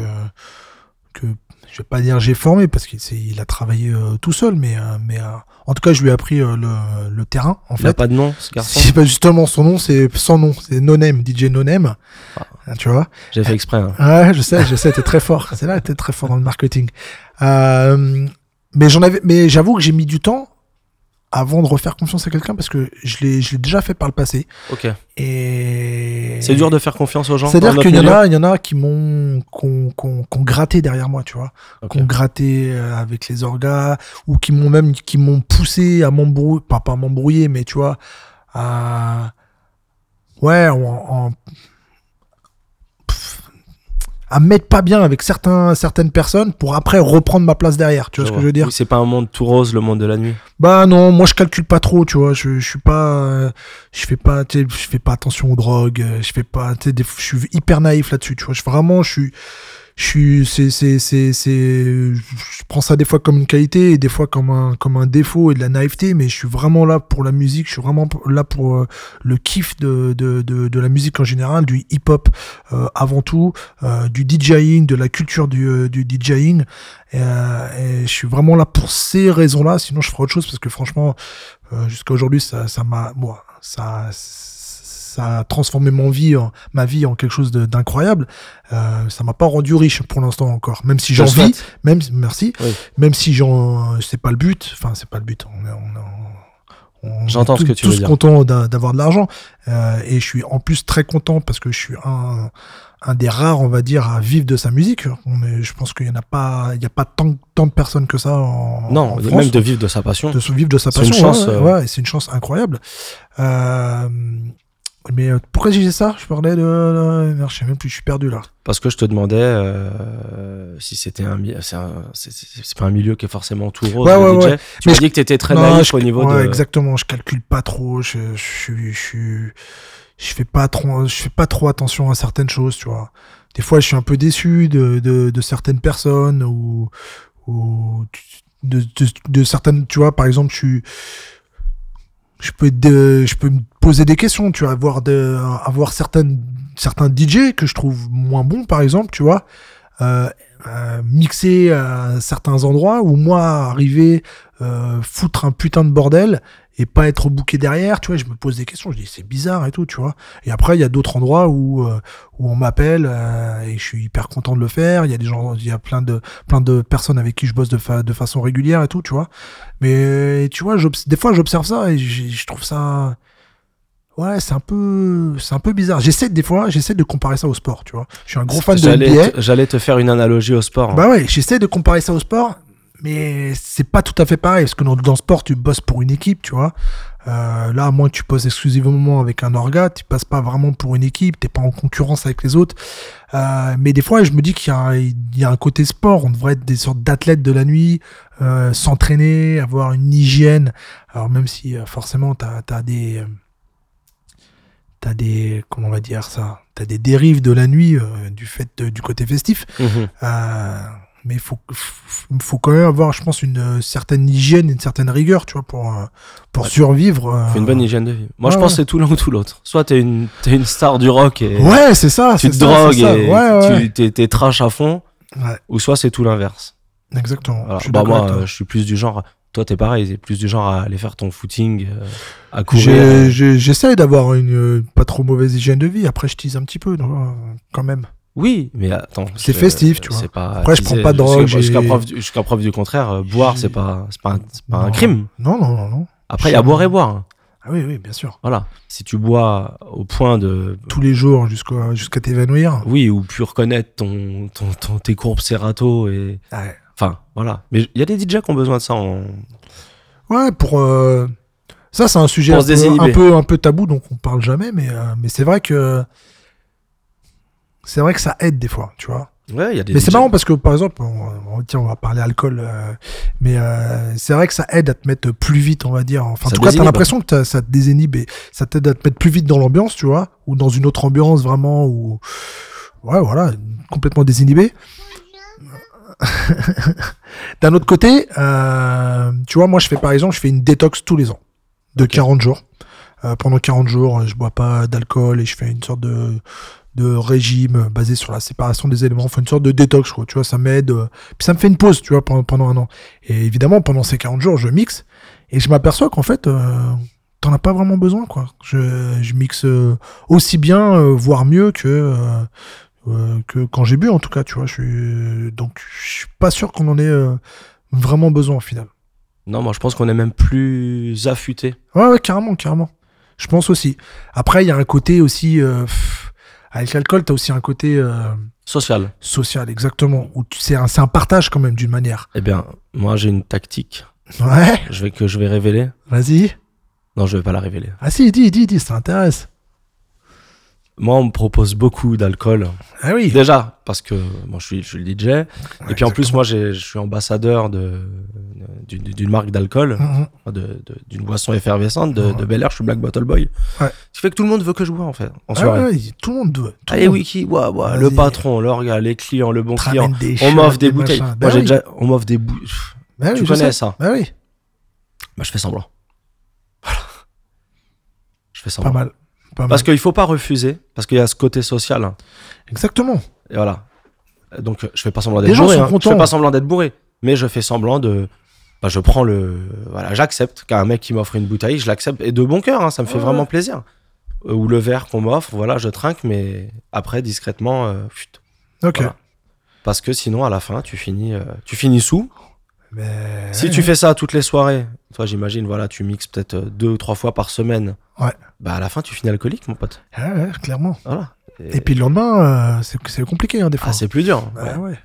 que je vais pas dire j'ai formé parce qu'il a travaillé euh, tout seul, mais, euh, mais euh, en tout cas, je lui ai appris euh, le, le terrain, en Il a fait. pas de nom, ce garçon? C'est pas justement son nom, c'est sans nom, c'est No Name, DJ No Name. Ah. Tu vois? J'ai fait exprès. hein. Ouais, je sais, je sais, t'es très fort. C'est là, t'es très fort dans le marketing. Euh, mais j'en avais, mais j'avoue que j'ai mis du temps avant de refaire confiance à quelqu'un parce que je l'ai, je l'ai déjà fait par le passé. Ok. Et C'est dur de faire confiance aux gens. C'est-à-dire qu'il y en a, il y en a qui m'ont, qu'on, qu'on, qu'on gratté derrière moi, tu vois, Ok. qu'on gratté euh, avec les orgas ou qui m'ont même, qui m'ont poussé à m'embrouiller, pas pas à m'embrouiller, mais tu vois, à, ouais, en, à me mettre pas bien avec certains, certaines personnes pour après reprendre ma place derrière. Tu vois ce que je veux dire? Oui, c'est pas un monde tout rose, le monde de la nuit. Bah non, moi je calcule pas trop, tu vois. Je, je suis pas, euh, je fais pas, tu sais, je fais pas attention aux drogues. euh, Je fais pas, des je suis hyper naïf là-dessus, tu vois. Je vraiment, je suis, je suis, c'est, c'est, c'est, c'est, je prends ça des fois comme une qualité et des fois comme un, comme un défaut et de la naïveté. Mais je suis vraiment là pour la musique. Je suis vraiment là pour euh, le kiff de, de, de, de la musique en général, du hip-hop euh, avant tout, euh, du DJing, de la culture du, euh, du DJing. Euh, et je suis vraiment là pour ces raisons-là. Sinon, je ferai autre chose parce que franchement, euh, jusqu'à aujourd'hui, ça, ça m'a, moi, ça, ça a transformé mon vie, en, ma vie en quelque chose d'incroyable. Euh, ça m'a pas rendu riche pour l'instant encore, même si j'en vis, même merci, Oui. même si j'en, c'est pas le but. Enfin, c'est pas le but. On est, on J'entends ce tous- que tu veux tous dire. contents d'a- d'avoir de l'argent Euh, et je suis en plus très content parce que je suis un un des rares, on va dire, à vivre de sa musique. On est, je pense qu'il y en a pas, il y a pas tant, tant de personnes que ça en, Non, en même France de vivre de sa passion. de vivre de sa C'est une passion. chance, ouais, euh. ouais, c'est une chance incroyable. Euh, mais euh, pourquoi j'ai ça? Je parlais de, merde, je sais même plus, je suis perdu là. Parce que je te demandais euh, si c'était un, c'est pas un milieu qui est forcément tout rose. Ouais, ouais, DJ. ouais. Tu m'as je- dit que t'étais très Non, naïf je- au niveau ouais, de. Exactement, je calcule pas trop. Je, je, je, je fais pas trop, je fais pas trop attention à certaines choses, tu vois. Des fois, je suis un peu déçu de, de, de certaines personnes ou, ou de, de, de certaines, tu vois, par exemple, je suis je peux je peux me poser des questions tu vois avoir de avoir certaines certains DJ que je trouve moins bons par exemple tu vois euh, euh, mixer à certains endroits ou moi arriver euh, foutre un putain de bordel et pas être bouqué derrière tu vois je me pose des questions je dis c'est bizarre et tout tu vois. Et après il y a d'autres endroits où euh, où on m'appelle euh, et je suis hyper content de le faire. Il y a des gens il y a plein de plein de personnes avec qui je bosse de, fa- de façon régulière et tout tu vois. Mais tu vois des fois j'observe ça et je trouve ça ouais c'est un peu c'est un peu bizarre. J'essaie des fois j'essaie de comparer ça au sport tu vois. Je suis un gros fan de NBA J'allais te faire une analogie au sport. hein. bah ouais, j'essaie de comparer ça au sport, mais c'est pas tout à fait pareil, parce que dans, dans le sport, tu bosses pour une équipe, tu vois. Euh, là, à moins que tu poses exclusivement avec un orga, tu passes pas vraiment pour une équipe, t'es pas en concurrence avec les autres. Euh, mais des fois, je me dis qu'il y, a un- il y a un côté sport, on devrait être des sortes d'athlètes de la nuit, euh, s'entraîner, avoir une hygiène. Alors même si euh, forcément, t'as as des... euh, T'as des, comment on va dire ça, t'as des dérives de la nuit euh, du fait de- du côté festif, Mhm. Mais il faut, faut quand même avoir, je pense, une euh, certaine hygiène, une certaine rigueur, tu vois, pour, euh, pour Ouais. survivre. euh. Faut une bonne hygiène de vie. Moi, je pense ouais. que c'est tout l'un ou tout l'autre. Soit t'es une, t'es une star du rock et Ouais, c'est ça. tu te ça, drogues et tu t'es, trash à fond, ou soit c'est tout l'inverse. Exactement. Voilà. Je suis Bah, moi, euh, je suis plus du genre. Toi, t'es pareil, t'es plus du genre à aller faire ton footing, euh, à courir. J'essaie d'avoir une pas trop mauvaise hygiène de vie. Après, je tease un petit peu, donc, quand même. Oui, mais attends. C'est festif, tu vois. c'est Pas, Après, je prends pas de drogue, Jusqu'à, preuve, du- jusqu'à preuve du contraire, euh, boire, c'est pas, c'est pas, un, pas un crime. Non, non, non, non. Après, il y a boire et boire. hein. Ah oui, oui, bien sûr. Voilà. Si tu bois au point de. Tous les jours jusqu'à jusqu'à t'évanouir. Oui, ou plus reconnaître ton, ton, ton- tes courbes Serato et. Ouais. Enfin, voilà. Mais il y a des DJ qui ont besoin de ça. En... Ouais, pour euh, ça, c'est un sujet un peu, un peu un peu tabou, donc on parle jamais. Mais euh, mais c'est vrai que c'est vrai que ça aide des fois, tu vois. Ouais, il y a des Mais c'est marrant parce que par exemple, on, on- tiens, on va parler alcool, euh, mais euh, c'est vrai que ça aide à te mettre plus vite, on va dire. Enfin, en Ça tout cas, t'as l'impression que ça te désinhibe et ça t'aide à te mettre plus vite dans l'ambiance, tu vois, ou dans une autre ambiance vraiment, ou ouais, voilà, complètement désinhibé. D'un autre côté, euh, tu vois, moi, je fais par exemple, je fais une détox tous les ans de 40 jours. Pendant 40 jours, je bois pas d'alcool et je fais une sorte de, de régime basé sur la séparation des éléments. Enfin, une sorte de détox, quoi. Tu vois, ça m'aide. euh, Puis ça me fait une pause, tu vois, pendant, pendant un an. Et évidemment, pendant ces 40 jours, je mixe et je m'aperçois qu'en fait, euh, t'en as pas vraiment besoin, quoi. Je, je mixe euh, aussi bien, euh, voire mieux que. que quand j'ai bu en tout cas tu vois je suis donc je suis pas sûr qu'on en ait vraiment besoin au final Non, moi, je pense qu'on est même plus affûté. Ouais, ouais, carrément, carrément. Je pense aussi. Après, il y a un côté aussi. pff, avec l'alcool, tu as aussi un côté euh, Social. social, exactement. Où c'est un, c'est un partage quand même, d'une manière. Eh bien, moi, j'ai une tactique. Ouais, Je vais, que je vais révéler. vas-y. Non, je vais pas la révéler. Ah si, dis, dis, dis, ça t'intéresse. Moi, on me propose beaucoup d'alcool. Ah oui. Déjà, parce que bon, je, suis, je suis le DJ. et puis en plus, moi, je suis ambassadeur de- d'une marque d'alcool, de- d'une boisson effervescente de, Ouais. de Bel Air. Je suis Black Bottle Boy. Ouais. Ce qui fait que tout le monde veut que je bois, en fait, en Ah soirée. ouais, tout le monde doit. tout le Allez, Wiki, le patron, l'orga, les clients, le bon client. des On m'offre des bouteilles. machins. Moi, Bah j'ai oui. déjà, on m'offre des bouteilles. Bah oui, tu je connais ça. Bah oui, Bah, je fais semblant. Voilà. Je fais pas semblant. mal. Pas Parce qu'il faut pas refuser, parce qu'il y a ce côté social. Exactement. Et voilà. Donc, je fais pas semblant d'être Les gens bourré. sont hein. Je fais pas semblant d'être bourré. Mais je fais semblant de. Bah, je prends le. Voilà, j'accepte qu'un mec qui m'offre une bouteille, je l'accepte. Et de bon cœur, hein, ça me fait Ouais. vraiment plaisir. Euh, Ou le verre qu'on m'offre, voilà, je trinque, mais après, discrètement, euh. Ok. Voilà. Parce que sinon, à la fin, tu finis, euh, tu finis sous. Mais... Si tu fais ça toutes les soirées, toi, j'imagine, voilà, tu mixes peut-être euh, deux ou trois fois par semaine. Ouais. Bah, à la fin, tu finis alcoolique, mon pote. Ouais, ouais, clairement. Voilà. Et puis le lendemain, euh, c'est compliqué, hein, des fois. Ah, c'est plus dur. Ouais, Ouais. ouais.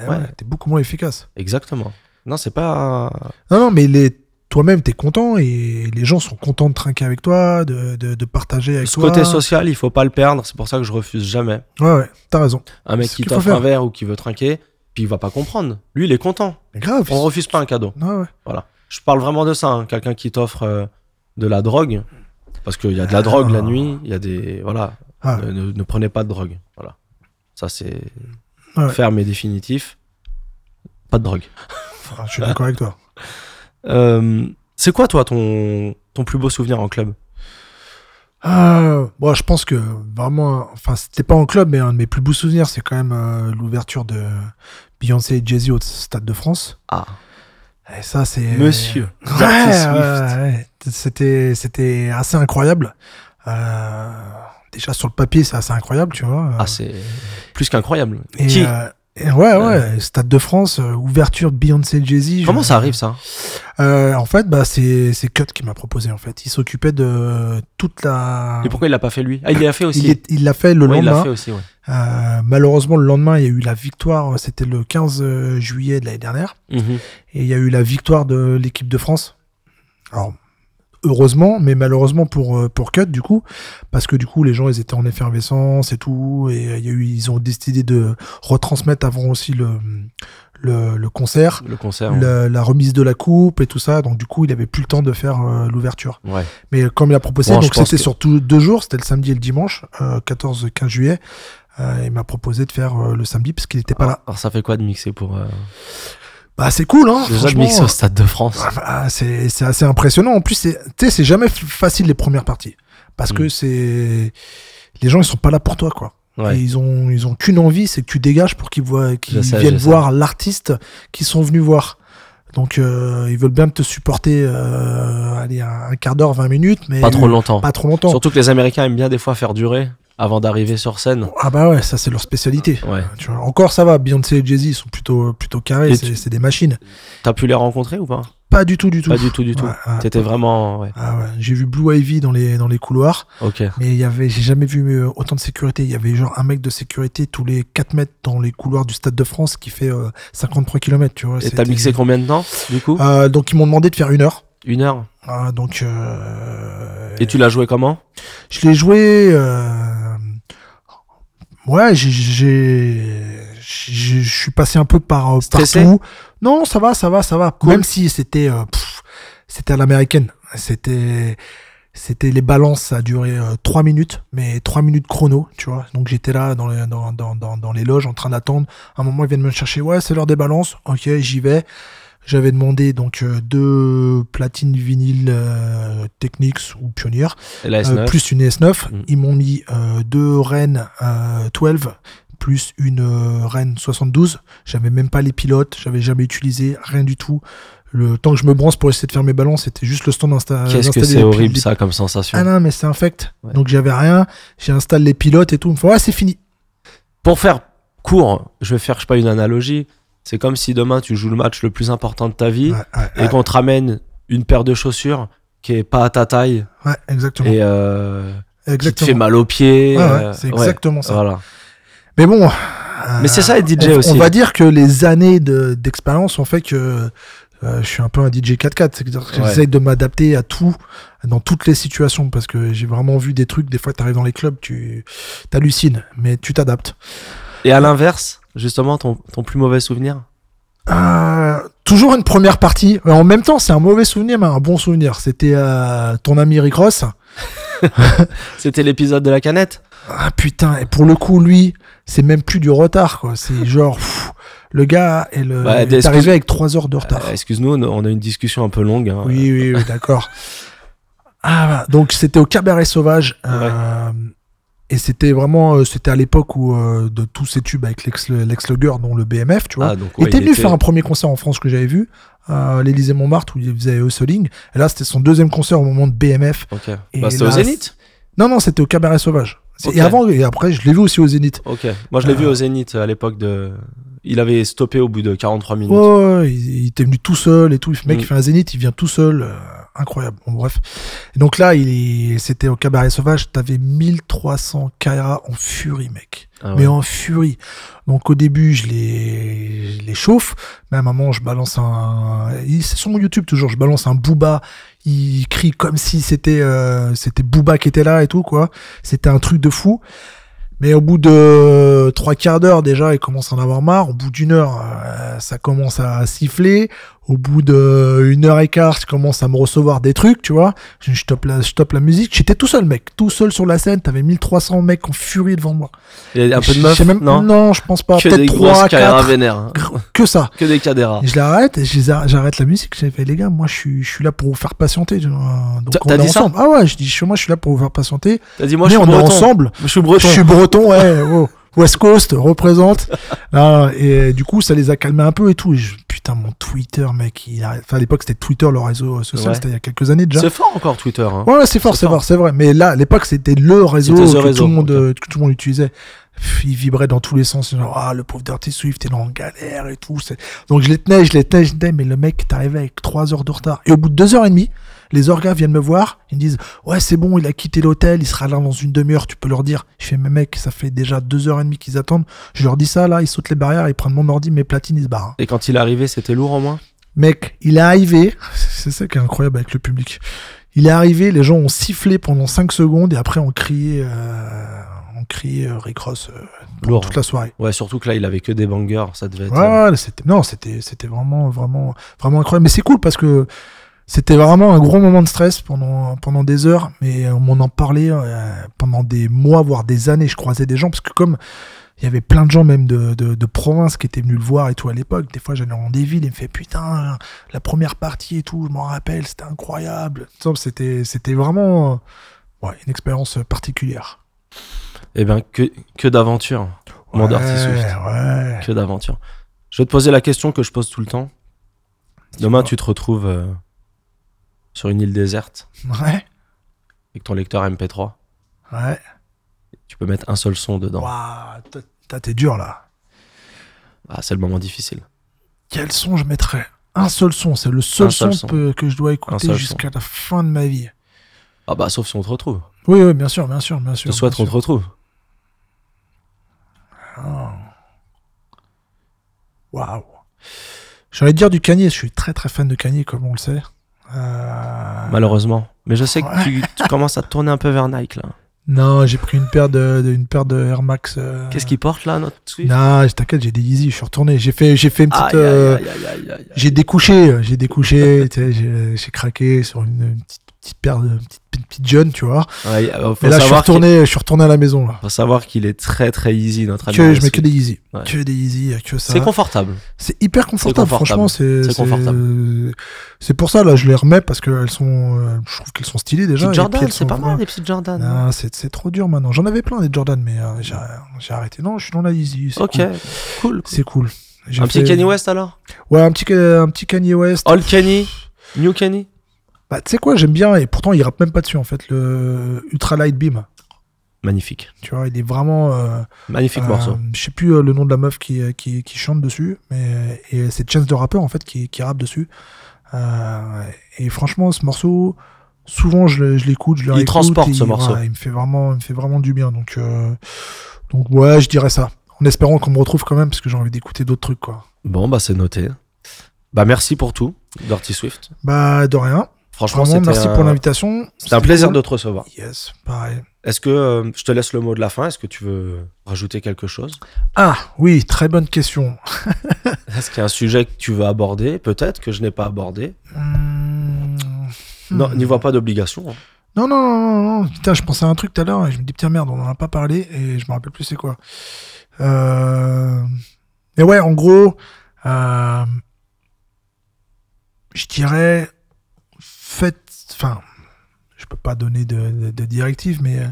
Ouais, Ouais. T'es beaucoup moins efficace. Exactement. Non, c'est pas. Non, non, mais les... toi-même, t'es content et les gens sont contents de trinquer avec toi, de, de, de partager avec Ce toi. côté social, il faut pas le perdre. C'est pour ça que je refuse jamais. Ouais, ouais, t'as raison. Un mec ce qui t'offre un verre ou qui veut trinquer, puis il va pas comprendre. Lui, il est content. Mais grave. On refuse pas un cadeau. Ouais, ouais. Voilà. Je parle vraiment de ça. hein. Quelqu'un qui t'offre euh, de la drogue, parce qu'il y a de la drogue la nuit. Il y a des voilà. Ah. Ne, ne- ne prenez pas de drogue. Voilà. Ça c'est Ouais. ferme et définitif. Pas de drogue. Enfin, je suis d'accord avec toi. Euh, c'est quoi toi ton ton plus beau souvenir en club? Euh, bon, je pense que vraiment, enfin, c'était pas en club, mais un de mes plus beaux souvenirs, c'est quand même euh, l'ouverture de Beyoncé et Jay-Z au Stade de France. Ah, Et ça, c'est. Monsieur. Ouais. C'était, c'était assez incroyable. Euh, déjà sur le papier, c'est assez incroyable, tu vois. Ah, c'est plus qu'incroyable. Et, Qui? euh, et ouais, ouais, Stade de France, euh, ouverture de Beyoncé Jay-Z. je- Comment ça arrive ça? Euh, En fait, bah, c'est, c'est Cut qui m'a proposé. En fait, il s'occupait de toute la. Et pourquoi il l'a pas fait lui? Ah, il l'a fait aussi. Il l'a fait le Ouais, il l'a lendemain. fait aussi, ouais. Euh, malheureusement, le lendemain, il y a eu la victoire. C'était le 15 juillet de l'année dernière. Mhm. Et il y a eu la victoire de l'équipe de France. Alors, heureusement, mais malheureusement pour, euh, pour Cut, du coup, parce que du coup, les gens, ils étaient en effervescence et tout. Et euh, il y a eu, ils ont décidé de retransmettre avant aussi le, le, le concert. Le concert. ouais. la remise de la coupe et tout ça, donc du coup il avait plus le temps de faire euh, l'ouverture. Ouais. Mais comme il a proposé, Bon, donc c'était que- sur tous deux jours, c'était le samedi et le dimanche, euh, 14-15 juillet. Euh, il m'a proposé de faire le samedi parce qu'il était pas là. Alors ça fait quoi de mixer pour Bah c'est cool, hein. déjà mixer au Stade de France Ah, bah, c'est c'est assez impressionnant. En plus, c'est tu sais, c'est jamais facile les premières parties parce Mm. que c'est les gens ils sont pas là pour toi quoi. Ouais. Et ils ont ils ont qu'une envie, c'est que tu dégages pour qu'ils voient qu'ils viennent voir l'artiste qu'ils sont venus voir. Donc euh, ils veulent bien te supporter euh, allez un, un quart d'heure, 20 minutes mais Pas trop longtemps. Pas trop longtemps. Surtout que les Américains aiment bien des fois faire durer avant d'arriver sur scène. Ah bah ouais, ça c'est leur spécialité. Ouais. Tu vois, encore ça va, Beyoncé et Jay-Z sont plutôt plutôt carrés, c'est tu- des machines. T'as pu les rencontrer ou pas? Pas du tout du tout. Pas du tout, du tout. Ouais, ouais. T'étais vraiment. Ah j'ai vu Blue Ivy dans les dans les couloirs. Ok. Mais il y avait, j'ai jamais vu euh, autant de sécurité. Il y avait genre un mec de sécurité tous les 4 mètres dans les couloirs du Stade de France qui fait euh, 53 km, tu vois. Et t'as mixé combien de temps du coup? Euh, Donc ils m'ont demandé de faire une heure. Une heure? Ah, donc euh, Et tu l'as joué comment? Je l'ai joué. Euh... Ouais, j'ai, je suis passé un peu par euh, partout. Non, ça va, ça va, ça va. Cool. Même si c'était, euh, c'était à l'américaine. C'était, c'était les balances, ça a duré euh, 3 minutes, mais 3 minutes chrono, tu vois. Donc j'étais là dans les, dans, dans, dans, dans les loges en train d'attendre. À un moment, ils viennent me chercher. Ouais, c'est l'heure des balances. Ok, j'y vais. J'avais demandé donc euh, deux platines vinyle euh, Technics ou Pioneer. Euh, S9 plus une S9. Mm. Ils m'ont mis deux Rennes euh, 12 plus une Rennes 72. J'avais même pas les pilotes, j'avais jamais utilisé rien du tout. Le temps que je me branche pour essayer de faire mes ballons, c'était juste le stand d'insta- Qu'est-ce que c'est horrible ça comme sensation. Ah non, mais c'est infect. Ouais. Donc j'avais rien. J'ai installé les pilotes et tout. Me ouais, c'est fini. Pour faire court, je vais faire je sais pas une analogie. C'est comme si demain tu joues le match le plus important de ta vie Ouais, ouais, et qu'on te ramène une paire de chaussures qui est pas à ta taille ouais, exactement. et euh, qui te exactement. fait mal aux pieds. Ouais, ouais, euh, c'est exactement ça. Voilà. Mais bon. Mais c'est ça, être DJ on, aussi. On va dire que les années de- d'expérience ont fait que euh, je suis un peu un DJ 4x4. C'est-à-dire que j'essaie de m'adapter à tout, dans toutes les situations, parce que j'ai vraiment vu des trucs. Des fois, tu arrives dans les clubs, tu hallucines, mais tu t'adaptes. Et à l'inverse, justement, ton, ton plus mauvais souvenir Euh, toujours une première partie. Mais En même temps, c'est un mauvais souvenir, mais un bon souvenir. C'était euh, ton ami Rick Ross. C'était l'épisode de la canette Ah putain, et pour le coup, lui, c'est même plus du retard, quoi. C'est genre, pff, le gars est, le, est excuse- arrivé avec 3 heures de retard. Euh, Excuse-nous, on a une discussion un peu longue. hein. Oui, oui, oui, d'accord. Ah, voilà. donc c'était au Cabaret Sauvage. euh, et c'était vraiment, euh, c'était à l'époque où euh, de tous ces tubes avec Lex, Lex Luger, dont le BMF, tu vois. Ah, donc, ouais, était il venu était- faire un premier concert en France que j'avais vu, à l'Élysée Montmartre, où il faisait Hustling. Et là, c'était son deuxième concert au moment de BMF. Ok. Et Bah, c'était au Zénith Non, non, c'était au Cabaret Sauvage. C'est- Ok. Et avant, et après, je l'ai vu aussi au Zénith. Ok. Moi, je l'ai Euh. vu au Zénith à l'époque de. Il avait stoppé au bout de 43 minutes. Ouais, ouais, il, il était venu tout seul et tout. Le mec, Mm. il fait un zénith, il vient tout seul. Incroyable. Bon, bref. Et donc là, il c'était au cabaret sauvage. T'avais 1300 Kaira en furie, mec. Ah ouais. Mais en furie. Donc au début, je les, je les chauffe. Mais à un moment, je balance un. C'est sur mon YouTube toujours. Je balance un Booba. Il crie comme si c'était euh, c'était Booba qui était là et tout quoi. C'était un truc de fou. Mais au bout de trois quarts d'heure déjà, il commence à en avoir marre. Au bout d'une heure, euh, ça commence à siffler. Au bout d'une heure et quart, je commence à me recevoir des trucs, tu vois. Je, je stoppe la, je stoppe la musique. J'étais tout seul, mec. Tout seul sur la scène. T'avais 1300 mecs en furie devant moi. Il y a un peu de Je meufs même, Non. non, je pense pas. Peut-être grosses 3, carrières 4. vénères. hein. Que ça. Que des cadéras. Et je l'arrête, et j'arrête la musique. J'ai fait, les gars, moi, je suis, je suis là pour vous faire patienter. Donc, T'as- on est ensemble. Ah ouais, je dis, moi, je suis là pour vous faire patienter. T'as dit, moi, Mais je suis on est breton. ensemble. Je suis breton. Je suis breton, ouais. oh. West Coast représente. Ah, et du coup, ça les a calmés un peu et tout. Et je- putain, mon Twitter, mec. Il a... enfin, à l'époque, c'était Twitter, le réseau social. Ouais. C'était il y a quelques années déjà. C'est fort encore Twitter. Hein. Ouais, c'est fort, C'est fort. c'est vrai. Mais là, à l'époque, c'était le réseau, que, réseau, tout le monde, euh, que tout le monde utilisait. Il vibrait dans tous les sens. Genre, ah, le pauvre Dirty Swift est en galère et tout. Donc, je les tenais, je les tenais, je les tenais. Mais le mec arrivé avec 3 heures de retard. Et au bout de 2 heures et demie, les orgas viennent me voir. Ils me disent, ouais, c'est bon, il a quitté l'hôtel. Il sera là dans une demi-heure. Tu peux leur dire. Je fais, mais mec, ça fait déjà 2 heures et demie qu'ils attendent. Je leur dis ça, là. Ils sautent les barrières. Ils prennent mon ordi, mes platines, ils se barrent. Et quand il est arrivé, c'était lourd au moins? Mec, il est arrivé, c'est ça qui est incroyable avec le public. Il est arrivé, les gens ont sifflé pendant 5 secondes et après on criait, euh, on criait euh, Rick Ross euh, Lourd. toute la soirée. Ouais, surtout que là, il avait que des bangers. Ça devait être. Ouais, ouais, c'était, non, c'était, c'était vraiment, vraiment, vraiment incroyable. Mais c'est cool parce que C'était vraiment un gros moment de stress pendant, pendant des heures, mais on m'en en parlait euh, pendant des mois, voire des années. Je croisais des gens, parce que comme il y avait plein de gens même de, de, de province qui étaient venus le voir et tout à l'époque, des fois j'allais dans des villes et me fait putain, la première partie et tout, je m'en rappelle, c'était incroyable. C'était, c'était vraiment euh, ouais, une expérience particulière. Eh bien, que, que d'aventure, mon ouais. Que d'aventure. Je vais te poser la question que je pose tout le temps. Demain, tu te retrouves euh, sur une île déserte Ouais, avec ton lecteur MP3. ouais. Tu peux mettre un seul son dedans. Waouh, t'es dur là. Ah, c'est le moment difficile. Quel son je mettrais? Un seul son, c'est le seul, son, son. que, que je dois écouter jusqu'à la fin de ma vie. Ah bah, sauf si on te retrouve. Oui, oui, bien sûr, bien sûr, bien sûr. souhaite bien qu'on te retrouve. sûr. Waouh. J'ai envie de dire du Kanye, je suis très très fan de Kanye, comme on le sait. Euh, Malheureusement. Mais je sais que tu, tu commences à te tourner un peu vers Nike, là. Non, j'ai pris une paire de, de- une paire de Air Max. euh, Qu'est-ce qu'il porte, là, notre Swift? Non, t'inquiète, j'ai des Yeezy, je suis retourné. J'ai fait, j'ai fait une petite. Euh. J'ai découché, j'ai découché, j'ai j'ai craqué sur une, une petite, petite paire de petite, petite, jeune, tu vois. Ouais, euh, faut Et là, je suis retourné, je suis retourné à la maison là. faut savoir qu'il est très très easy, notre ami. Que, je mets que des Yeezy, Ouais. que des Yeezy, que ça. C'est confortable. C'est hyper confortable, confortable. franchement. C'est confortable. C'est pour ça là, je les remets parce que elles sont, euh, je trouve qu'elles sont stylées déjà. Petites Jordan, c'est pas mal, les petites Jordan. Non, c'est trop dur maintenant. J'en avais plein des Jordan, mais euh, j'ai arrêté. Non, je suis dans la c'est Ok, cool. C'est cool. Un petit Kanye West alors? Ouais, un petit, un petit Kanye West. Old Kanye New Kanye? Bah, tu sais quoi, j'aime bien, et pourtant il rappe même pas dessus en fait, le Ultra Light Beam. Magnifique. Tu vois, il est vraiment. euh, Magnifique euh, morceau. Je sais plus euh, le nom de la meuf qui, euh, qui, qui chante dessus, mais et c'est Chance de rappeur en fait qui, qui rappe dessus. Euh, et franchement, ce morceau, souvent je, je l'écoute, je le Il transporte, et ce morceau. voilà, il me fait vraiment, il me fait vraiment du bien. Donc, euh, donc ouais, je dirais ça. En espérant qu'on me retrouve quand même, parce que j'ai envie d'écouter d'autres trucs, quoi. Bon, bah c'est noté. Bah merci pour tout, Dirty Swift. Bah, de rien. Franchement, Vraiment, merci un... pour l'invitation. c'était un plaisir cool. de te recevoir. Yes, pareil. Est-ce que euh, je te laisse le mot de la fin? Est-ce que tu veux rajouter quelque chose? Ah, oui, très bonne question. Est-ce qu'il y a un sujet que tu veux aborder? Peut-être que je n'ai pas abordé. Hmm. Non, Hmm. n'y vois pas d'obligation. hein. Non, non, non, non. Putain, je pensais à un truc tout à l'heure et je me dis, putain, merde, on en a pas parlé et je me rappelle plus c'est quoi. Euh... Mais ouais, en gros, euh... je dirais, faites, enfin, je peux pas donner de, de, de directive, mais euh,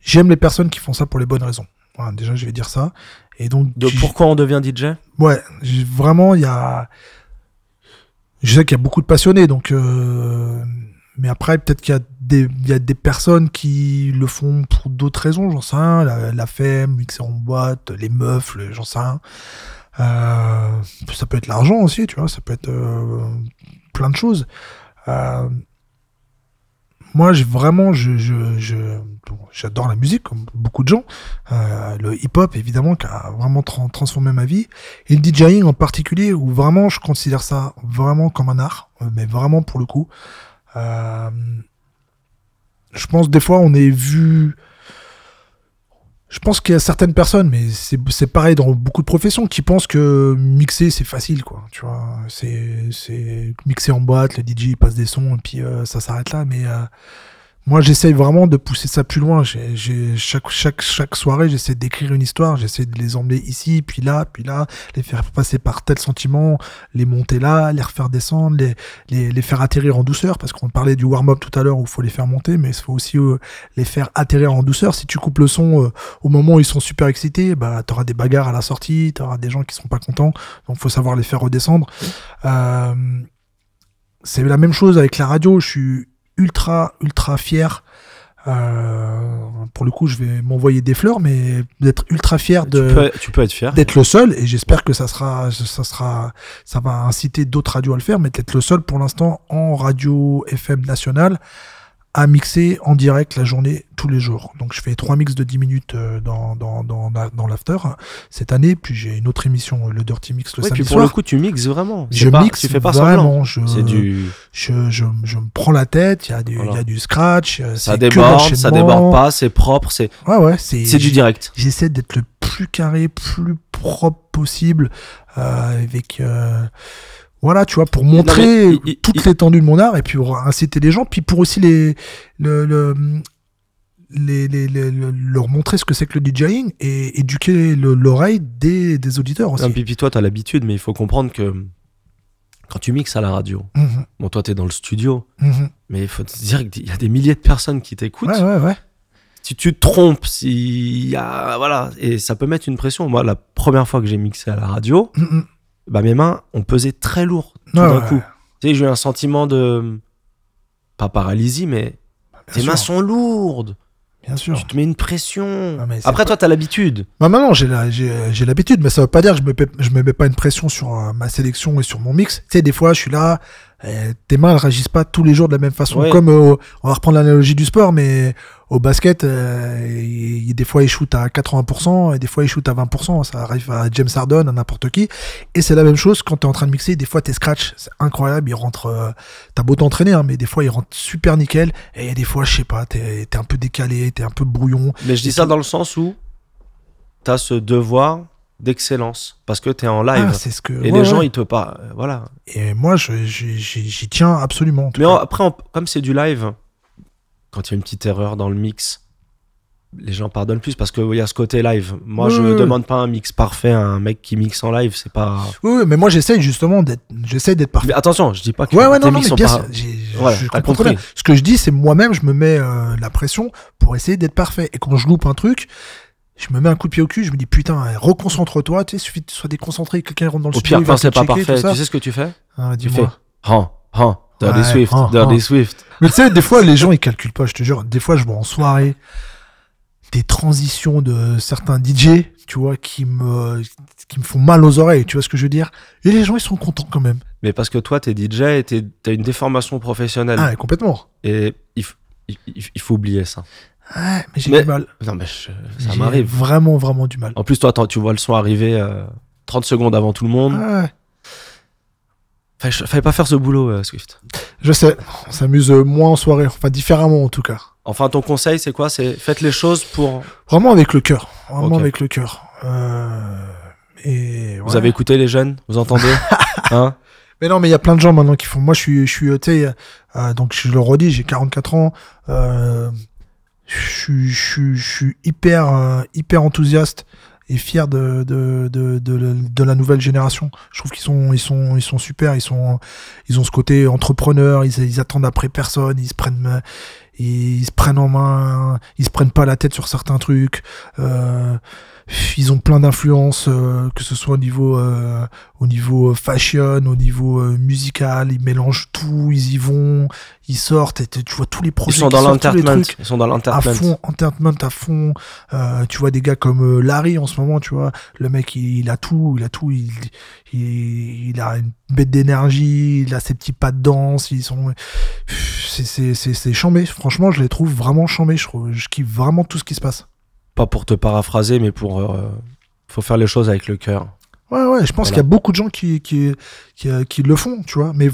j'aime les personnes qui font ça pour les bonnes raisons. Voilà, déjà, je vais dire ça. Et donc, De pourquoi on devient DJ Ouais, vraiment, il y a. Je sais qu'il y a beaucoup de passionnés, donc. euh, Mais après, peut-être qu'il y, a des- il y a des personnes qui le font pour d'autres raisons, j'en sais rien. La, la femme, mixer en boîte, les meufs, le- j'en sais rien. Euh, Ça peut être l'argent aussi, tu vois, ça peut être euh, plein de choses. Euh, Moi, vraiment, je, j'adore la musique, comme beaucoup de gens. Euh, le hip-hop, évidemment, qui a vraiment tra- transformé ma vie. Et le DJing en particulier, où vraiment je considère ça vraiment comme un art, euh, mais vraiment pour le coup. Je pense des fois on est vu. Je pense qu'il y a certaines personnes, mais c'est pareil dans beaucoup de professions, qui pensent que mixer c'est facile, quoi. Tu vois, c'est c'est mixer en boîte, le DJ passe des sons et puis euh, ça s'arrête là. Mais euh, moi, j'essaye vraiment de pousser ça plus loin. Chaque, chaque, chaque soirée, j'essaie d'écrire une histoire. J'essaie de les emmener ici, puis là, puis là, les faire passer par tel sentiment, les monter là, les refaire descendre, les, les, les faire atterrir en douceur. Parce qu'on parlait du warm-up tout à l'heure où il faut les faire monter, mais il faut aussi euh, les faire atterrir en douceur. Si tu coupes le son euh, au moment où ils sont super excités, bah, tu auras des bagarres à la sortie, tu auras des gens qui sont pas contents. Donc, faut savoir les faire redescendre. Euh, c'est la même chose avec la radio. Je suis ultra, ultra fier. Euh, pour le coup, je vais m'envoyer des fleurs, mais d'être ultra fier tu, de peux, tu peux être fier. d'être le seul. Et j'espère que ça sera, ça sera, ça va inciter d'autres radios à le faire, mais d'être le seul pour l'instant en radio FM nationale à mixer en direct la journée tous les jours. Donc je fais trois mix de 10 minutes euh, dans, dans, dans, dans l'after hein, cette année, puis j'ai une autre émission, le Dirty Mix le Ouais, samedi puis pour soir. le coup, tu mixes vraiment. Je pas- mixe Tu fais pas vraiment. Je, du. je, je, je me prends la tête, il y, a du- Voilà. il y a du scratch, euh, Ça déborde, ça déborde pas, c'est propre, c'est Ouais, ouais, c'est c'est du direct. J'essaie d'être le plus carré, plus propre possible, euh, avec euh, voilà, tu vois, pour montrer il- toute il- l'étendue de mon art et puis pour inciter les gens, puis pour aussi les, le, le- les, les- les- le- leur montrer ce que c'est que le DJing et éduquer le- l'oreille des, des auditeurs aussi. Non, puis, puis toi, t'as l'habitude, mais il faut comprendre que quand tu mixes à la radio, Mhm, bon, toi, t'es dans le studio, mhm. mais il faut te dire qu'il y a des milliers de personnes qui t'écoutent. Ouais, ouais, ouais. Si tu te trompes, si y a, voilà, et ça peut mettre une pression. Moi, la première fois que j'ai mixé à la radio, Mhm. Bah, mes mains ont pesé très lourd tout d'un ouais, coup. Tu sais, j'ai eu un sentiment de, pas paralysie, mais tes sûr, mains sont lourdes. Bien sûr. Tu te mets une pression. Ah, Après, pas- toi, t'as l'habitude. Bah maintenant j'ai l'habitude, mais ça veut pas dire que je me je me mets pas une pression sur euh, ma sélection et sur mon mix. Tu sais, des fois je suis là, tes mains elles réagissent pas tous les jours de la même façon. Ouais. Comme euh, on va reprendre l'analogie du sport, mais au basket, euh, il- il- des fois ils shootent à 80% et des fois ils shootent à 20%. Ça arrive à James Harden, à n'importe qui. Et c'est la même chose quand t'es en train de mixer. Des fois tes scratch, c'est incroyable, ils rentrent. euh, T'as beau t'entraîner, hein, mais des fois ils rentrent super nickel. Et des fois je sais pas, t'es t'es un peu décalé, t'es un peu brouillon. Mais je dis ça dans le sens où t'as ce devoir d'excellence parce que t'es en live. Ah, c'est ce que. et ouais, les gens, ouais. ils te pas. euh, Voilà. Et moi, j'y tiens absolument. Mais en- après, comme c'est du live, quand il y a une petite erreur dans le mix, les gens pardonnent plus parce qu'il y a ce côté live. Moi, Ouais, je ouais, ouais. demande pas un mix parfait à un mec qui mixe en live. C'est pas. Oui, oui, mais moi, j'essaye justement d'être, j'essaye d'être parfait. Mais attention, je dis pas que Ouais, ouais, tes non, non, mix mais sont pas. Voilà, je comprends compris. bien. Ce que je dis, c'est moi-même, je me mets euh, la pression pour essayer d'être parfait. Et quand je loupe un truc, je me mets un coup de pied au cul, je me dis putain, euh, reconcentre-toi, tu sais, suffit que tu sois déconcentré, quelqu'un rentre dans le Au studio, pire, quand te c'est pas checker, parfait, tu sais ce que tu fais? Ah, Tu fais. Han, han, Dirty Ouais, Swift, han, Dirty han. Swift. Mais tu sais, des fois, les gens, ils calculent pas, je te jure. Des fois, je vois en soirée des transitions de certains DJ, tu vois, qui me, qui me font mal aux oreilles, tu vois ce que je veux dire? Et les gens, ils sont contents quand même. Mais parce que toi, t'es DJ et t'as une déformation professionnelle. Ah, complètement. Et il- il- il faut oublier ça. Ouais, mais j'ai Mais- du mal. Non, mais je- ça m'arrive. Vraiment, vraiment du mal. En plus, toi, attends, tu vois le son arriver euh, 30 secondes avant tout le monde. Ouais, Fallait, fallait pas faire ce boulot, euh, Swift. je sais, on s'amuse moins en soirée, enfin différemment en tout cas. Enfin, ton conseil, c'est quoi? C'est faites les choses pour. Vraiment avec le cœur, vraiment avec le cœur. Euh, et Vous ouais. avez écouté les jeunes? Vous entendez? Hein? Mais non, mais il y a plein de gens maintenant qui font. Moi, je suis, je suis, euh, tu euh, donc je le redis, j'ai 44 ans. Euh, je suis, hyper, euh, hyper enthousiaste et fier de, de, de, de, la nouvelle génération. Je trouve qu'ils sont, ils sont, ils sont super. Ils sont, ils ont ce côté entrepreneur. Ils, ils attendent après personne. Ils se prennent, ils se prennent en main. Ils se prennent pas la tête sur certains trucs. Euh, ils ont plein d'influences, euh, que ce soit au niveau, euh, au niveau fashion, au niveau euh, musical. Ils mélangent tout. Ils y vont. Ils sortent. Et tu vois tous les Ils projets. sont qui dans l'entertainment. Ils sont dans à l'entertainment. fond, entertainment à fond. Euh, tu vois des gars comme euh, Larry en ce moment, tu vois. Le mec, il, il a tout, il a tout. Il, il, il a une bête d'énergie, il a ses petits pas de danse. Ils sont, c'est, c'est, c'est, c'est chambé. Franchement, je les trouve vraiment chambés. Je, trouve- je kiffe vraiment tout ce qui se passe. Pas pour te paraphraser, mais pour. euh, faut faire les choses avec le cœur. Ouais, ouais. Je pense Voilà. qu'il y a beaucoup de gens qui, qui, qui, euh, qui le font, tu vois. Mais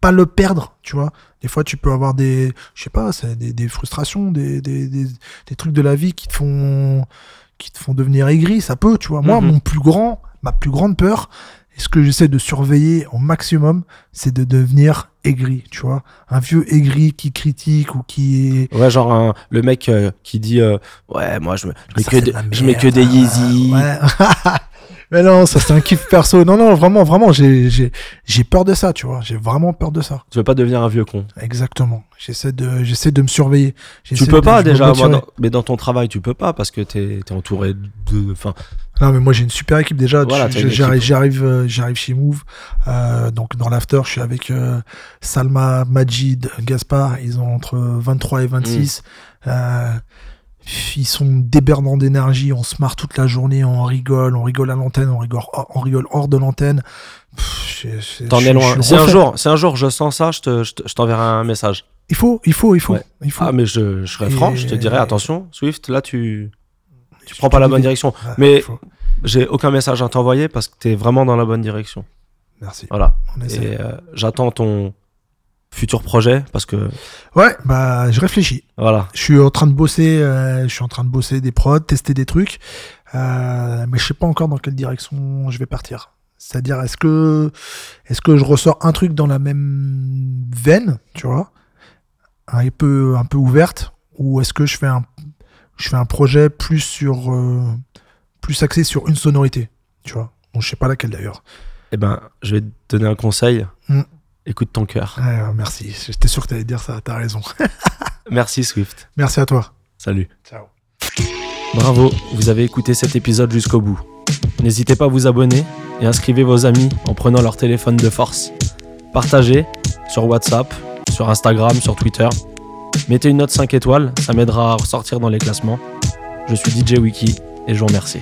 pas le perdre, tu vois. Des fois, tu peux avoir des, je sais pas, c'est des, des frustrations, des, des, des, des trucs de la vie qui te font, qui te font devenir aigri. Ça peut, tu vois. Moi, Mhm. mon plus grand, ma plus grande peur, et ce que j'essaie de surveiller au maximum, c'est de devenir aigri, tu vois. Un vieux aigri qui critique ou qui est. Ouais, genre un- le mec euh, qui dit euh, Ouais, moi, je, me, je mets, que de je mets des Yeezy. Ouais. Mais non, ça c'est un kiff perso. Non, non, vraiment, vraiment, j'ai, j'ai, j'ai peur de ça, tu vois. J'ai vraiment peur de ça. Tu veux pas devenir un vieux con. Exactement. J'essaie de, j'essaie de me surveiller. Tu peux de- pas déjà, moi, dans- mais dans ton travail, tu peux pas parce que t'es es entouré de. Enfin, Non, mais moi j'ai une super équipe déjà. Voilà, j'arrive, équipe. j'arrive, euh, j'arrive chez Move. Euh, donc dans l'after, je suis avec euh, Salma, Majid, Gaspard. Ils ont entre 23 et 26. Mm. Euh, ils sont débordants d'énergie. On se marre toute la journée. On rigole. On rigole à l'antenne. On rigole, on rigole hors de l'antenne. T'en es loin. Si un jour, si un jour je sens ça, je te- je te- je t'enverrai un message. Il faut, il faut, il faut, Ouais. il faut. Ah, mais je, je serai Et- franc, je te dirai attention, Swift, là tu, tu Je prends pas la bonne direction. Ouais, mais-. J'ai aucun message à t'envoyer parce que t'es vraiment dans la bonne direction. Merci. Voilà. Et euh, j'attends ton futur projet parce que Ouais, bah je réfléchis. voilà. Je suis en train de bosser, euh, je suis en train de bosser des prods, tester des trucs, euh, mais je sais pas encore dans quelle direction je vais partir. C'est-à-dire, est-ce que, est-ce que je ressors un truc dans la même veine, tu vois, un peu, un peu ouverte, ou est-ce que je fais un, je fais un projet plus sur, euh, plus axé sur une sonorité, tu vois. Bon, je sais pas laquelle d'ailleurs. Eh ben, je vais te donner un conseil. Écoute ton cœur. Merci. J'étais sûr que tu allais dire ça. T'as raison. Merci Swift. merci à toi. Salut. Ciao. Bravo, vous avez écouté cet épisode jusqu'au bout. N'hésitez pas à vous abonner et inscrivez vos amis en prenant leur téléphone de force. Partagez sur WhatsApp, sur Instagram, sur Twitter. Mettez une note 5 étoiles, ça m'aidera à ressortir dans les classements. Je suis DJ Wiki et je vous remercie.